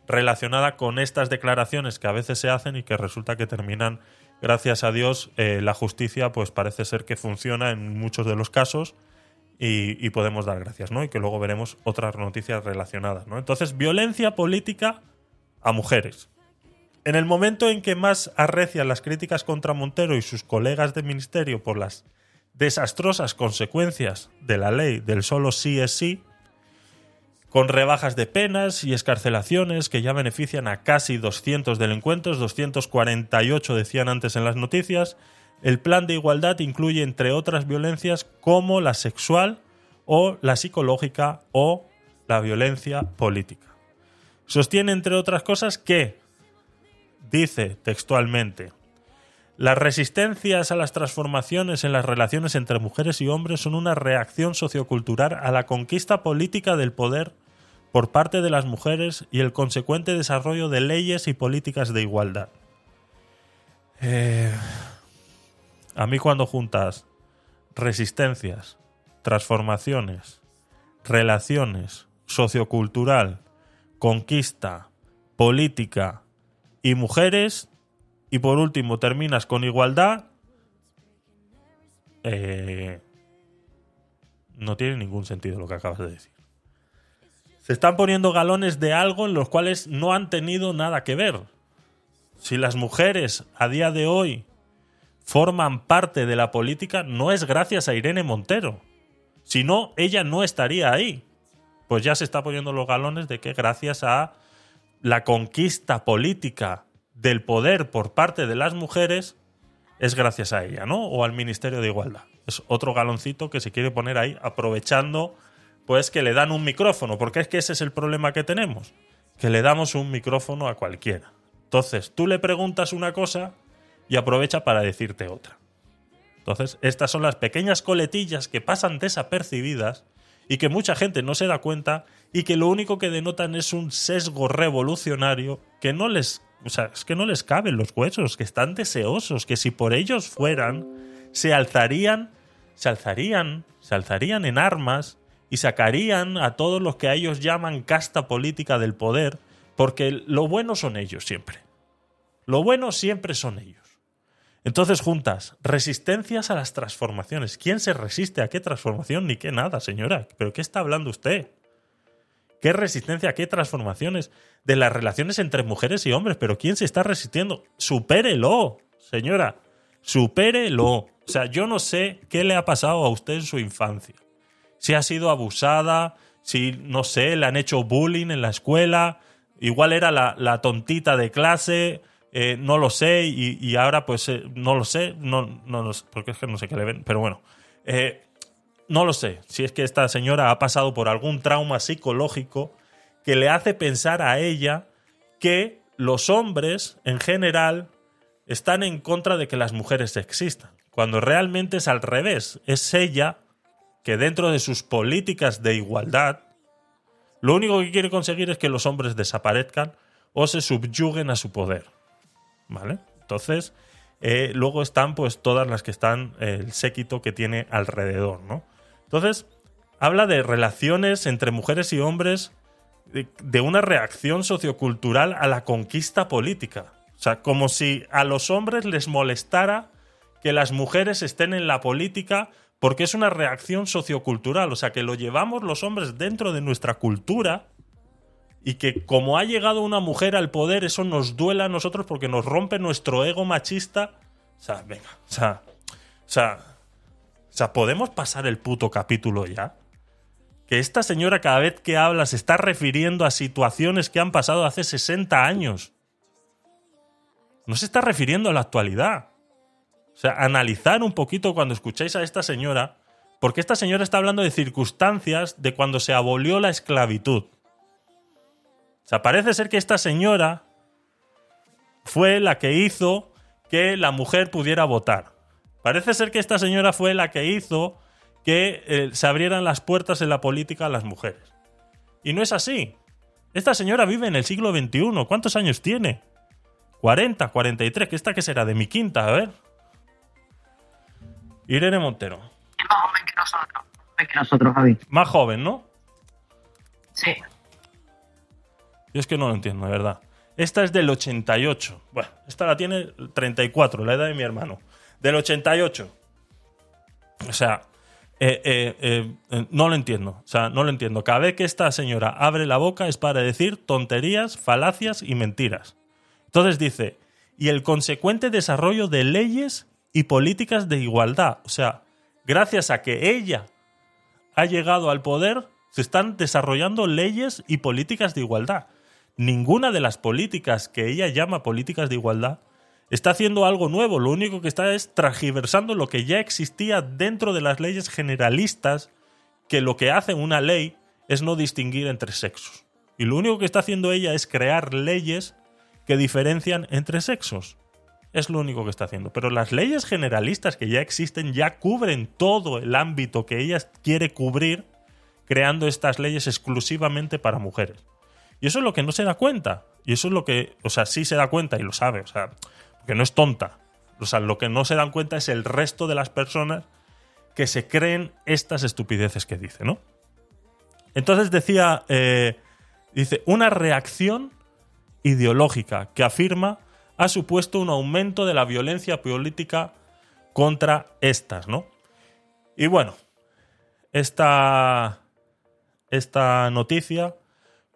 relacionada con estas declaraciones que a veces se hacen y que resulta que terminan, gracias a Dios, eh, la justicia pues parece ser que funciona en muchos de los casos y, y, podemos dar gracias, ¿no? Y que luego veremos otras noticias relacionadas, ¿no? Entonces, violencia política a mujeres. En el momento en que más arrecian las críticas contra Montero y sus colegas de ministerio por las desastrosas consecuencias de la ley del solo sí es sí, con rebajas de penas y escarcelaciones que ya benefician a casi 200 delincuentes, 248 decían antes en las noticias, el plan de igualdad incluye entre otras violencias como la sexual o la psicológica o la violencia política. Sostiene entre otras cosas que dice textualmente, las resistencias a las transformaciones en las relaciones entre mujeres y hombres son una reacción sociocultural a la conquista política del poder por parte de las mujeres y el consecuente desarrollo de leyes y políticas de igualdad. Eh, a mí cuando juntas resistencias, transformaciones, relaciones, sociocultural, conquista, política, y mujeres. Y por último, terminas con igualdad. Eh, no tiene ningún sentido lo que acabas de decir. Se están poniendo galones de algo en los cuales no han tenido nada que ver. Si las mujeres a día de hoy forman parte de la política, no es gracias a Irene Montero. Si no, ella no estaría ahí. Pues ya se está poniendo los galones de que gracias a la conquista política del poder por parte de las mujeres es gracias a ella, ¿no? O al Ministerio de Igualdad. Es otro galoncito que se quiere poner ahí aprovechando pues que le dan un micrófono, porque es que ese es el problema que tenemos, que le damos un micrófono a cualquiera. Entonces, tú le preguntas una cosa y aprovecha para decirte otra. Entonces, estas son las pequeñas coletillas que pasan desapercibidas y que mucha gente no se da cuenta y que lo único que denotan es un sesgo revolucionario que no les, o sea, es que no les caben los huesos, que están deseosos, que si por ellos fueran, se alzarían, se alzarían, se alzarían en armas y sacarían a todos los que a ellos llaman casta política del poder, porque lo bueno son ellos siempre. Lo bueno siempre son ellos. Entonces juntas resistencias a las transformaciones. ¿Quién se resiste a qué transformación ni qué nada, señora? ¿Pero qué está hablando usted? ¿Qué resistencia, qué transformaciones de las relaciones entre mujeres y hombres? ¿Pero quién se está resistiendo? Supérelo, señora. Supérelo. O sea, yo no sé qué le ha pasado a usted en su infancia. Si ha sido abusada, si, no sé, le han hecho bullying en la escuela, igual era la, la tontita de clase, eh, no lo sé y, ahora pues eh, no lo sé, no, no, porque es que no sé qué le ven, pero bueno, eh, no lo sé, si es que esta señora ha pasado por algún trauma psicológico que le hace pensar a ella que los hombres en general están en contra de que las mujeres existan, cuando realmente es al revés, es ella que dentro de sus políticas de igualdad, lo único que quiere conseguir es que los hombres desaparezcan o se subyuguen a su poder. ¿Vale? Entonces, eh, luego están pues todas las que están, eh, el séquito que tiene alrededor, ¿no? Entonces, habla de relaciones entre mujeres y hombres de una reacción sociocultural a la conquista política. O sea, como si a los hombres les molestara que las mujeres estén en la política porque es una reacción sociocultural. O sea, que lo llevamos los hombres dentro de nuestra cultura y que como ha llegado una mujer al poder, eso nos duela a nosotros porque nos rompe nuestro ego machista. O sea, venga, o sea, o sea, ¿podemos pasar el puto capítulo ya? Que esta señora cada vez que habla se está refiriendo a situaciones que han pasado hace 60 años. No se está refiriendo a la actualidad. O sea, analizar un poquito cuando escucháis a esta señora, porque esta señora está hablando de circunstancias de cuando se abolió la esclavitud. O sea, parece ser que esta señora fue la que hizo que la mujer pudiera votar. Parece ser que esta señora fue la que hizo que eh, se abrieran las puertas en la política a las mujeres. Y no es así. Esta señora vive en el siglo XXI. ¿Cuántos años tiene? 40, 43. ¿Qué esta que será? De mi quinta, a ver. Irene Montero. más joven que nosotros. Que nosotros, Javi. Más joven, ¿no? Sí. Yo es que no lo entiendo, de verdad. Esta es del 88. Bueno, esta la tiene 34, la edad de mi hermano. Del 88. O sea, eh, eh, eh, no lo entiendo. O sea, no lo entiendo. Cada vez que esta señora abre la boca es para decir tonterías, falacias y mentiras. Entonces dice, y el consecuente desarrollo de leyes y políticas de igualdad. O sea, gracias a que ella ha llegado al poder, se están desarrollando leyes y políticas de igualdad ninguna de las políticas que ella llama políticas de igualdad está haciendo algo nuevo. Lo único que está es tragiversando lo que ya existía dentro de las leyes generalistas, que lo que hace una ley es no distinguir entre sexos. Y lo único que está haciendo ella es crear leyes que diferencian entre sexos. Es lo único que está haciendo. Pero las leyes generalistas que ya existen ya cubren todo el ámbito que ella quiere cubrir, creando estas leyes exclusivamente para mujeres. Y eso es lo que no se da cuenta. Y eso es lo que, o sea, sí se da cuenta y lo sabe, o sea, porque no es tonta. O sea, lo que no se dan cuenta es el resto de las personas que se creen estas estupideces que dice, ¿no? Entonces decía, eh, dice, una reacción ideológica que afirma ha supuesto un aumento de la violencia política contra estas, ¿no? Y bueno, esta, esta noticia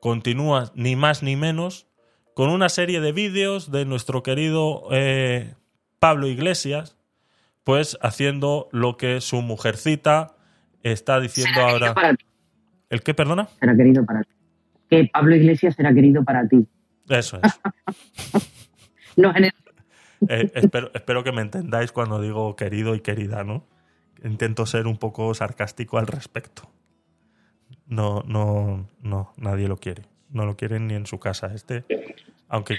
continúa ni más ni menos con una serie de vídeos de nuestro querido eh, Pablo Iglesias, pues haciendo lo que su mujercita está diciendo ahora. ¿El qué, perdona? Será querido para ti. Que Pablo Iglesias será querido para ti. Eso es. no, eh, espero, espero que me entendáis cuando digo querido y querida, ¿no? Intento ser un poco sarcástico al respecto no, no, no, nadie lo quiere. No lo quieren ni en su casa. Este, aunque,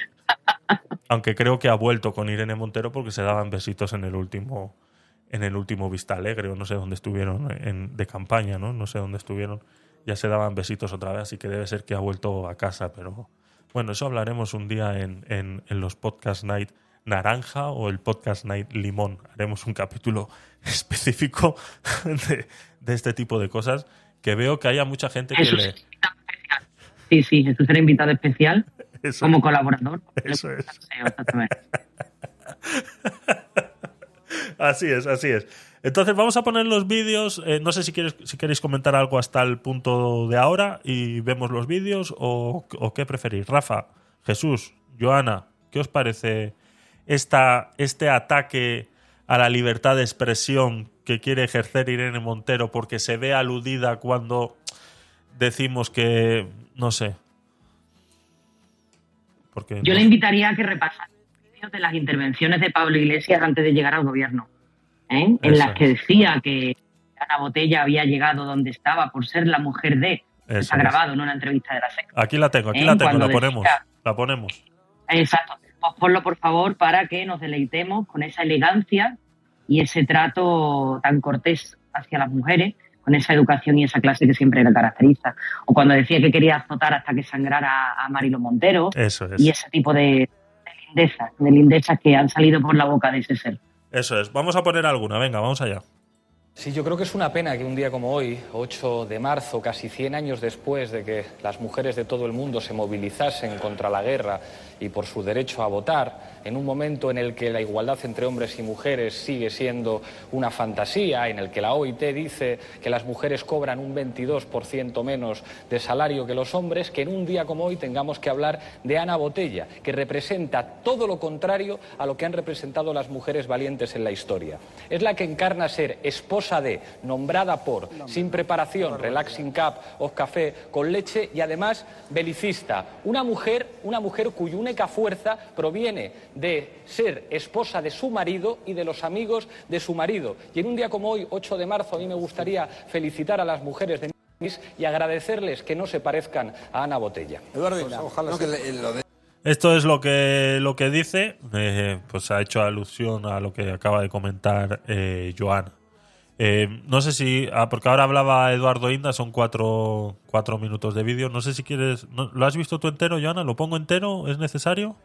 aunque creo que ha vuelto con Irene Montero porque se daban besitos en el último, en el último Vista Alegre, o no sé dónde estuvieron en, de campaña, ¿no? No sé dónde estuvieron. Ya se daban besitos otra vez, así que debe ser que ha vuelto a casa, pero bueno, eso hablaremos un día en, en, en los Podcast Night Naranja o el Podcast Night Limón. Haremos un capítulo específico de, de este tipo de cosas que veo que haya mucha gente que le... Sí, sí, eso será invitado especial como colaborador. Eso es. así es, así es. Entonces vamos a poner los vídeos. Eh, no sé si, quieres, si queréis comentar algo hasta el punto de ahora y vemos los vídeos o, o qué preferís. Rafa, Jesús, Joana, ¿qué os parece esta, este ataque a la libertad de expresión que quiere ejercer Irene Montero porque se ve aludida cuando decimos que, no sé. Porque Yo le invitaría a que repasara de las intervenciones de Pablo Iglesias antes de llegar al gobierno, ¿eh? en las que decía que Ana Botella había llegado donde estaba por ser la mujer de. Eso ha grabado en una entrevista de la SEC. Aquí la tengo, aquí ¿Eh? la tengo, la ponemos. la ponemos. Exacto. Pues ponlo, por favor, para que nos deleitemos con esa elegancia y ese trato tan cortés hacia las mujeres, con esa educación y esa clase que siempre le caracteriza. O cuando decía que quería azotar hasta que sangrara a Marilo Montero. Eso es. Y ese tipo de, lindezas, de lindezas que han salido por la boca de ese ser. Eso es. Vamos a poner alguna, venga, vamos allá. Sí, yo creo que es una pena que un día como hoy, 8 de marzo, casi 100 años después de que las mujeres de todo el mundo se movilizasen contra la guerra y por su derecho a votar, en un momento en el que la igualdad entre hombres y mujeres sigue siendo una fantasía, en el que la OIT dice que las mujeres cobran un 22% menos de salario que los hombres, que en un día como hoy tengamos que hablar de Ana Botella, que representa todo lo contrario a lo que han representado las mujeres valientes en la historia. Es la que encarna ser esposa de, nombrada por, sin preparación, relaxing cup o café con leche y además belicista. Una mujer, una mujer cuya única fuerza proviene de ser esposa de su marido y de los amigos de su marido. Y en un día como hoy, 8 de marzo, a mí me gustaría felicitar a las mujeres de mi país y agradecerles que no se parezcan a Ana Botella. Esto es lo que, lo que dice, eh, pues ha hecho alusión a lo que acaba de comentar eh, Joan. Eh, no sé si, ah, porque ahora hablaba Eduardo Inda, son cuatro, cuatro minutos de vídeo. No sé si quieres, ¿lo has visto tú entero, Joana? ¿Lo pongo entero? ¿Es necesario?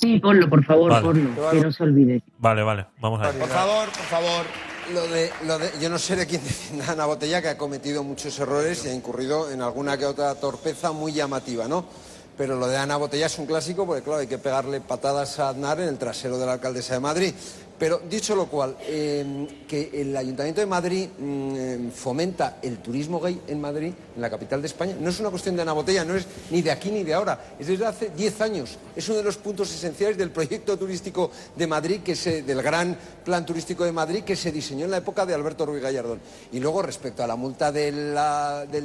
Sí, ponlo, por favor, ponlo, que no se olvide. Vale, vale, vamos a ver. Por favor, por favor. Lo de, lo de, yo no sé de quién defienda Ana Botella, que ha cometido muchos errores y ha incurrido en alguna que otra torpeza muy llamativa, ¿no? Pero lo de Ana Botella es un clásico porque, claro, hay que pegarle patadas a Aznar en el trasero de la alcaldesa de Madrid. Pero dicho lo cual, em, que el Ayuntamiento de Madrid mm, em, fomenta el turismo gay en Madrid, en la capital de España, no es una cuestión de Ana Botella, no es ni de aquí ni de ahora, es desde hace 10 años. Es uno de los puntos esenciales del proyecto turístico de Madrid, que se, del gran plan turístico de Madrid que se diseñó en la época de Alberto Ruiz Gallardón. Y luego, respecto a la multa del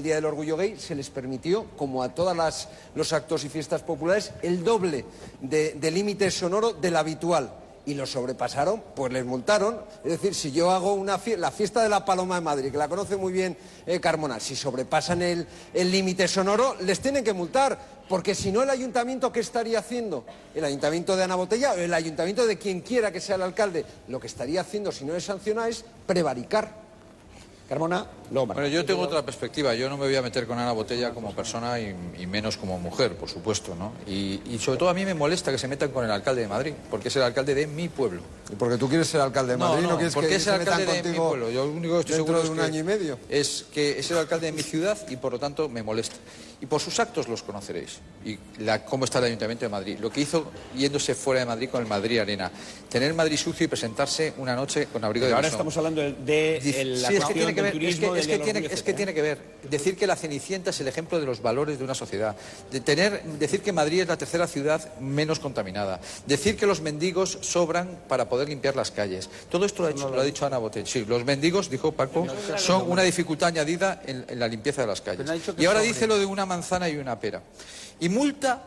Día del Orgullo Gay, se les permitió, como a todos los actos y fiestas populares, el doble de límite sonoro del habitual y lo sobrepasaron, pues les multaron. Es decir, si yo hago una la fiesta de la Paloma de Madrid, que la conoce muy bien eh, Carmona, si sobrepasan el límite sonoro, les tienen que multar, porque si no el ayuntamiento, ¿qué estaría haciendo? El ayuntamiento de Ana Botella o el ayuntamiento de quien quiera que sea el alcalde, lo que estaría haciendo si no es sanciona es prevaricar. Carmona, Bueno, yo tengo otra perspectiva. Yo no me voy a meter con Ana Botella como persona y, menos como mujer, por supuesto, ¿no? Y, sobre todo a mí me molesta que se metan con el alcalde de Madrid, porque es el alcalde de mi pueblo. ¿Y porque tú quieres ser alcalde de Madrid? No, no, quieres porque que es el alcalde de mi pueblo. Yo lo único que estoy seguro de un año y medio. es que es el alcalde de mi ciudad y por lo tanto me molesta. Y por sus actos los conoceréis. Y la, cómo está el Ayuntamiento de Madrid. Lo que hizo yéndose fuera de Madrid con el Madrid Arena. Tener Madrid sucio y presentarse una noche con abrigo de Ahora estamos hablando de, la cuestión del turismo, es que es que tiene que ver. Decir que la Cenicienta es el ejemplo de los valores de una sociedad. De tener, decir que Madrid es la tercera ciudad menos contaminada. Decir que los mendigos sobran para poder limpiar las calles. Todo esto lo ha, dicho Ana Botel. Sí, los mendigos, dijo Paco, son una dificultad añadida en, la limpieza de las calles. Y ahora dice lo de una manzana y una pera. Y multa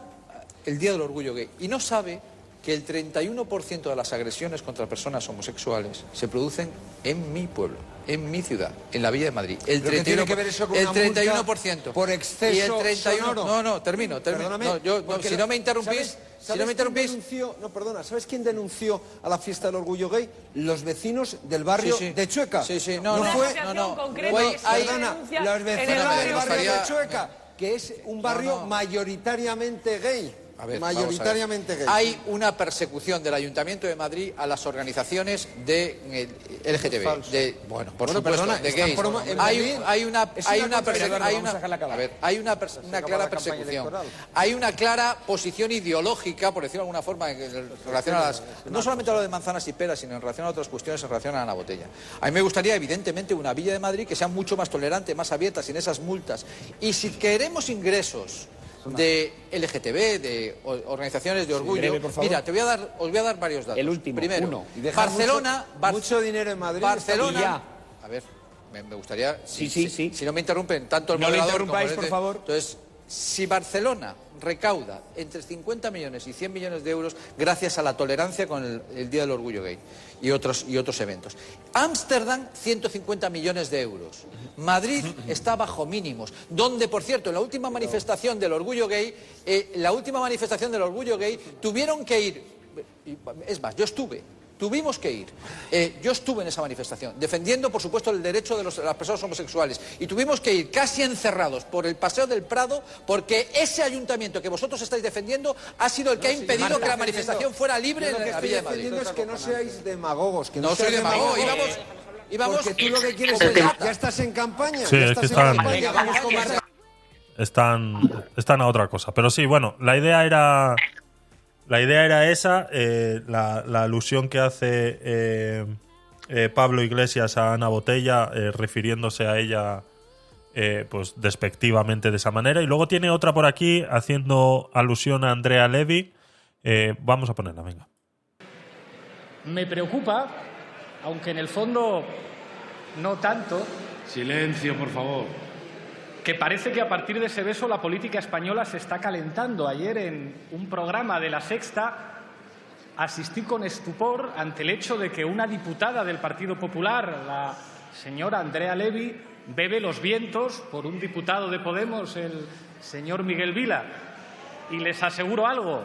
el Día del Orgullo Gay. Y no sabe que el 31% de las agresiones contra personas homosexuales se producen en mi pueblo, en mi ciudad, en la Villa de Madrid. El 31%. tiene que ver eso con el 31%. Por exceso y el 31, No, no, termino, termino. No, yo, si no me interrumpís... si no me interrumpís... Denunció, no, perdona, ¿sabes quién denunció a la fiesta del orgullo gay? Los vecinos del barrio de Chueca. Sí, sí, no, no, fue, no, no. perdona, los vecinos del barrio de Chueca, que es un barrio mayoritariamente gay mayoritariamente gay. Hay una persecución del Ayuntamiento de Madrid a las organizaciones de eh, LGTB. De, bueno, por supuesto, de gays. Hay, hay, una, hay una, hay una, a ver, hay una, una clara persecución. Hay una clara posición ideológica, por decirlo de alguna forma, en relación a las, no solamente a lo de manzanas y peras, sino en relación a otras cuestiones en relación a la botella. A mí me gustaría, evidentemente, una Villa de Madrid que sea mucho más tolerante, más abierta, sin esas multas. Y si queremos ingresos de LGTB, de organizaciones de orgullo. Mira, te voy a dar, os voy a dar varios datos. El último, Primero, Barcelona, mucho, dinero en Madrid. Barcelona. A ver, me, gustaría. Sí, sí, sí. Si no me interrumpen tanto el no moderador. Interrumpáis, por favor. Entonces, si Barcelona recauda entre 50 millones y 100 millones de euros gracias a la tolerancia con el, Día del Orgullo Gay y otros, y otros eventos. Ámsterdam, 150 millones de euros. Madrid está bajo mínimos, donde, por cierto, en la última manifestación del Orgullo Gay, eh, la última manifestación del Orgullo Gay, tuvieron que ir, es más, yo estuve, Tuvimos que ir. Eh, yo estuve en esa manifestación, defendiendo, por supuesto, el derecho de, las personas homosexuales. Y tuvimos que ir casi encerrados por el Paseo del Prado, porque ese ayuntamiento que vosotros estáis defendiendo ha sido el que ha impedido que la manifestación fuera libre en la Villa de Madrid. Lo que es que no seáis demagogos. Que no, soy demagogo. Y vamos, Porque tú lo que quieres es, ya estás en campaña. Sí, ya es que en están, campaña, vamos con más- están, están a otra cosa. Pero sí, bueno, la idea era. La idea era esa, eh, la, la alusión que hace eh, eh, Pablo Iglesias a Ana Botella, eh, refiriéndose a ella eh, pues despectivamente de esa manera. Y luego tiene otra por aquí haciendo alusión a Andrea Levy. Eh, vamos a ponerla, venga. Me preocupa, aunque en el fondo no tanto, Silencio, por favor. Que parece que a partir de ese beso la política española se está calentando. Ayer en un programa de La Sexta asistí con estupor ante el hecho de que una diputada del Partido Popular, la señora Andrea Levy, bebe los vientos por un diputado de Podemos, el señor Miguel Vila. Y les aseguro algo,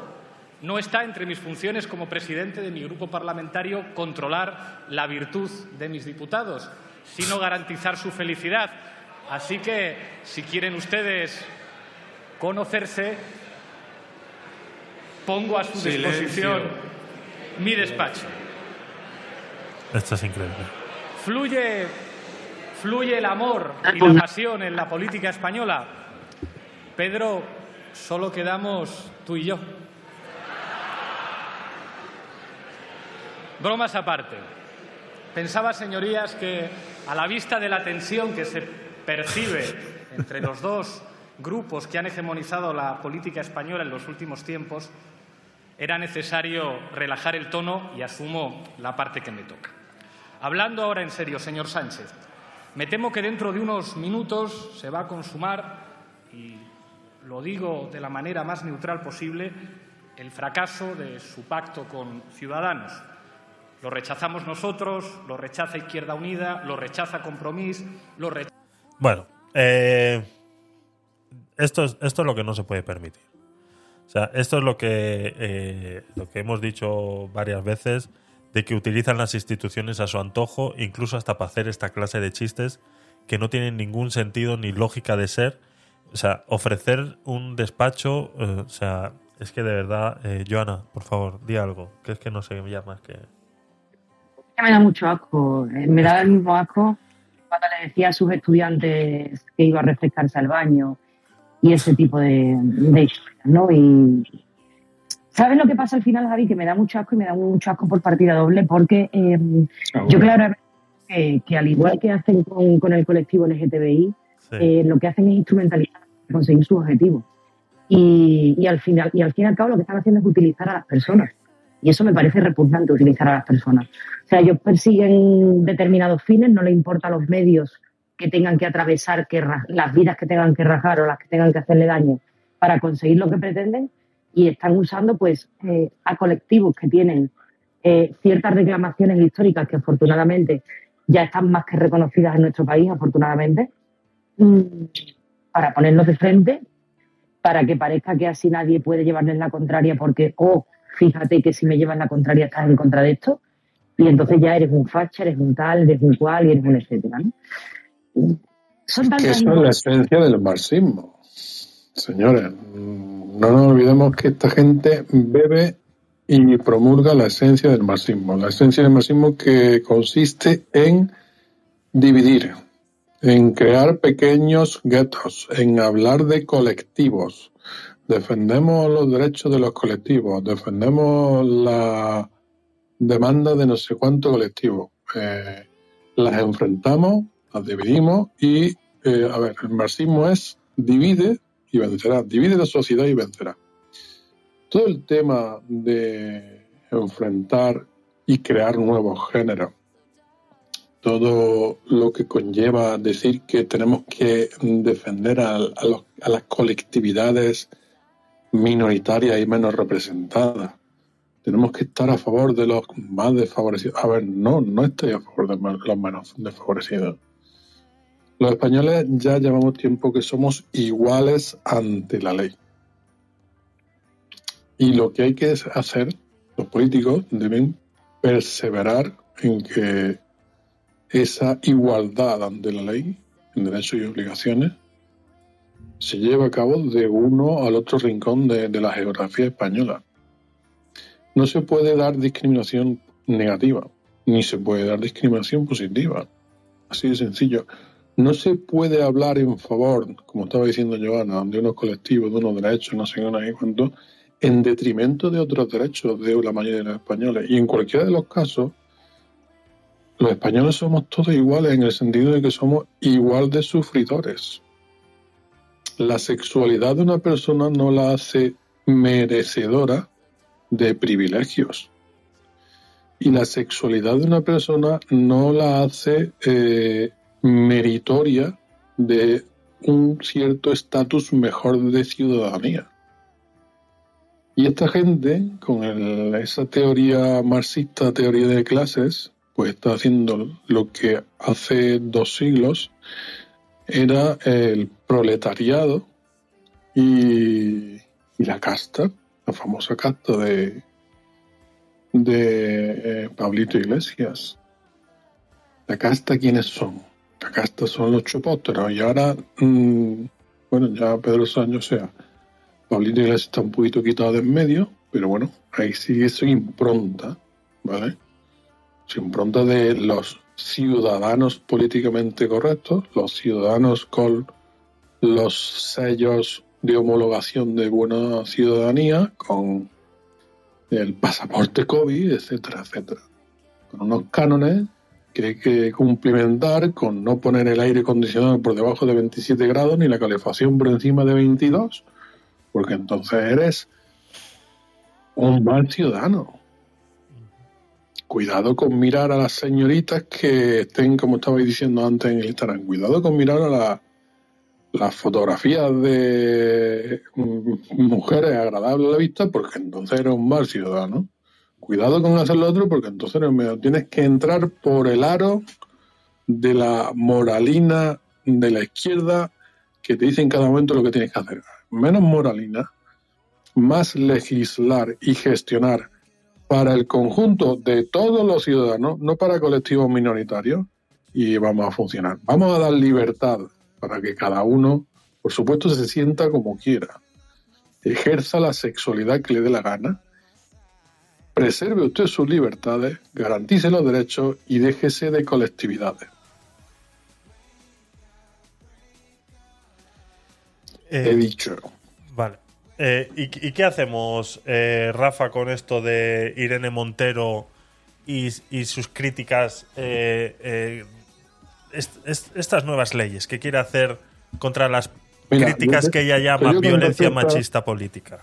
no está entre mis funciones como presidente de mi grupo parlamentario controlar la virtud de mis diputados, sino garantizar su felicidad. Así que, si quieren ustedes conocerse, pongo a su Silencio. disposición mi despacho. Esto es increíble. Fluye, fluye el amor y la pasión en la política española. Pedro, solo quedamos tú y yo. Bromas aparte. Pensaba, señorías, que a la vista de la tensión que se percibe entre los dos grupos que han hegemonizado la política española en los últimos tiempos, era necesario relajar el tono y asumo la parte que me toca. Hablando ahora en serio, señor Sánchez, me temo que dentro de unos minutos se va a consumar, y lo digo de la manera más neutral posible, el fracaso de su pacto con Ciudadanos. Lo rechazamos nosotros, lo rechaza Izquierda Unida, lo rechaza Compromís, lo rechaza... Bueno, eh, esto, es, esto es lo que no se puede permitir. O sea, esto es lo que, eh, lo que hemos dicho varias veces, de que utilizan las instituciones a su antojo, incluso hasta para hacer esta clase de chistes que no tienen ningún sentido ni lógica de ser. O sea, ofrecer un despacho, eh, o sea, es que de verdad, eh, Joana, por favor, di algo, que es que no sé ya más que... me da mucho asco. Eh, Me da el mismo asco cuando le decía a sus estudiantes que iba a refrescarse al baño y ese tipo de, de historias, ¿no? Y ¿sabes lo que pasa al final, Javi? Que me da mucho asco y me da mucho asco por partida doble porque eh, yo claro que, que al igual que hacen con, con el colectivo LGTBI, eh, lo que hacen es instrumentalizar conseguir sus objetivos. Y, y al final, y al fin y al cabo lo que están haciendo es utilizar a las personas. Y eso me parece repugnante, utilizar a las personas. O sea, ellos persiguen determinados fines, no les importan los medios que tengan que atravesar, que las vidas que tengan que rajar o las que tengan que hacerle daño para conseguir lo que pretenden y están usando pues eh, a colectivos que tienen eh, ciertas reclamaciones históricas que afortunadamente ya están más que reconocidas en nuestro país, afortunadamente, mm, para ponernos de frente, para que parezca que así nadie puede llevarles la contraria porque, oh, fíjate que si me llevas la contraria estás en contra de esto, y entonces ya eres un facha, eres un tal, eres un cual y eres un etcétera. ¿no? Son Que eso es la esencia del marxismo. Señores, no nos olvidemos que esta gente bebe y promulga la esencia del marxismo. La esencia del marxismo que consiste en dividir, en crear pequeños guetos, en hablar de colectivos. Defendemos los derechos de los colectivos, defendemos la demanda de no sé cuánto colectivo. Eh, las enfrentamos, las dividimos y, eh, a ver, el marxismo es divide y vencerá, divide la sociedad y vencerá. Todo el tema de enfrentar y crear nuevos géneros, todo lo que conlleva decir que tenemos que defender a las colectividades minoritarias y menos representadas. Tenemos que estar a favor de los más desfavorecidos. A ver, no, no estoy a favor de los menos desfavorecidos. Los españoles ya llevamos tiempo que somos iguales ante la ley. Y lo que hay que hacer, los políticos deben perseverar en que esa igualdad ante la ley, en derechos y obligaciones, se lleve a cabo de uno al otro rincón de, de la geografía española. No se puede dar discriminación negativa, ni se puede dar discriminación positiva. Así de sencillo. No se puede hablar en favor, como estaba diciendo Joana, de unos colectivos, de unos derechos, no sé qué, cuánto, en detrimento de otros derechos de la mayoría de los españoles. Y en cualquiera de los casos, los españoles somos todos iguales en el sentido de que somos igual de sufridores. La sexualidad de una persona no la hace merecedora de privilegios. Y la sexualidad de una persona no la hace eh, meritoria de un cierto estatus mejor de ciudadanía. Y esta gente, con esa teoría marxista, teoría de clases, pues está haciendo lo que hace dos siglos era el proletariado y, la casta, la famosa casta de, de eh, Pablito Iglesias. La casta, ¿quiénes son? La casta son los chupóteros. Y ahora, mm, bueno, ya Pedro Sánchez, o sea, Pablito Iglesias está un poquito quitado de en medio, pero bueno, ahí sigue su impronta, ¿vale? Su impronta de los ciudadanos políticamente correctos, los ciudadanos con los sellos de homologación de buena ciudadanía, con el pasaporte COVID, etcétera, etcétera. Con unos cánones que hay que cumplimentar con no poner el aire acondicionado por debajo de 27 grados ni la calefacción por encima de 22 porque entonces eres un mal ciudadano. Cuidado con mirar a las señoritas que estén, como estabais diciendo antes en el Instagram, cuidado con mirar a las fotografías de mujeres agradables a la vista, porque entonces eres un mal ciudadano. Cuidado con hacer lo otro, porque entonces. Tienes que entrar por el aro de la moralina de la izquierda que te dice en cada momento lo que tienes que hacer menos moralina, más legislar y gestionar para el conjunto de todos los ciudadanos, no para colectivos minoritarios, y vamos a funcionar. Vamos a dar libertad para que cada uno, por supuesto, se sienta como quiera, ejerza la sexualidad que le dé la gana, preserve usted sus libertades, garantice los derechos y déjese de colectividades. He eh, dicho. Vale. Eh, ¿y, qué hacemos, eh, Rafa, con esto de Irene Montero y, sus críticas, estas nuevas leyes que quiere hacer contra las críticas que ella llama violencia machista política?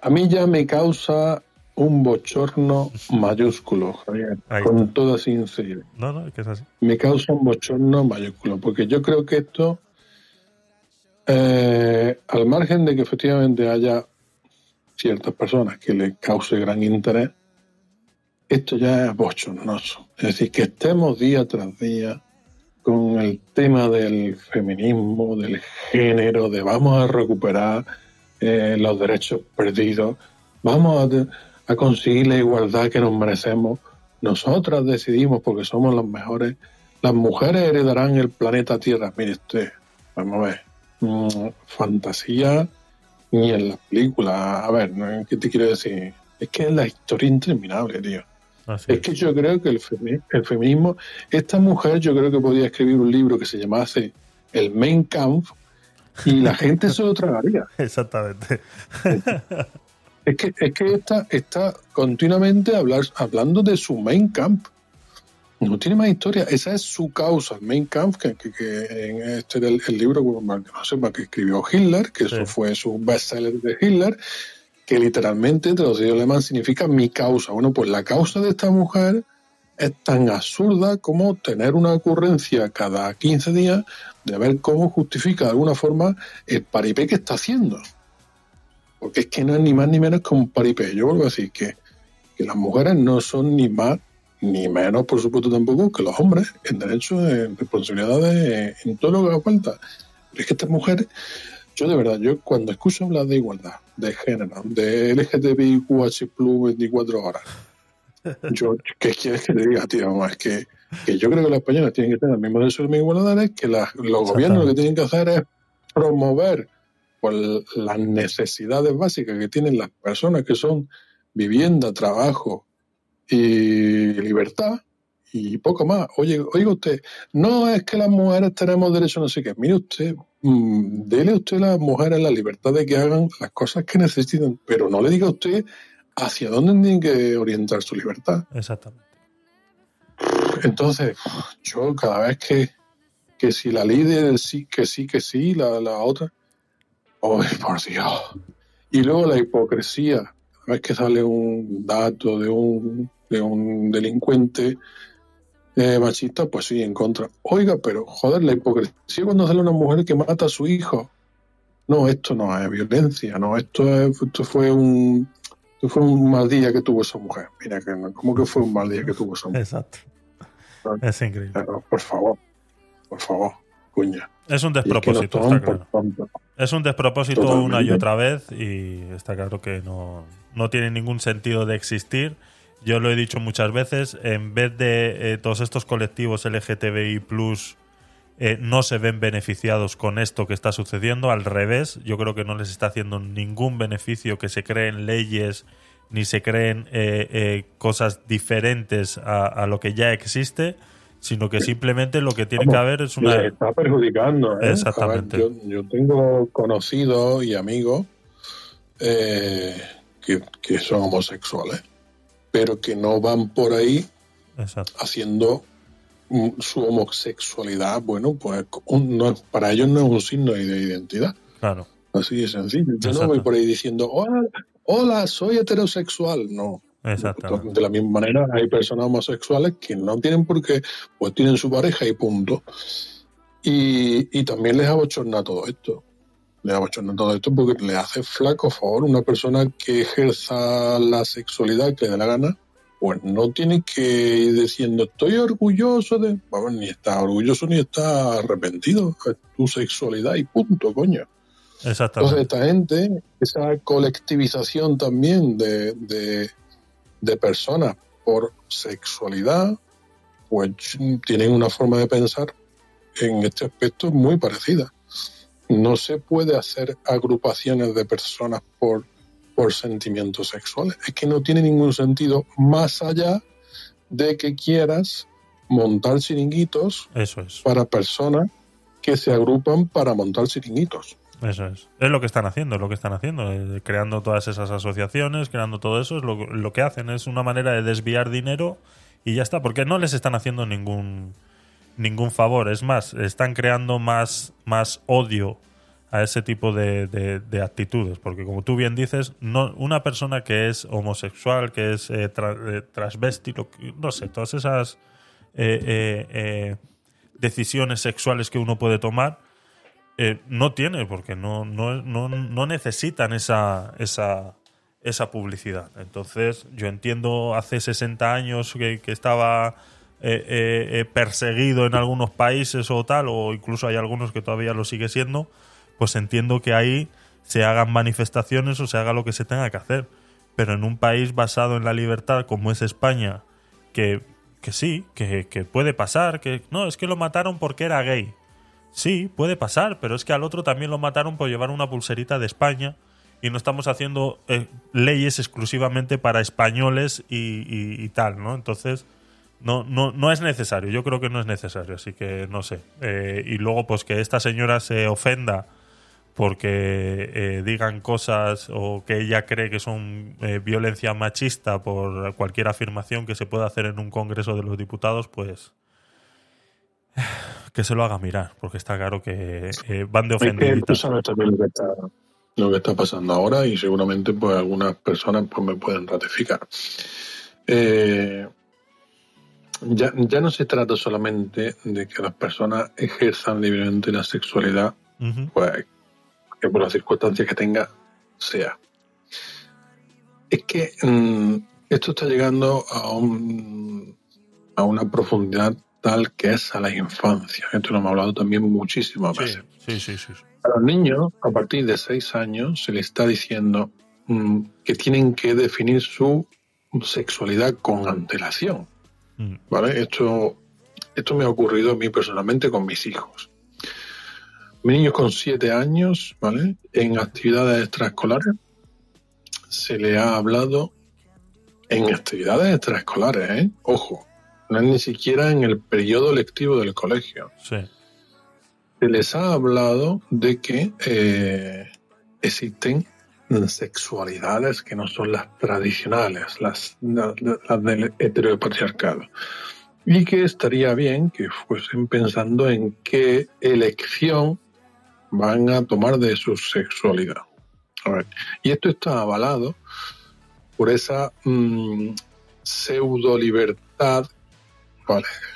A mí ya me causa un bochorno mayúsculo, Javier, con toda sinceridad. No, no, que es así. Me causa un bochorno mayúsculo, porque yo creo que esto eh, al margen de que efectivamente haya ciertas personas que le cause gran interés, esto ya es bochornoso. Es decir, que estemos día tras día con el tema del feminismo, del género, de vamos a recuperar eh, los derechos perdidos, vamos a, a, conseguir la igualdad que nos merecemos. Nosotras decidimos porque somos las mejores. Las mujeres heredarán el planeta Tierra. Mire usted, vamos a ver fantasía ni en las películas. A ver, ¿qué te quiero decir? Es que es la historia interminable, tío. Es que yo creo que el, feminismo, esta mujer yo creo que podía escribir un libro que se llamase El Main Camp y la gente se lo tragaría. Exactamente. Es que, es que está, está continuamente hablar, hablando de su Main Camp. No tiene más historia. Esa es su causa, el Main Kampf, que, en este el, el libro no sé, que escribió Hitler, que eso fue su bestseller de Hitler, que literalmente traducido alemán significa mi causa. Bueno, pues la causa de esta mujer es tan absurda como tener una ocurrencia cada 15 días de ver cómo justifica de alguna forma el paripé que está haciendo. Porque es que no es ni más ni menos que un paripé. Yo vuelvo a decir que, las mujeres no son ni más ni menos, por supuesto, tampoco que los hombres en derechos, en responsabilidades, en todo lo que haga falta. Pero es que estas mujeres, yo de verdad, yo cuando escucho hablar de igualdad, de género, de LGTBIQH 24 horas, yo, ¿qué quieres que te diga, tío? Es que, que yo creo que los españoles tienen que tener el mismo derecho de igualdad, que los gobiernos lo que tienen que hacer es promover pues, las necesidades básicas que tienen las personas que son vivienda, trabajo, y libertad y poco más. Oye, oiga usted, no es que las mujeres tenemos derecho a no sé qué. Mire usted, mm, dele usted a las mujeres la libertad de que hagan las cosas que necesiten, pero no le diga usted hacia dónde tienen que orientar su libertad. Exactamente. Entonces, yo cada vez que, que si la líder sí, que sí, que sí, la, la otra, ¡ay, por Dios! Y luego la hipocresía, cada vez que sale un dato de un, de un delincuente eh, machista, pues sí, en contra. Oiga, pero joder, la hipocresía cuando sale una mujer que mata a su hijo. No, esto no es violencia, no, esto, es, esto fue un esto fue un mal día que tuvo esa mujer. Mira, que ¿cómo que fue un mal día que tuvo esa mujer? Exacto. Es increíble. Por favor, por favor, cuña. Es un despropósito, es, está claro. es un despropósito Totalmente. una y otra vez y está claro que no, no tiene ningún sentido de existir yo lo he dicho muchas veces, en vez de eh, todos estos colectivos LGTBI eh, no se ven beneficiados con esto que está sucediendo, al revés, yo creo que no les está haciendo ningún beneficio que se creen leyes ni se creen eh, cosas diferentes a, a, lo que ya existe, sino que simplemente lo que tiene que haber es una... Les está perjudicando. ¿eh? Exactamente. Ver, yo, yo, tengo conocidos y amigos que, que son homosexuales pero que no van por ahí Exacto. haciendo su homosexualidad, bueno, pues un, no, para ellos no es un signo de identidad. Claro. Así de sencillo. Yo no voy por ahí diciendo, hola, hola, soy heterosexual. No. De la misma manera, hay personas homosexuales que no tienen por qué, pues tienen su pareja y punto. Y, y también les abochorna todo esto le abochorna todo esto porque le hace flaco favor una persona que ejerza la sexualidad que le dé la gana, pues no tiene que ir diciendo estoy orgulloso de. Vamos, ni está orgulloso ni está arrepentido. Es tu sexualidad y punto, coño. Exactamente. Entonces, esta gente, esa colectivización también de, de, de personas por sexualidad, pues tienen una forma de pensar en este aspecto muy parecida no se puede hacer agrupaciones de personas por, por sentimientos sexuales. Es que no tiene ningún sentido más allá de que quieras montar chiringuitos Eso es. para personas que se agrupan para montar chiringuitos. Eso es. Es lo que están haciendo, es lo que están haciendo. Eh, creando todas esas asociaciones, creando todo eso, es lo, lo que hacen. Es una manera de desviar dinero y ya está, porque no les están haciendo ningún ningún favor. Es más, están creando más, más odio a ese tipo de, de, actitudes. Porque como tú bien dices, no, una persona que es homosexual, que es eh, eh, no sé, todas esas eh, eh decisiones sexuales que uno puede tomar, no tiene, porque no, no, no, necesitan esa, esa, esa publicidad. Entonces, yo entiendo hace 60 años que, estaba eh, perseguido en algunos países o tal, o incluso hay algunos que todavía lo sigue siendo, pues entiendo que ahí se hagan manifestaciones o se haga lo que se tenga que hacer. Pero en un país basado en la libertad como es España, que, que sí, que, que puede pasar, que no, es que lo mataron porque era gay. Sí, puede pasar, pero es que al otro también lo mataron por llevar una pulserita de España y no estamos haciendo eh, leyes exclusivamente para españoles y, y, y, tal, ¿no? Entonces, no, no, no es necesario, yo creo que no es necesario, así que no sé. Eh, y luego, pues que esta señora se ofenda porque eh, digan cosas o que ella cree que son eh, violencia machista por cualquier afirmación que se pueda hacer en un Congreso de los Diputados, pues que se lo haga mirar, porque está claro que van de ofendiditas. sabes también lo que, está, lo que está pasando ahora y seguramente pues algunas personas pues me pueden ratificar. Eh, ya, ya no se trata solamente de que las personas ejerzan libremente la sexualidad, uh -huh. pues que por las circunstancias que tenga sea. Es que mmm, esto está llegando a, un, a una profundidad tal que es a la infancia. Esto lo hemos hablado también muchísimas sí, veces. Sí, sí, sí. A los niños, a partir de seis años, se les está diciendo mmm, que tienen que definir su sexualidad con antelación. ¿Vale? Esto, esto me ha ocurrido a mí personalmente con mis hijos. Mis niños con siete años, ¿vale? En actividades extraescolares se le ha hablado en actividades extraescolares, ¿eh? Ojo, no es ni siquiera en el periodo lectivo del colegio. Sí. Se les ha hablado de que eh, existen sexualidades que no son las tradicionales, las, del heteropatriarcado. Y que estaría bien que fuesen pensando en qué elección van a tomar de su sexualidad. Y esto está avalado por esa mm, pseudo libertad.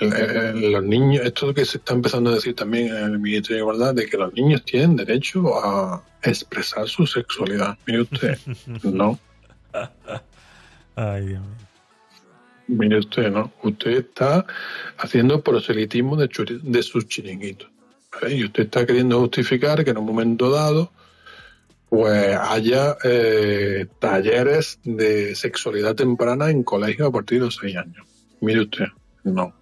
Vale, los niños, esto que se está empezando a decir también en el Ministerio de Igualdad, de que los niños tienen derecho a expresar su sexualidad. Mire usted, no. Ay, Dios mío. Mire usted, ¿no? Usted está haciendo proselitismo de, de sus chiringuitos. Y usted está queriendo justificar que en un momento dado pues haya eh, talleres de sexualidad temprana en colegio a partir de los seis años. Mire usted, no.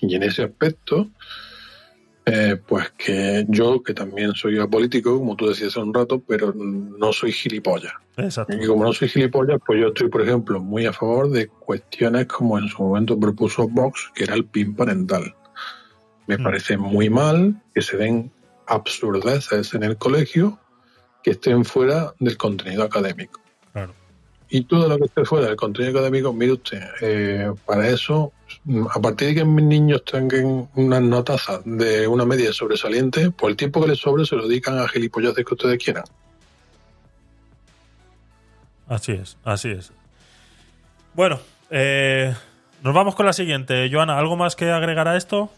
Y en ese aspecto, eh, pues que yo, que también soy apolítico, como tú decías hace un rato, pero no soy gilipollas. Exacto. Y como no soy gilipollas, pues yo estoy, por ejemplo, muy a favor de cuestiones como en su momento propuso Vox, que era el PIN parental. Me Mm. parece muy mal que se den absurdeces en el colegio que estén fuera del contenido académico. Claro. Y todo lo que esté fuera del contenido académico, mire usted, eh, para eso, a partir de que mis niños tengan unas notazas de una media sobresaliente, pues el tiempo que les sobre se lo dedican a gilipolleces que ustedes quieran. Así es, así es. Bueno, eh, nos vamos con la siguiente. Joana, ¿algo más que agregar a esto?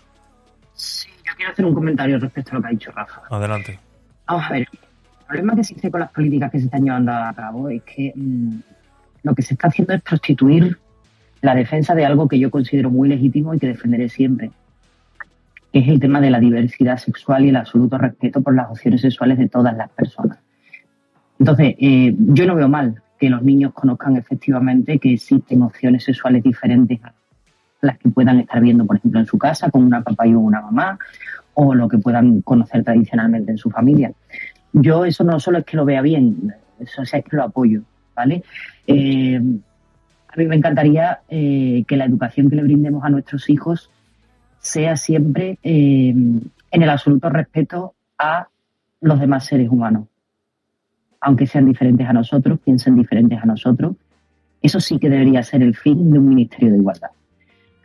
Yo quiero hacer un comentario respecto a lo que ha dicho Rafa. Adelante. Vamos a ver, el problema que existe con las políticas que se están llevando a cabo es que mm, lo que se está haciendo es prostituir la defensa de algo que yo considero muy legítimo y que defenderé siempre, que es el tema de la diversidad sexual y el absoluto respeto por las opciones sexuales de todas las personas. Entonces, eh, yo no veo mal que los niños conozcan efectivamente que existen opciones sexuales diferentes a las que puedan estar viendo, por ejemplo, en su casa con una papá y una mamá, o lo que puedan conocer tradicionalmente en su familia. Yo eso no solo es que lo vea bien, eso es que lo apoyo, ¿vale? Eh, a mí me encantaría eh, que la educación que le brindemos a nuestros hijos sea siempre eh, en el absoluto respeto a los demás seres humanos. Aunque sean diferentes a nosotros, piensen diferentes a nosotros, eso sí que debería ser el fin de un Ministerio de Igualdad.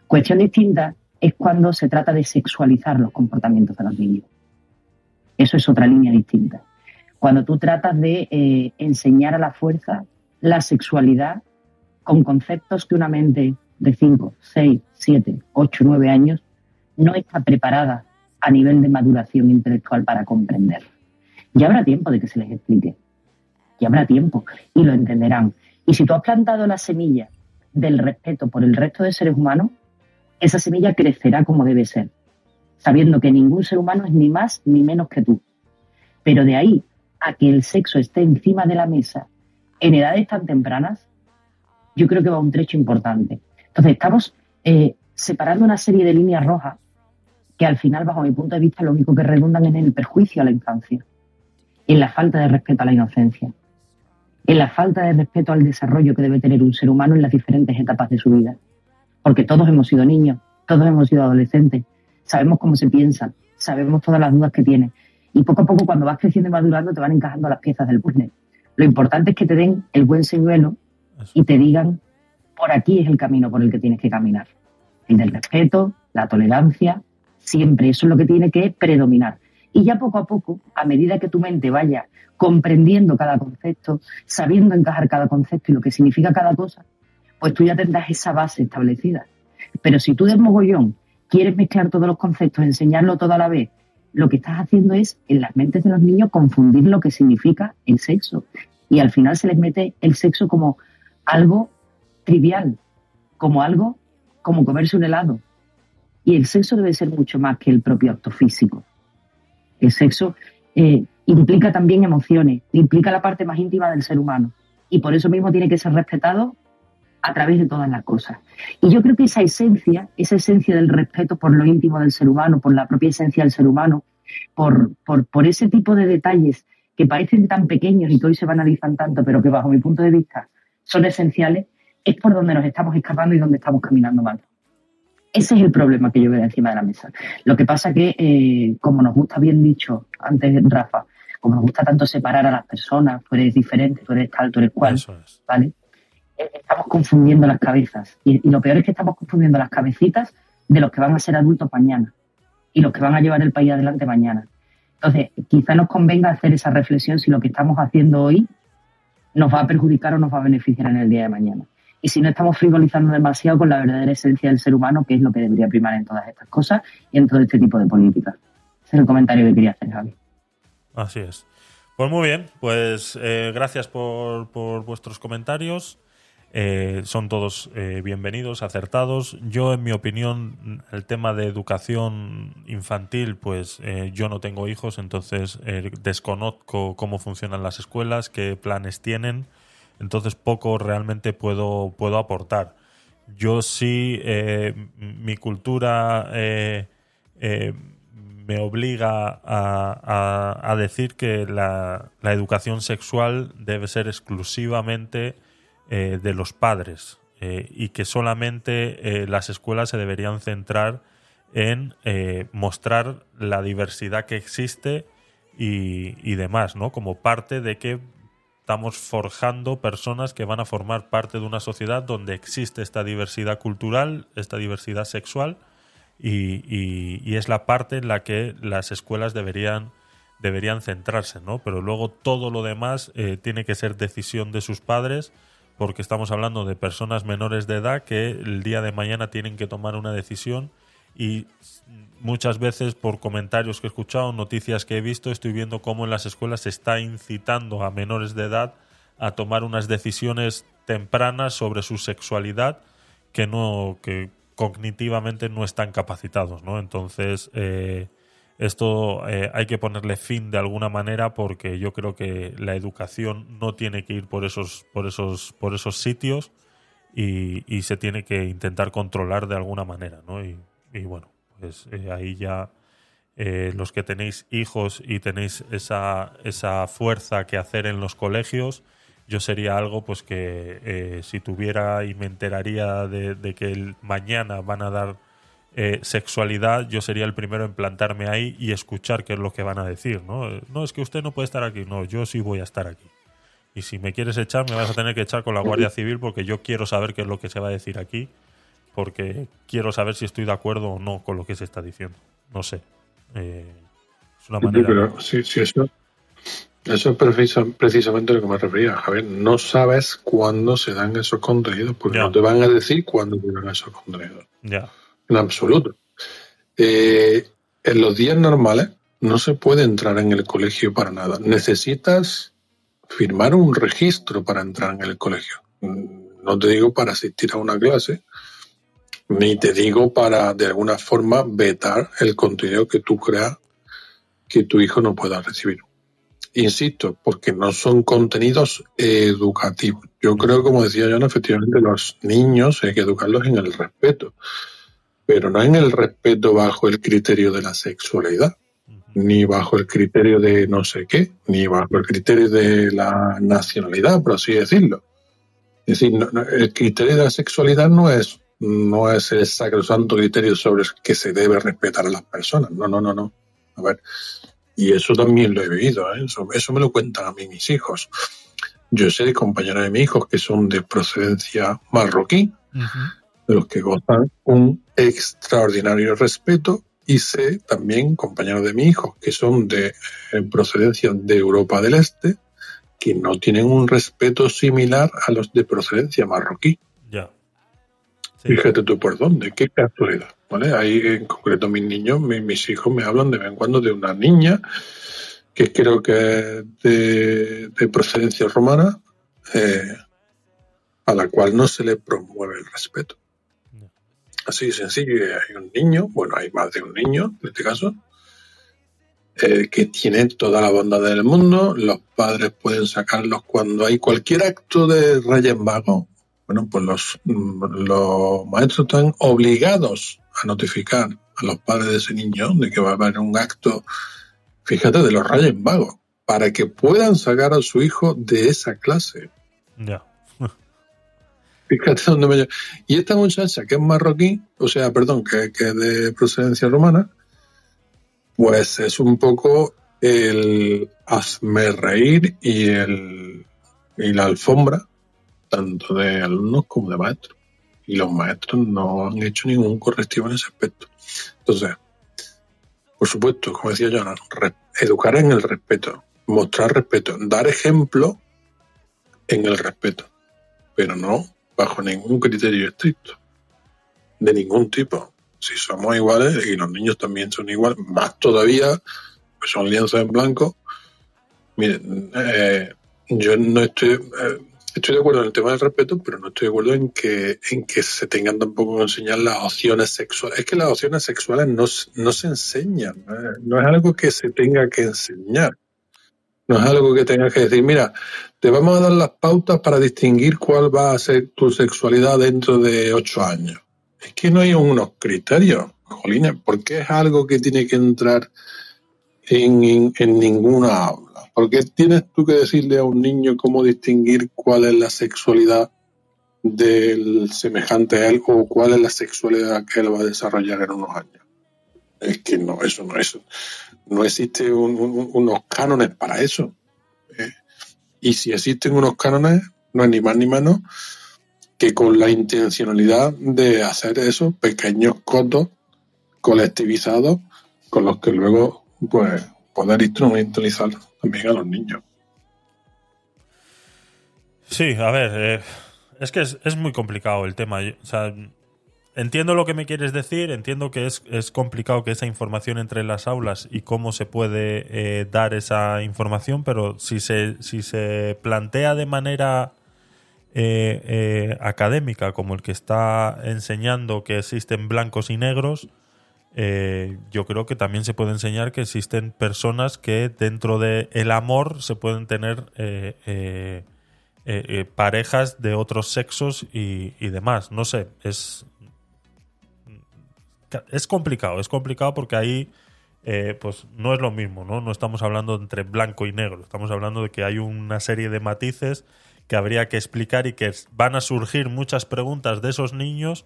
Cuestión distinta es cuando se trata de sexualizar los comportamientos de los niños. Eso es otra línea distinta. Cuando tú tratas de eh, enseñar a la fuerza la sexualidad con conceptos que una mente de 5, 6, 7, 8, 9 años no está preparada a nivel de maduración intelectual para comprender. Ya habrá tiempo de que se les explique. Ya habrá tiempo y lo entenderán. Y si tú has plantado la semilla del respeto por el resto de seres humanos, esa semilla crecerá como debe ser, sabiendo que ningún ser humano es ni más ni menos que tú. Pero de ahí a que el sexo esté encima de la mesa en edades tan tempranas, yo creo que va un trecho importante. Entonces, estamos eh, separando una serie de líneas rojas que al final, bajo mi punto de vista, lo único que redundan es en el perjuicio a la infancia, en la falta de respeto a la inocencia, en la falta de respeto al desarrollo que debe tener un ser humano en las diferentes etapas de su vida. Porque todos hemos sido niños, todos hemos sido adolescentes, sabemos cómo se piensa, sabemos todas las dudas que tiene. Y poco a poco, cuando vas creciendo y madurando, te van encajando las piezas del puzzle. Lo importante es que te den el buen señuelo y te digan, por aquí es el camino por el que tienes que caminar. El del respeto, la tolerancia, siempre eso es lo que tiene que predominar. Y ya poco a poco, a medida que tu mente vaya comprendiendo cada concepto, sabiendo encajar cada concepto y lo que significa cada cosa, pues tú ya tendrás esa base establecida. Pero si tú de mogollón quieres mezclar todos los conceptos, enseñarlo todo a la vez, lo que estás haciendo es, en las mentes de los niños, confundir lo que significa el sexo. Y al final se les mete el sexo como algo trivial, como algo como comerse un helado. Y el sexo debe ser mucho más que el propio acto físico. El sexo eh, implica también emociones, implica la parte más íntima del ser humano. Y por eso mismo tiene que ser respetado a través de todas las cosas. Y yo creo que esa esencia, esa esencia del respeto por lo íntimo del ser humano, por la propia esencia del ser humano, por, por, por ese tipo de detalles que parecen tan pequeños y que hoy se banalizan tanto, pero que bajo mi punto de vista son esenciales, es por donde nos estamos escapando y donde estamos caminando mal. Ese es el problema que yo veo encima de la mesa. Lo que pasa que, eh, como nos gusta bien dicho antes, Rafa, como nos gusta tanto separar a las personas, tú eres diferente, tú eres tal, tú eres cual, ¿vale? Eh, estamos confundiendo las cabezas. Y, lo peor es que estamos confundiendo las cabecitas de los que van a ser adultos mañana y los que van a llevar el país adelante mañana. Entonces, quizá nos convenga hacer esa reflexión si lo que estamos haciendo hoy nos va a perjudicar o nos va a beneficiar en el día de mañana. Y si no estamos frivolizando demasiado con la verdadera esencia del ser humano, que es lo que debería primar en todas estas cosas y en todo este tipo de políticas. Ese es el comentario que quería hacer, Javi. Así es. Pues muy bien, pues eh, gracias por, por vuestros comentarios. Eh, son todos eh, bienvenidos, acertados. Yo, en mi opinión, el tema de educación infantil, pues eh, yo no tengo hijos, entonces desconozco cómo funcionan las escuelas, qué planes tienen, entonces poco realmente puedo, puedo aportar. Yo sí, mi cultura me obliga a, decir que la educación sexual debe ser exclusivamente eh, de los padres eh, y que solamente eh, las escuelas se deberían centrar en mostrar la diversidad que existe y, demás, ¿no? Como parte de que estamos forjando personas que van a formar parte de una sociedad donde existe esta diversidad cultural, esta diversidad sexual y, es la parte en la que las escuelas deberían deberían centrarse, ¿no? Pero luego todo lo demás tiene que ser decisión de sus padres porque estamos hablando de personas menores de edad que el día de mañana tienen que tomar una decisión y muchas veces por comentarios que he escuchado, noticias que he visto, estoy viendo cómo en las escuelas se está incitando a menores de edad a tomar unas decisiones tempranas sobre su sexualidad que no que cognitivamente no están capacitados, ¿no? Entonces eh, esto eh, hay que ponerle fin de alguna manera porque yo creo que la educación no tiene que ir por esos, por esos, por esos sitios y, se tiene que intentar controlar de alguna manera, ¿no? Y, bueno, pues eh, ahí ya eh, los que tenéis hijos y tenéis esa, esa fuerza que hacer en los colegios, yo sería algo pues que si tuviera y me enteraría de, de que el, mañana van a dar eh, sexualidad, yo sería el primero en plantarme ahí y escuchar qué es lo que van a decir, ¿no? No, es que usted no puede estar aquí, no, yo sí voy a estar aquí. Y si me quieres echar, me vas a tener que echar con la Guardia Civil porque yo quiero saber qué es lo que se va a decir aquí, porque quiero saber si estoy de acuerdo o no con lo que se está diciendo. No sé. Eh, es una manera. Pero, sí, sí, eso, eso es precisamente lo que me refería, Javier. No sabes cuándo se dan esos contenidos, porque no te van a decir cuándo se dan esos contenidos. Ya en absoluto. Eh, en los días normales no se puede entrar en el colegio para nada. Necesitas firmar un registro para entrar en el colegio. No te digo para asistir a una clase, ni te digo para de alguna forma vetar el contenido que tú creas que tu hijo no pueda recibir. Insisto, porque no son contenidos educativos. Yo creo, como decía John, efectivamente los niños hay que educarlos en el respeto pero no en el respeto bajo el criterio de la sexualidad, ni bajo el criterio de no sé qué, ni bajo el criterio de la nacionalidad, por así decirlo. Es decir, el criterio de la sexualidad no es, no es el sacrosanto criterio sobre el que se debe respetar a las personas. No, no, no, no. A ver, y eso también lo he vivido, ¿eh? eso, me lo cuentan a mí mis hijos. Yo sé de compañeros de mis hijos que son de procedencia marroquí, de los que gozan un extraordinario respeto y sé también compañeros de mi hijo que son de eh, procedencia de Europa del Este que no tienen un respeto similar a los de procedencia marroquí. Ya. Fíjate tú por dónde, qué casualidad. ¿vale? Ahí en concreto mis niños, mis, hijos me hablan de vez en cuando de una niña que creo que es de, procedencia romana, eh, a la cual no se le promueve el respeto. Así de sencillo, hay un niño, bueno, hay más de un niño en este caso, eh, que tiene toda la bondad del mundo, los padres pueden sacarlos cuando hay cualquier acto de Reyes Magos. Bueno, pues los, los maestros están obligados a notificar a los padres de ese niño de que va a haber un acto, fíjate, de los Reyes Magos, para que puedan sacar a su hijo de esa clase. Ya. Fíjate dónde me. Y esta muchacha, que es marroquí, o sea, perdón, que, que es de procedencia romana, pues es un poco el hazme reír y, el, y la alfombra, tanto de alumnos como de maestros. Y los maestros no han hecho ningún correctivo en ese aspecto. Entonces, por supuesto, como decía yo, educar en el respeto, mostrar respeto, dar ejemplo en el respeto, pero no bajo ningún criterio estricto, de ningún tipo. Si somos iguales y los niños también son iguales, más todavía, pues son lienzos en blanco. Miren, eh, yo no estoy, eh, estoy de acuerdo en el tema del respeto, pero no estoy de acuerdo en que, en que se tengan tampoco que enseñar las opciones sexuales. Es que las opciones sexuales no, no se enseñan, no es algo que se tenga que enseñar. No es algo que tengas que decir, mira, te vamos a dar las pautas para distinguir cuál va a ser tu sexualidad dentro de ocho años. Es que no hay unos criterios, Jolines, porque es algo que tiene que entrar en, en, ninguna aula. Porque tienes tú que decirle a un niño cómo distinguir cuál es la sexualidad del semejante a él o cuál es la sexualidad que él va a desarrollar en unos años. Es que no, eso no es. No existe unos cánones para eso. Eh, y si existen unos cánones, no es ni más ni menos que con la intencionalidad de hacer esos pequeños cotos colectivizados con los que luego pues poder instrumentalizar también a los niños. Sí, a ver, eh, es que es, es, muy complicado el tema. O sea, Entiendo lo que me quieres decir, entiendo que es, complicado que esa información entre las aulas y cómo se puede eh, dar esa información, pero si se, si se plantea de manera eh, eh, académica, como el que está enseñando que existen blancos y negros, yo creo que también se puede enseñar que existen personas que dentro del el amor se pueden tener parejas de otros sexos y demás. No sé, es es complicado, es complicado porque ahí eh, pues no es lo mismo, ¿no? No estamos hablando entre blanco y negro, estamos hablando de que hay una serie de matices que habría que explicar y que van a surgir muchas preguntas de esos niños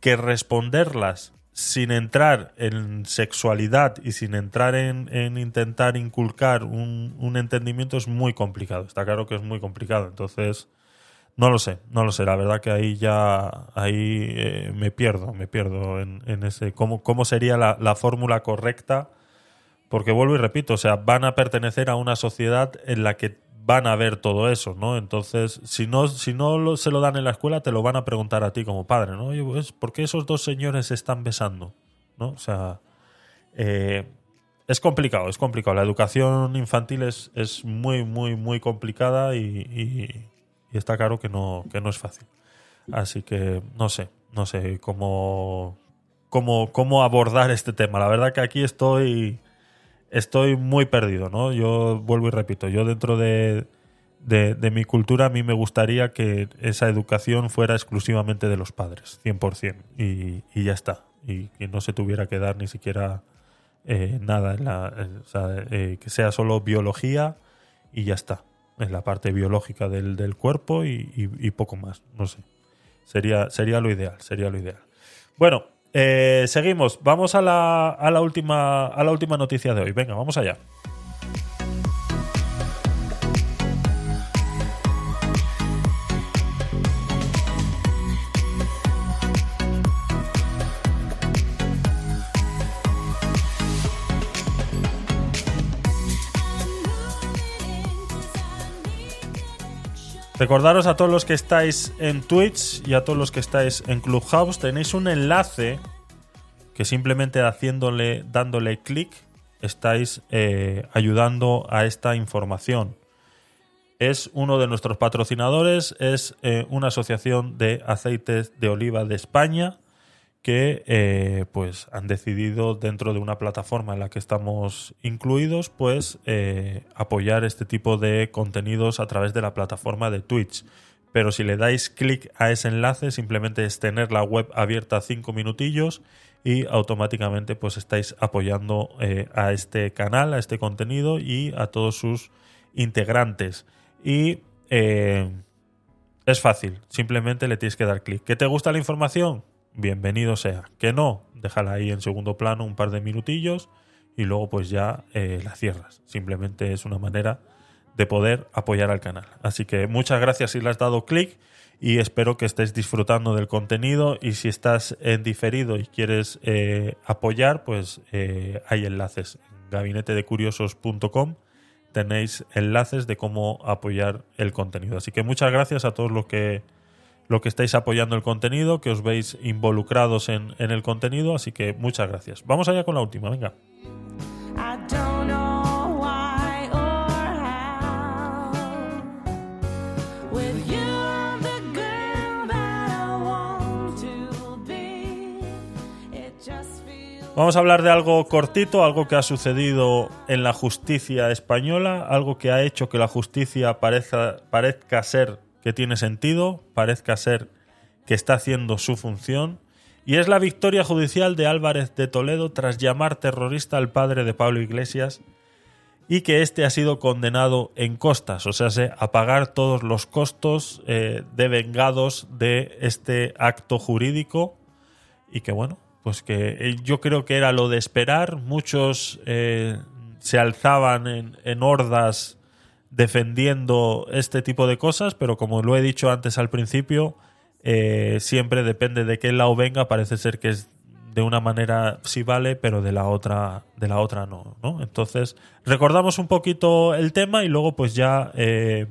que responderlas sin entrar en sexualidad y sin entrar en, intentar inculcar un, un, entendimiento es muy complicado. Está claro que es muy complicado. Entonces, no lo sé, no lo sé. La verdad que ahí ya ahí eh, me pierdo, me pierdo en, ese cómo, cómo sería la, la fórmula correcta. Porque vuelvo y repito, o sea, van a pertenecer a una sociedad en la que van a ver todo eso, ¿no? Entonces, si no, si no se lo dan en la escuela, te lo van a preguntar a ti como padre, ¿no? Oye, pues, ¿por qué esos dos señores se están besando? ¿No? O sea, eh, es complicado, es complicado. La educación infantil es, es muy, muy, muy complicada y está claro que no, que no es fácil. Así que no sé, no sé cómo, cómo, cómo abordar este tema. La verdad que aquí estoy, estoy muy perdido, ¿no? Yo vuelvo y repito, yo dentro de, de, mi cultura a mí me gustaría que esa educación fuera exclusivamente de los padres, 100%, y, y ya está. Y que no se tuviera que dar ni siquiera eh, nada, en la, eh, que sea solo biología y ya está en la parte biológica del, del cuerpo y, poco más. No sé. Sería, sería lo ideal, sería lo ideal. Bueno, eh, seguimos. Vamos a la, a, la última, a la última noticia de hoy. Venga, vamos allá. Recordaros a todos los que estáis en Twitch y a todos los que estáis en Clubhouse, tenéis un enlace que simplemente haciéndole, dándole clic, estáis eh, ayudando a esta información. Es uno de nuestros patrocinadores, es eh, una asociación de aceites de oliva de España que eh, pues han decidido dentro de una plataforma en la que estamos incluidos pues eh, apoyar este tipo de contenidos a través de la plataforma de Twitch pero si le dais clic a ese enlace simplemente es tener la web abierta cinco minutillos y automáticamente pues estáis apoyando eh, a este canal a este contenido y a todos sus integrantes y Es fácil, simplemente le tienes que dar clic. ¿Que te gusta la información? Bienvenido sea. Que no, déjala ahí en segundo plano un par de minutillos y luego pues ya eh, la cierras. Simplemente es una manera de poder apoyar al canal. Así que muchas gracias si le has dado clic y espero que estés disfrutando del contenido y si estás en diferido y quieres eh, apoyar, pues eh, hay enlaces en gabinetedecuriosos.com tenéis enlaces de cómo apoyar el contenido. Así que muchas gracias a todos los que lo que estáis apoyando el contenido, que os veis involucrados en, en el contenido, así que muchas gracias. Vamos allá con la última, venga. Vamos a hablar de algo cortito, algo que ha sucedido en la justicia española, algo que ha hecho que la justicia parezca, parezca ser que tiene sentido, parezca ser que está haciendo su función, y es la victoria judicial de Álvarez de Toledo tras llamar terrorista al padre de Pablo Iglesias y que éste ha sido condenado en costas, o sea, a pagar todos los costos eh, devengados de este acto jurídico y que bueno, pues que eh, yo creo que era lo de esperar. Muchos eh, se alzaban en, hordas defendiendo este tipo de cosas, pero como lo he dicho antes al principio, eh, siempre depende de qué lado venga. Parece ser que es de una manera sí vale, pero de la otra, de la otra no, ¿no? Entonces, recordamos un poquito el tema y luego pues ya eh,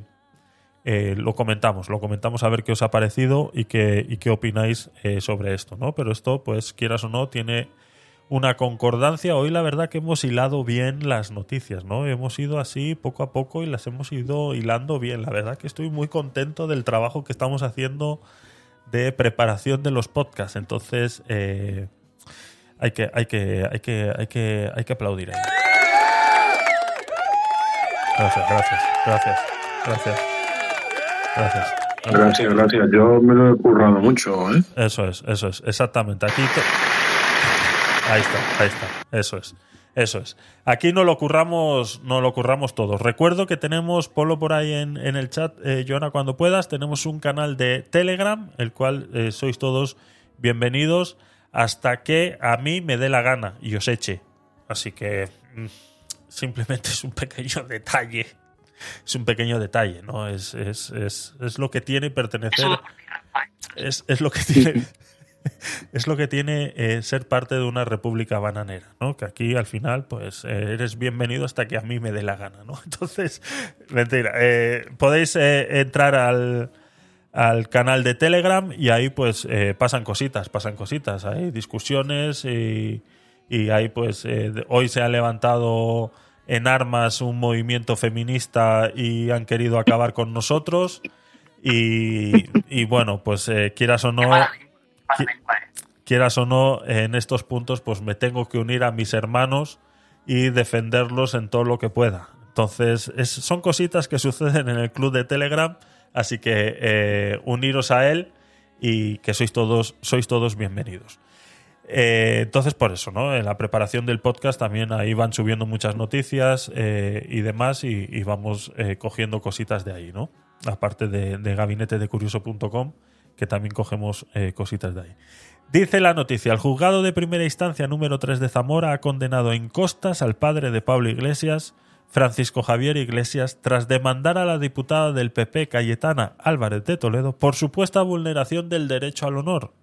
lo comentamos, lo comentamos a ver qué os ha parecido y qué, y qué opináis eh, sobre esto, ¿no? Pero esto, pues quieras o no, tiene una concordancia. Hoy la verdad que hemos hilado bien las noticias, ¿no? Hemos ido así poco a poco y las hemos ido hilando bien. La verdad que estoy muy contento del trabajo que estamos haciendo de preparación de los podcasts. Entonces, eh, hay que, hay que, hay que, hay que, hay que aplaudir. Gracias, gracias, gracias, gracias. Gracias. Gracias, gracias. Yo me lo he currado mucho, ¿eh? Eso es, eso es, exactamente. Aquí ahí está, ahí está, eso es. Eso es. Aquí no lo curramos, no lo curramos todos. Recuerdo que tenemos, Polo por ahí en, en el chat, eh, Joana, cuando puedas, tenemos un canal de Telegram, el cual eh, sois todos bienvenidos hasta que a mí me dé la gana y os eche. Así que mm, simplemente es un pequeño detalle es un pequeño detalle, ¿no? Es, es, es, es lo que tiene pertenecer. Es, es lo que tiene. es lo que tiene eh, ser parte de una república bananera, ¿no? Que aquí al final, pues, eh, eres bienvenido hasta que a mí me dé la gana, ¿no? Entonces, mentira. Eh, podéis entrar al, al canal de Telegram y ahí, pues, pasan cositas, pasan cositas. Hay discusiones y, y ahí, pues, hoy se ha levantado en armas un movimiento feminista y han querido acabar con nosotros. Y, bueno, pues eh, quieras o no, quieras o no, en estos puntos, pues me tengo que unir a mis hermanos y defenderlos en todo lo que pueda. Entonces, son cositas que suceden en el club de Telegram, así que eh, uniros a él y que sois todos, sois todos bienvenidos. Eh, entonces, por eso, ¿no? En la preparación del podcast también ahí van subiendo muchas noticias eh, y demás y, vamos eh, cogiendo cositas de ahí, ¿no? Aparte de, de gabinetedecurioso.com, que también cogemos cositas de ahí. Dice la noticia, el juzgado de primera instancia número 3 de Zamora ha condenado en costas al padre de Pablo Iglesias, Francisco Javier Iglesias, tras demandar a la diputada del PP Cayetana Álvarez de Toledo por supuesta vulneración del derecho al honor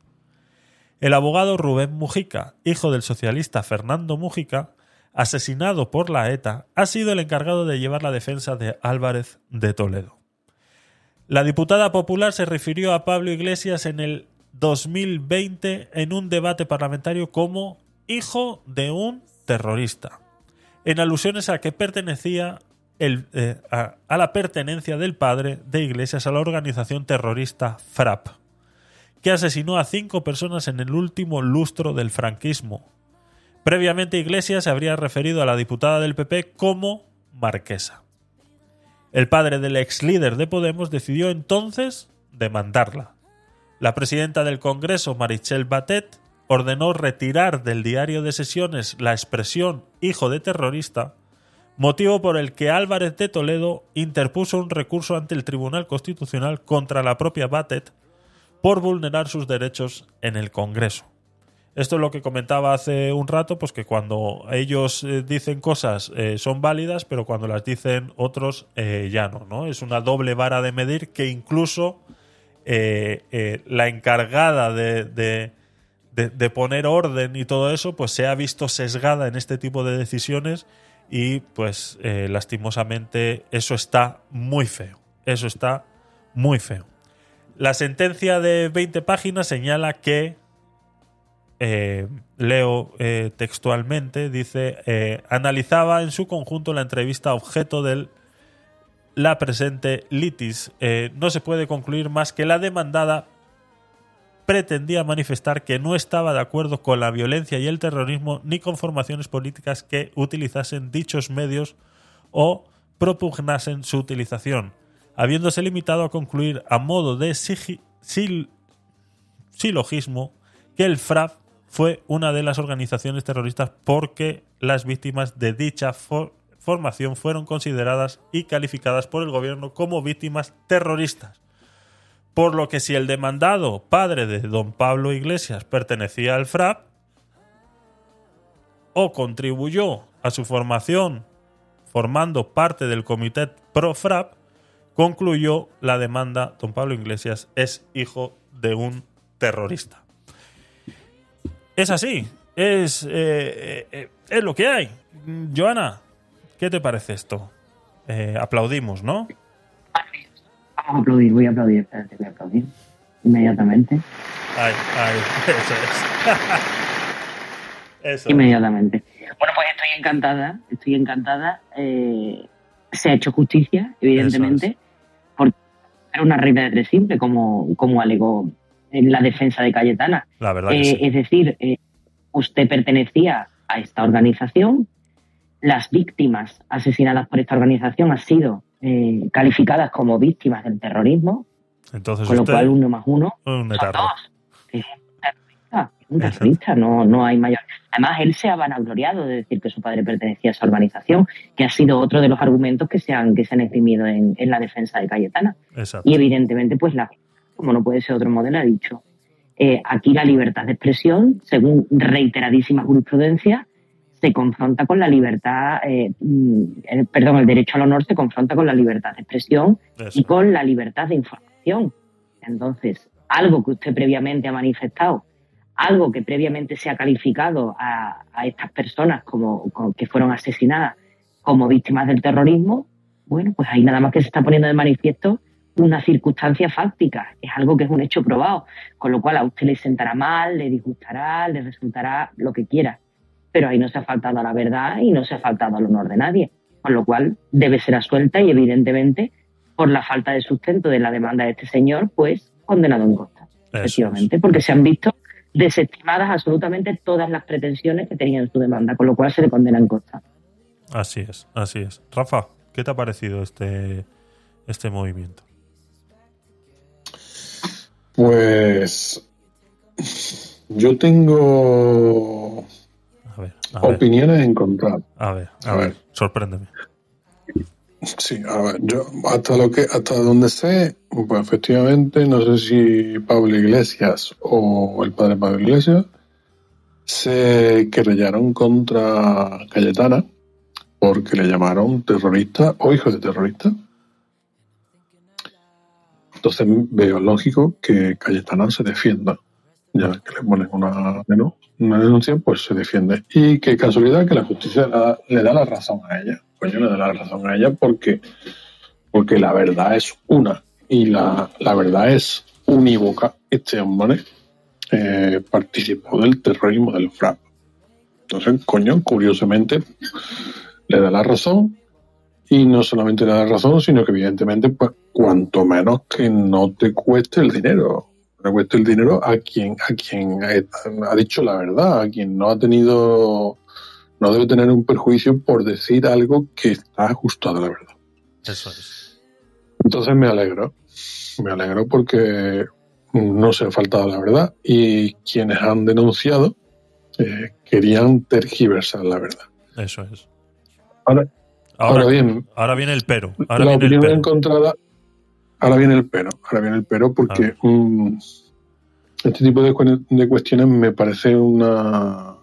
el abogado Rubén Mujica, hijo del socialista Fernando Mujica, asesinado por la ETA, ha sido el encargado de llevar la defensa de Álvarez de Toledo. La diputada popular se refirió a Pablo Iglesias en el 2020 en un debate parlamentario como hijo de un terrorista, en alusiones a que pertenecía eh, a la pertenencia del padre de Iglesias a la organización terrorista FRAP que asesinó a cinco personas en el último lustro del franquismo. Previamente Iglesias se habría referido a la diputada del PP como marquesa. El padre del ex líder de Podemos decidió entonces demandarla. La presidenta del Congreso, Marichel Batet, ordenó retirar del diario de sesiones la expresión hijo de terrorista, motivo por el que Álvarez de Toledo interpuso un recurso ante el Tribunal Constitucional contra la propia Batet por vulnerar sus derechos en el Congreso. Esto es lo que comentaba hace un rato, pues que cuando ellos eh, dicen cosas eh, son válidas, pero cuando las dicen otros eh, ya no, ¿no? Es una doble vara de medir que incluso la encargada de, de, poner orden y todo eso, pues se ha visto sesgada en este tipo de decisiones y pues lastimosamente eso está muy feo. Eso está muy feo. La sentencia de 20 páginas señala que eh, leo eh, textualmente, dice, eh, analizaba en su conjunto la entrevista objeto de la presente litis. no se puede concluir más que la demandada pretendía manifestar que no estaba de acuerdo con la violencia y el terrorismo ni con formaciones políticas que utilizasen dichos medios o propugnasen su utilización, habiéndose limitado a concluir a modo de silogismo que el FRAP fue una de las organizaciones terroristas porque las víctimas de dicha formación fueron consideradas y calificadas por el gobierno como víctimas terroristas. Por lo que si el demandado, padre de don Pablo Iglesias, pertenecía al FRAP o contribuyó a su formación formando parte del comité pro-FRAP, concluyó la demanda, don Pablo Iglesias es hijo de un terrorista es así. Es, eh, eh, es lo que hay. Joana, ¿qué te parece esto? Eh, aplaudimos, ¿no? Vamos a aplaudir, voy a aplaudir, espérate, voy a aplaudir inmediatamente. Ay, ay, eso es. eso inmediatamente. Bueno, pues estoy encantada, estoy encantada. se ha hecho justicia, evidentemente, porque era una regla de tres simple, como, como alegó en la defensa de Cayetana. La verdad eh, Es decir, eh, usted pertenecía a esta organización, las víctimas asesinadas por esta organización han sido eh, calificadas como víctimas del terrorismo, Entonces con lo cual uno más uno un dos. Es un terrorista, no, no hay mayor. Además, él se ha vanagloriado de decir que su padre pertenecía a esa organización, que ha sido otro de los argumentos que se han, que se han exprimido en, en la defensa de Cayetana. Exacto. Y evidentemente, pues la como no puede ser otro modelo, ha dicho, eh, aquí la libertad de expresión, según reiteradísima jurisprudencia, se confronta con la libertad, eh, mm, perdón, el derecho al honor se confronta con la libertad de expresión y con la libertad de información. Entonces, algo que usted previamente ha manifestado, algo que previamente se ha calificado a, estas personas como, que fueron asesinadas como víctimas del terrorismo, bueno, pues ahí nada más que se está poniendo de manifiesto una circunstancia fáctica, es algo que es un hecho probado, con lo cual a usted le sentará mal, le disgustará, le resultará lo que quiera, pero ahí no se ha faltado a la verdad y no se ha faltado al honor de nadie, con lo cual debe ser asuelta y evidentemente por la falta de sustento de la demanda de este señor, pues condenado en costa, efectivamente, porque se han visto desestimadas absolutamente todas las pretensiones que tenía en su demanda, con lo cual se le condena en costa. Así es, así es. Rafa, ¿qué te ha parecido este, este movimiento? Pues yo tengo opiniones encontradas. A ver, a, ver, sorpréndeme. Sí, a ver, yo hasta lo que hasta donde sé, pues efectivamente no sé si Pablo Iglesias o el padre Pablo Iglesias se querellaron contra Cayetana porque le llamaron terrorista o hijo de terrorista. Entonces veo lógico que Cayetana se defienda. Ya que le ponen una, una denuncia, pues se defiende. Y qué casualidad que la justicia le da, la razón a ella. Pues yo le da la razón a ella porque, porque la verdad es una. Y la, verdad es unívoca. Este hombre eh, participó del terrorismo del FRAP. Entonces, coño, curiosamente, le da la razón y no solamente le da razón, sino que evidentemente, pues, cuanto menos que no te cueste el dinero. No cueste el dinero a quien, a quien ha dicho la verdad, a quien no ha tenido, no debe tener un perjuicio por decir algo que está ajustado a la verdad. Eso es. Entonces me alegro. Me alegro porque no se ha faltado la verdad y quienes han denunciado eh, querían tergiversar la verdad. Eso es. Ahora, Ahora, Ahora bien, ahora viene el pero. Ahora la viene el opinión pero. encontrada. Ahora viene el pero. Ahora viene el pero porque mm, este tipo de, cu- de cuestiones me parece una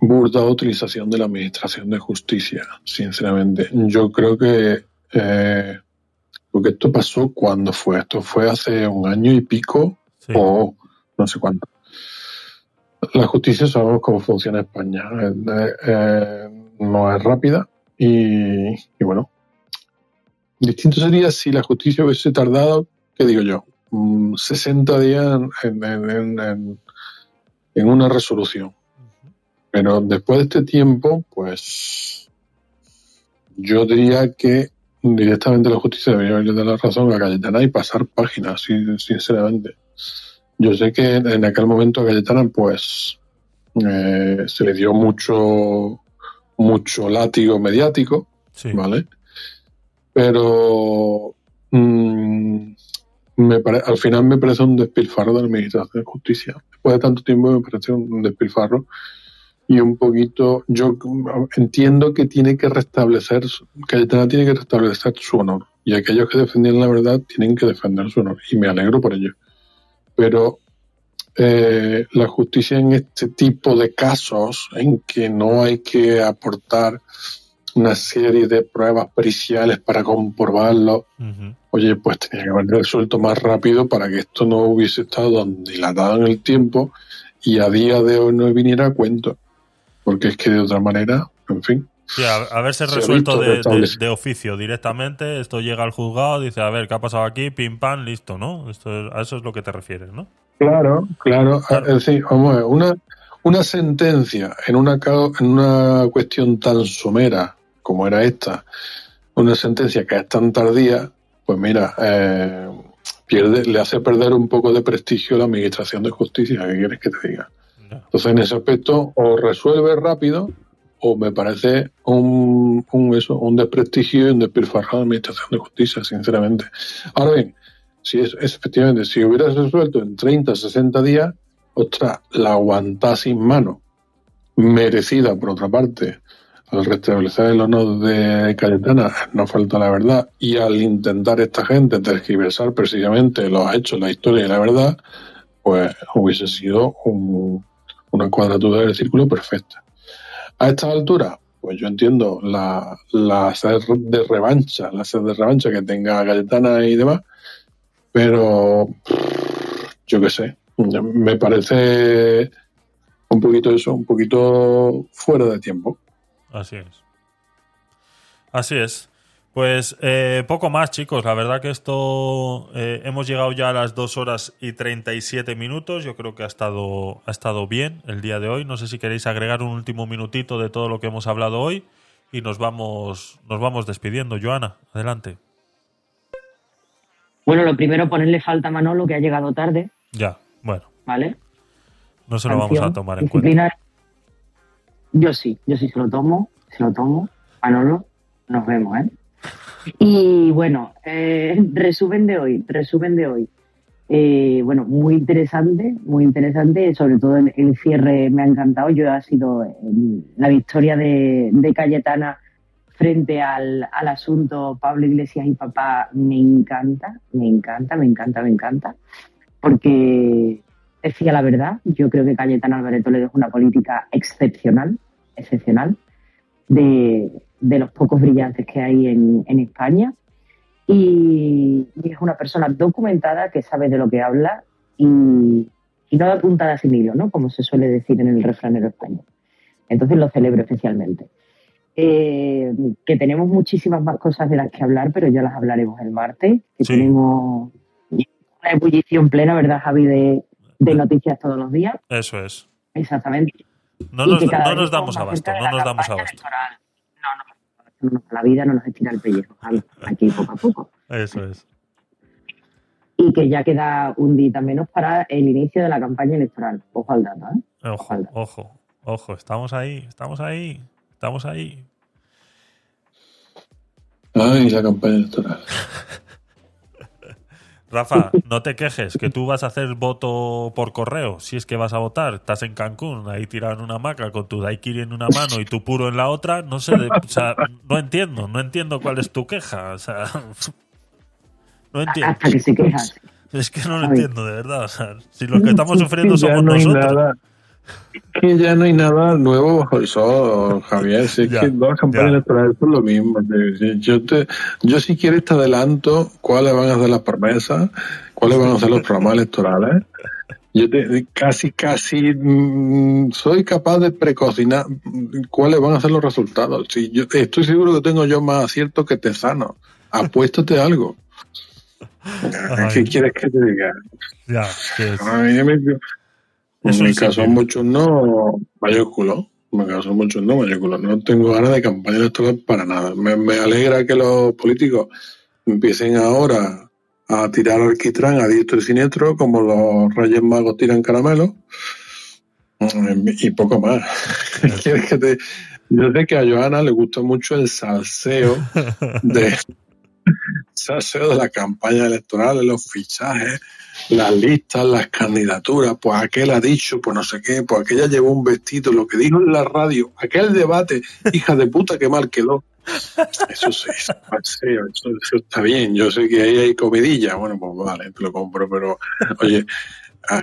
burda utilización de la administración de justicia, sinceramente. Yo creo que eh, porque esto pasó cuando fue. Esto fue hace un año y pico o no sé cuánto. La justicia sabemos cómo funciona en España. Eh, eh, no es rápida y, bueno, distinto sería si la justicia hubiese tardado, ¿qué digo yo? Mm, 60 días en, una resolución. Pero después de este tiempo, pues yo diría que directamente la justicia debería haberle la razón a Cayetana y pasar páginas, sin- sinceramente. Yo sé que en, en aquel momento a Cayetana, pues, eh, se le dio mucho, mucho látigo mediático, ¿vale? Pero mm, me pare- al final me parece un despilfarro de la Administración de Justicia. Después de tanto tiempo me parece un despilfarro y un poquito, yo entiendo que tiene que restablecer, Cayetana tiene que restablecer su honor y aquellos que defendían la verdad tienen que defender su honor y me alegro por ello. Pero eh, la justicia en este tipo de casos en que no hay que aportar una serie de pruebas periciales para comprobarlo, oye, pues tenía que haber resuelto más rápido para que esto no hubiese estado dilatado en el tiempo y a día de hoy no viniera a cuento. Porque es que de otra manera, en fin. Sí, a- haberse Se ha resuelto de, de oficio directamente, esto llega al juzgado, dice, a ver, ¿qué ha pasado aquí? Pim, pam, listo, ¿no? Esto, a eso es lo que te refieres, ¿no? Claro, claro. Es decir, vamos a ver, una, una sentencia en una, en una cuestión tan somera como era esta, una sentencia que es tan tardía, pues mira, eh, pierde, le hace perder un poco de prestigio a la Administración de Justicia. ¿Qué quieres que te diga? Entonces, en ese aspecto, o resuelve rápido o me parece un, un, eso, un desprestigio y un despilfarro de la Administración de Justicia, sinceramente. Ahora bien, si es, efectivamente, si hubieras resuelto en 30, 60 días, ostras, la aguantás sin mano, merecida por otra parte, al restablecer el honor de Cayetana, no falta la verdad, y al intentar esta gente tergiversar precisamente los hechos, la historia y la verdad, pues hubiese sido un- una cuadratura del círculo perfecta. A esta altura, pues yo entiendo la, la sed de revancha, la sed de revancha que tenga Cayetana y demás, pero yo qué sé, me parece un poquito eso, un poquito fuera de tiempo. Así es. Así es. Pues eh, poco más, chicos. La verdad que esto eh, hemos llegado ya a las 2 horas y 37 minutos. Yo creo que ha estado, ha estado bien el día de hoy. No sé si queréis agregar un último minutito de todo lo que hemos hablado hoy y nos vamos, nos vamos despidiendo. Joana, adelante. Bueno, lo primero, ponerle falta a Manolo, que ha llegado tarde, Ya, bueno, ¿vale? no se lo vamos a tomar en cuenta. Yo sí, yo sí se lo tomo, se lo tomo. Manolo, nos vemos, ¿eh? Y bueno, eh, resumen de hoy, resumen de hoy. Eh, bueno, muy interesante, muy interesante, sobre todo el, el cierre me ha encantado. Yo ha sido la victoria de, de Cayetana frente al, asunto Pablo Iglesias y papá me encanta, me encanta, me encanta, me encanta, porque decía la verdad. Yo creo que Cayetana Álvarez Toledo es una política excepcional, excepcional, de, los pocos brillantes que hay en, España. Y, y es una persona documentada que sabe de lo que habla y, y no da puntada sin hilo, ¿no? Como se suele decir en el refranero español. Entonces lo celebro especialmente. Eh, que tenemos muchísimas más cosas de las que hablar, pero ya las hablaremos el martes. Que Sí. tenemos una ebullición plena, ¿verdad, Javi? De, de noticias todos los días. Eso es. Exactamente. No nos, no nos damos abasto, no nos damos abasto. No nos- la vida no nos estira el pellejo, Javi. Aquí poco a poco. Eso es. Y que ya queda un día menos para el inicio de la campaña electoral. Ojo al dato, ¿eh? Ojo, ojo, ojo, estamos ahí, estamos ahí, estamos ahí. Ay, la campaña electoral. Rafa, no te quejes, que tú vas a hacer voto por correo, si es que vas a votar. Estás en Cancún, ahí tirado en una hamaca con tu daiquiri en una mano y tu puro en la otra. No sé, o sea, no entiendo, no entiendo cuál es tu queja. O sea, no entiendo. Hasta que se quejas. Es que no lo entiendo, de verdad. O sea, si los que estamos sufriendo somos nosotros. Que ya no hay nada nuevo bajo el sol, Javier. Si es que dos campañas electorales son lo mismo. Yo, te, yo si quieres te adelanto cuáles van a ser las promesas, cuáles van a ser los programas electorales. Yo te, casi, casi mm, soy capaz de precocinar cuáles van a ser los resultados. Si yo estoy seguro que tengo yo más acierto que te sano. Apuéstate algo. ¿Qué quieres que te diga? Ya, A mí me, en mi caso, muchos no mayúsculos. En mi caso, muchos no mayúsculos. No tengo ganas de campaña electoral para nada. Me, me alegra que los políticos empiecen ahora a tirar alquitrán a diestro y siniestro, como los Reyes Magos tiran caramelo. Y poco más. ¿Quieres que te... Yo sé que a Joana le gusta mucho el salseo de, salseo de la campaña electoral, los fichajes las listas, las candidaturas, pues aquel ha dicho, pues no sé qué, pues aquella llevó un vestido, lo que dijo en la radio, aquel debate, hija de puta, que mal quedó. Eso sí, eso, está bien, yo sé que ahí hay comidilla, bueno, pues vale, te lo compro, pero oye,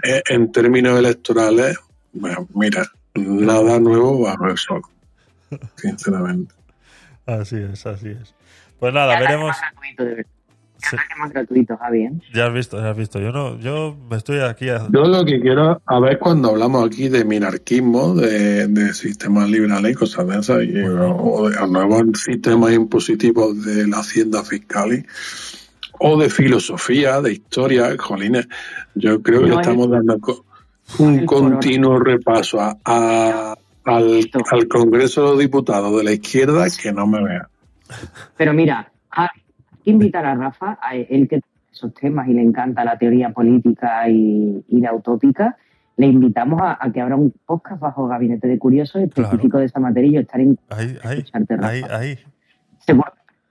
e, en términos electorales, bueno, mira, nada nuevo bajo el sol, sinceramente. Así es, así es. Pues nada, veremos. Ya has visto, ya has visto. Yo no, yo me estoy aquí. Yo lo que quiero, a ver cuando hablamos aquí de minarquismo, de, de sistemas liberales y cosas de esas, o de nuevos sistemas impositivos de la hacienda fiscal, o de filosofía, de historia, jolines, yo creo que estamos dando un continuo repaso a, al, al Congreso de los Diputados de la izquierda que no me vea. Pero mira, invitar a Rafa, a él que esos temas y le encanta la teoría política y, la utópica, le invitamos a, que abra un podcast bajo Gabinete de Curiosos específico de esa materia y yo estaré en ahí, ahí, ahí, ahí.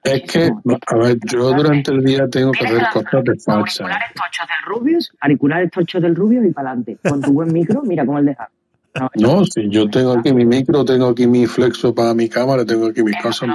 Es que, a ver, yo durante el día tengo que ver cosas de falsa. Auriculares tochos del Rubius, auriculares tochos del Rubius y para adelante. Con tu buen micro, mira cómo el deja. No, si yo tengo aquí mi micro, tengo aquí mi flexo para mi cámara, tengo aquí mis cosas.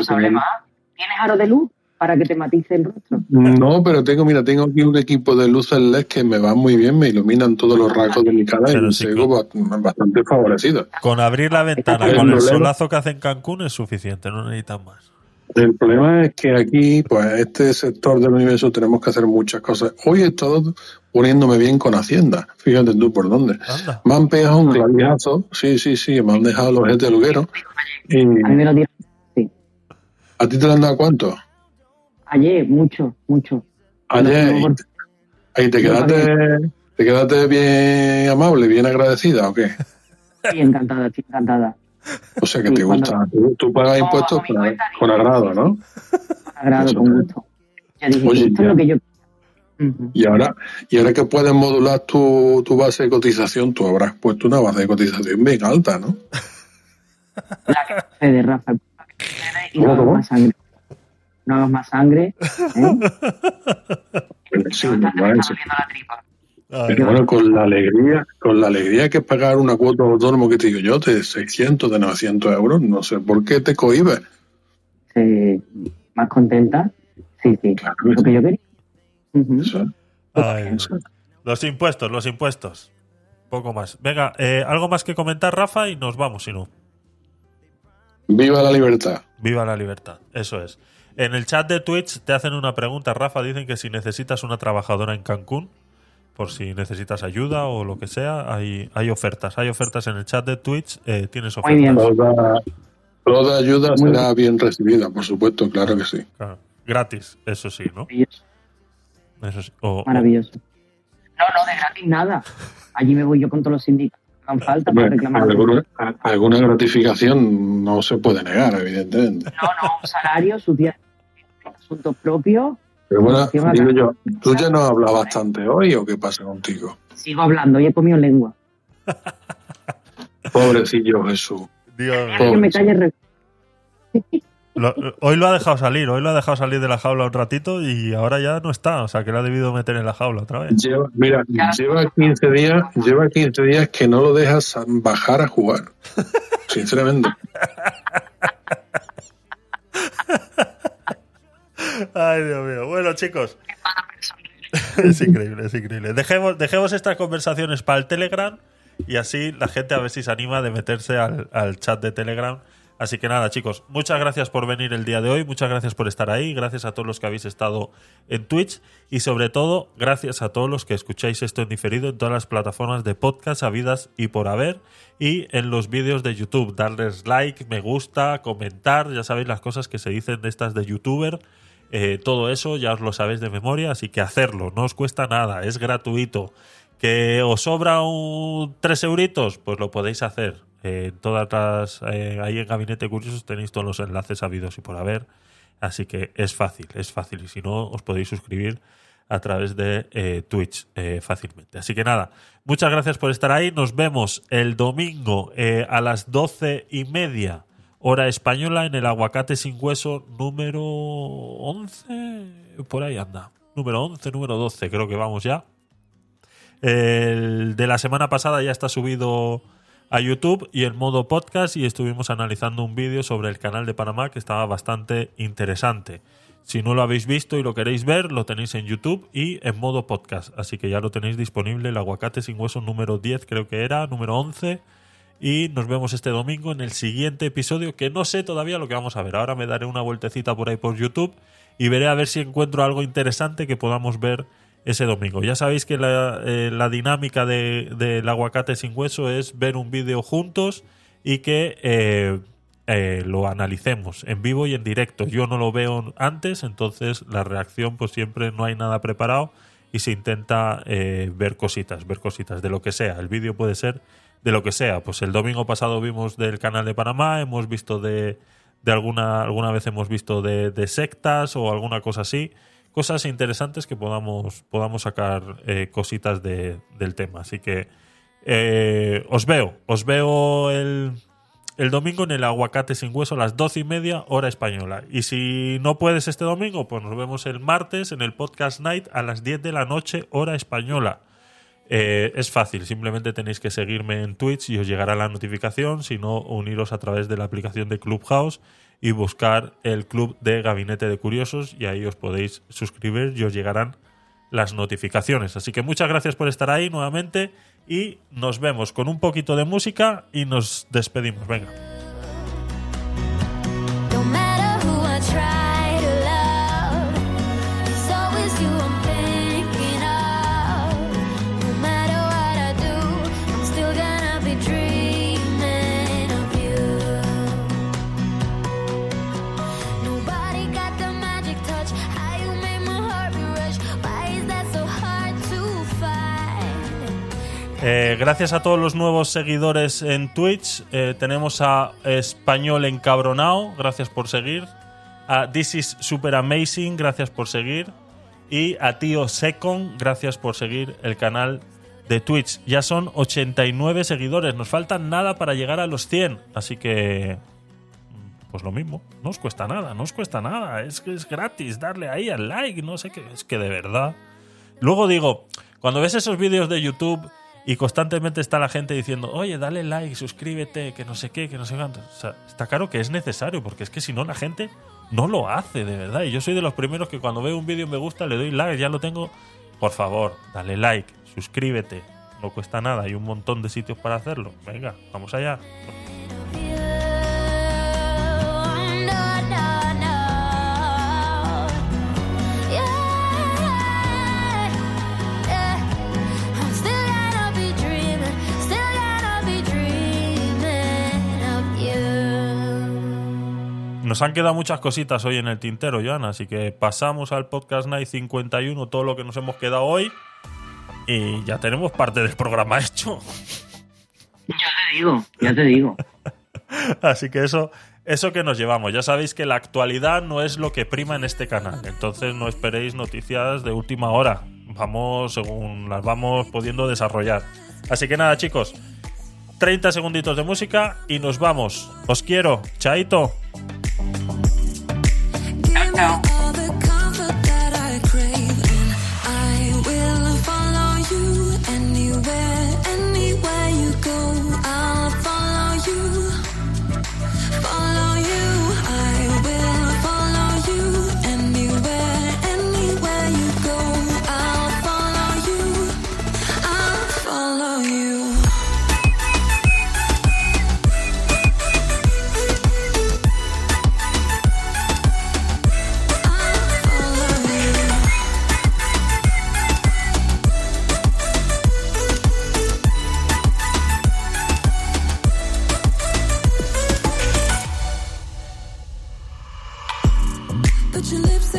¿Tienes aro de luz? para que te matice el rostro. No, pero tengo, mira, tengo aquí un equipo de luces LED que me va muy bien, me iluminan todos los rasgos de mi cara y me bastante favorecido. Con abrir la ventana, con el solazo que hace en Cancún es suficiente, no necesitan más. El problema es que aquí, pues, este sector del universo tenemos que hacer muchas cosas. Hoy he estado poniéndome bien con Hacienda. Fíjate tú por dónde. Me han pegado un claviazo. Sí, sí, sí, me han dejado los de luguero. Y... ¿A ti te lo han dado cuánto? Ayer, mucho, mucho. Ayer, ¿y te quedaste, te quedaste bien amable, bien agradecida o qué? Sí, encantada, sí, encantada. O sea que te gusta. Tú, pagas impuestos con, agrado, ¿no? Con agrado, con gusto. Ya dije, Oye, esto es lo que yo. Y ahora, y ahora que puedes modular tu, tu base de cotización, tú habrás puesto una base de cotización bien alta, ¿no? La que de Rafa. Y ¿Cómo, Más sangre no hagas más sangre. ¿eh? sí, Pero bueno, con la alegría, con la alegría que pagar una cuota autónomo que te digo yo, de 600, de 900 euros, no sé por qué te cohibes. más contenta. Sí, sí. Claro, lo que yo quería. los impuestos, los impuestos. Poco más. Venga, eh, algo más que comentar, Rafa, y nos vamos, si no. Viva la libertad. Viva la libertad, eso es. En el chat de Twitch te hacen una pregunta, Rafa. Dicen que si necesitas una trabajadora en Cancún, por si necesitas ayuda o lo que sea, hay, hay ofertas. Hay ofertas en el chat de Twitch. Eh, tienes ofertas. Toda, ayuda será bien recibida, por supuesto, claro que sí. Gratis, eso sí, ¿no? Eso sí. Maravilloso. No, no, de gratis nada. Allí me voy yo con todos los sindicatos falta para reclamar. Alguna, gratificación no se puede negar, evidentemente. No, no, un salario, su día asuntos propios. Pero bueno, digo yo, ¿tú ya no hablas bastante hoy o qué pasa contigo? Sigo hablando y he comido lengua. Pobrecillo Jesús. Dios Que me calle hoy lo ha dejado salir, hoy lo ha dejado salir de la jaula un ratito y ahora ya no está, o sea que lo ha debido meter en la jaula otra vez. mira, lleva 15 días, lleva 15 días que no lo dejas bajar a jugar. Sinceramente. Ay, Dios mío. Bueno, chicos. es increíble, es increíble. Dejemos, dejemos estas conversaciones para el Telegram y así la gente a ver si se anima de meterse al, al chat de Telegram Así que nada, chicos, muchas gracias por venir el día de hoy, muchas gracias por estar ahí, gracias a todos los que habéis estado en Twitch y sobre todo gracias a todos los que escucháis esto en diferido en todas las plataformas de podcast habidas y por haber y en los vídeos de YouTube. Darles like, me gusta, comentar, ya sabéis las cosas que se dicen de estas de youtuber. Eh, todo eso ya os lo sabéis de memoria, así que hacerlo, no os cuesta nada, es gratuito. ¿Que os sobra un 3 euritos? Pues lo podéis hacer eh, todas las, eh, ahí en Gabinete Curiosos tenéis todos los enlaces habidos y por haber. Así que es fácil, es fácil. Y si no, os podéis suscribir a través de eh, Twitch fácilmente. Así que nada, muchas gracias por estar ahí. Nos vemos el domingo a las doce y media, hora española, en el Aguacate sin Hueso número 11. Por ahí anda. Número 11, número 12, creo que vamos ya. El de la semana pasada ya está subido a YouTube y el modo podcast y estuvimos analizando un vídeo sobre el canal de Panamá que estaba bastante interesante. Si no lo habéis visto y lo queréis ver, lo tenéis en YouTube y en modo podcast. Así que ya lo tenéis disponible, el aguacate sin hueso número 10 creo que era, número 11. Y nos vemos este domingo en el siguiente episodio que no sé todavía lo que vamos a ver. Ahora me daré una vueltecita por ahí por YouTube y veré a ver si encuentro algo interesante que podamos ver ese domingo. Ya sabéis que la, eh, dinámica del de, aguacate sin hueso es ver un vídeo juntos y que eh, eh, lo analicemos en vivo y en directo. Yo no lo veo antes, entonces la reacción pues siempre no hay nada preparado y se intenta ver cositas, ver cositas de lo que sea. El vídeo puede ser de lo que sea. Pues el domingo pasado vimos del canal de Panamá, hemos visto de, de alguna, alguna vez hemos visto de, de sectas o alguna cosa así cosas interesantes que podamos, podamos sacar eh, cositas de, del tema. Así que eh, os veo, os veo el, el, domingo en el aguacate sin hueso a las doce y media hora española. Y si no puedes este domingo, pues nos vemos el martes en el podcast night a las 10 de la noche hora española. Eh, es fácil, simplemente tenéis que seguirme en Twitch y os llegará la notificación, si no, uniros a través de la aplicación de Clubhouse y buscar el club de Gabinete de Curiosos y ahí os podéis suscribir y os llegarán las notificaciones. Así que muchas gracias por estar ahí nuevamente y nos vemos con un poquito de música y nos despedimos. Venga. Eh, gracias a todos los nuevos seguidores en Twitch. Eh, tenemos a Español Encabronao, gracias por seguir. A This is Super Amazing, gracias por seguir. Y a Tío Secon, gracias por seguir el canal de Twitch. Ya son 89 seguidores, nos faltan nada para llegar a los 100. Así que, pues lo mismo, no os cuesta nada, no os cuesta nada. Es que es gratis darle ahí al like, no sé qué, es que de verdad. Luego digo, cuando ves esos vídeos de YouTube y constantemente está la gente diciendo, oye, dale like, suscríbete, que no sé qué, que no sé cuánto. O sea, está claro que es necesario, porque es que si no la gente no lo hace, de verdad. Y yo soy de los primeros que cuando veo un vídeo me gusta, le doy like, ya lo tengo. Por favor, dale like, suscríbete, no cuesta nada, hay un montón de sitios para hacerlo. Venga, vamos allá. Nos han quedado muchas cositas hoy en el tintero, Joana, así que pasamos al Podcast Night 51, todo lo que nos hemos quedado hoy, y ya tenemos parte del programa hecho. Ya te digo, ya te digo. así que eso, eso que nos llevamos. Ya sabéis que la actualidad no es lo que prima en este canal, entonces no esperéis noticias de última hora. Vamos según las vamos pudiendo desarrollar. Así que nada, chicos, 30 segunditos de música y nos vamos. Os quiero. Chaito. Chao. Follow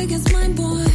against mine, boy.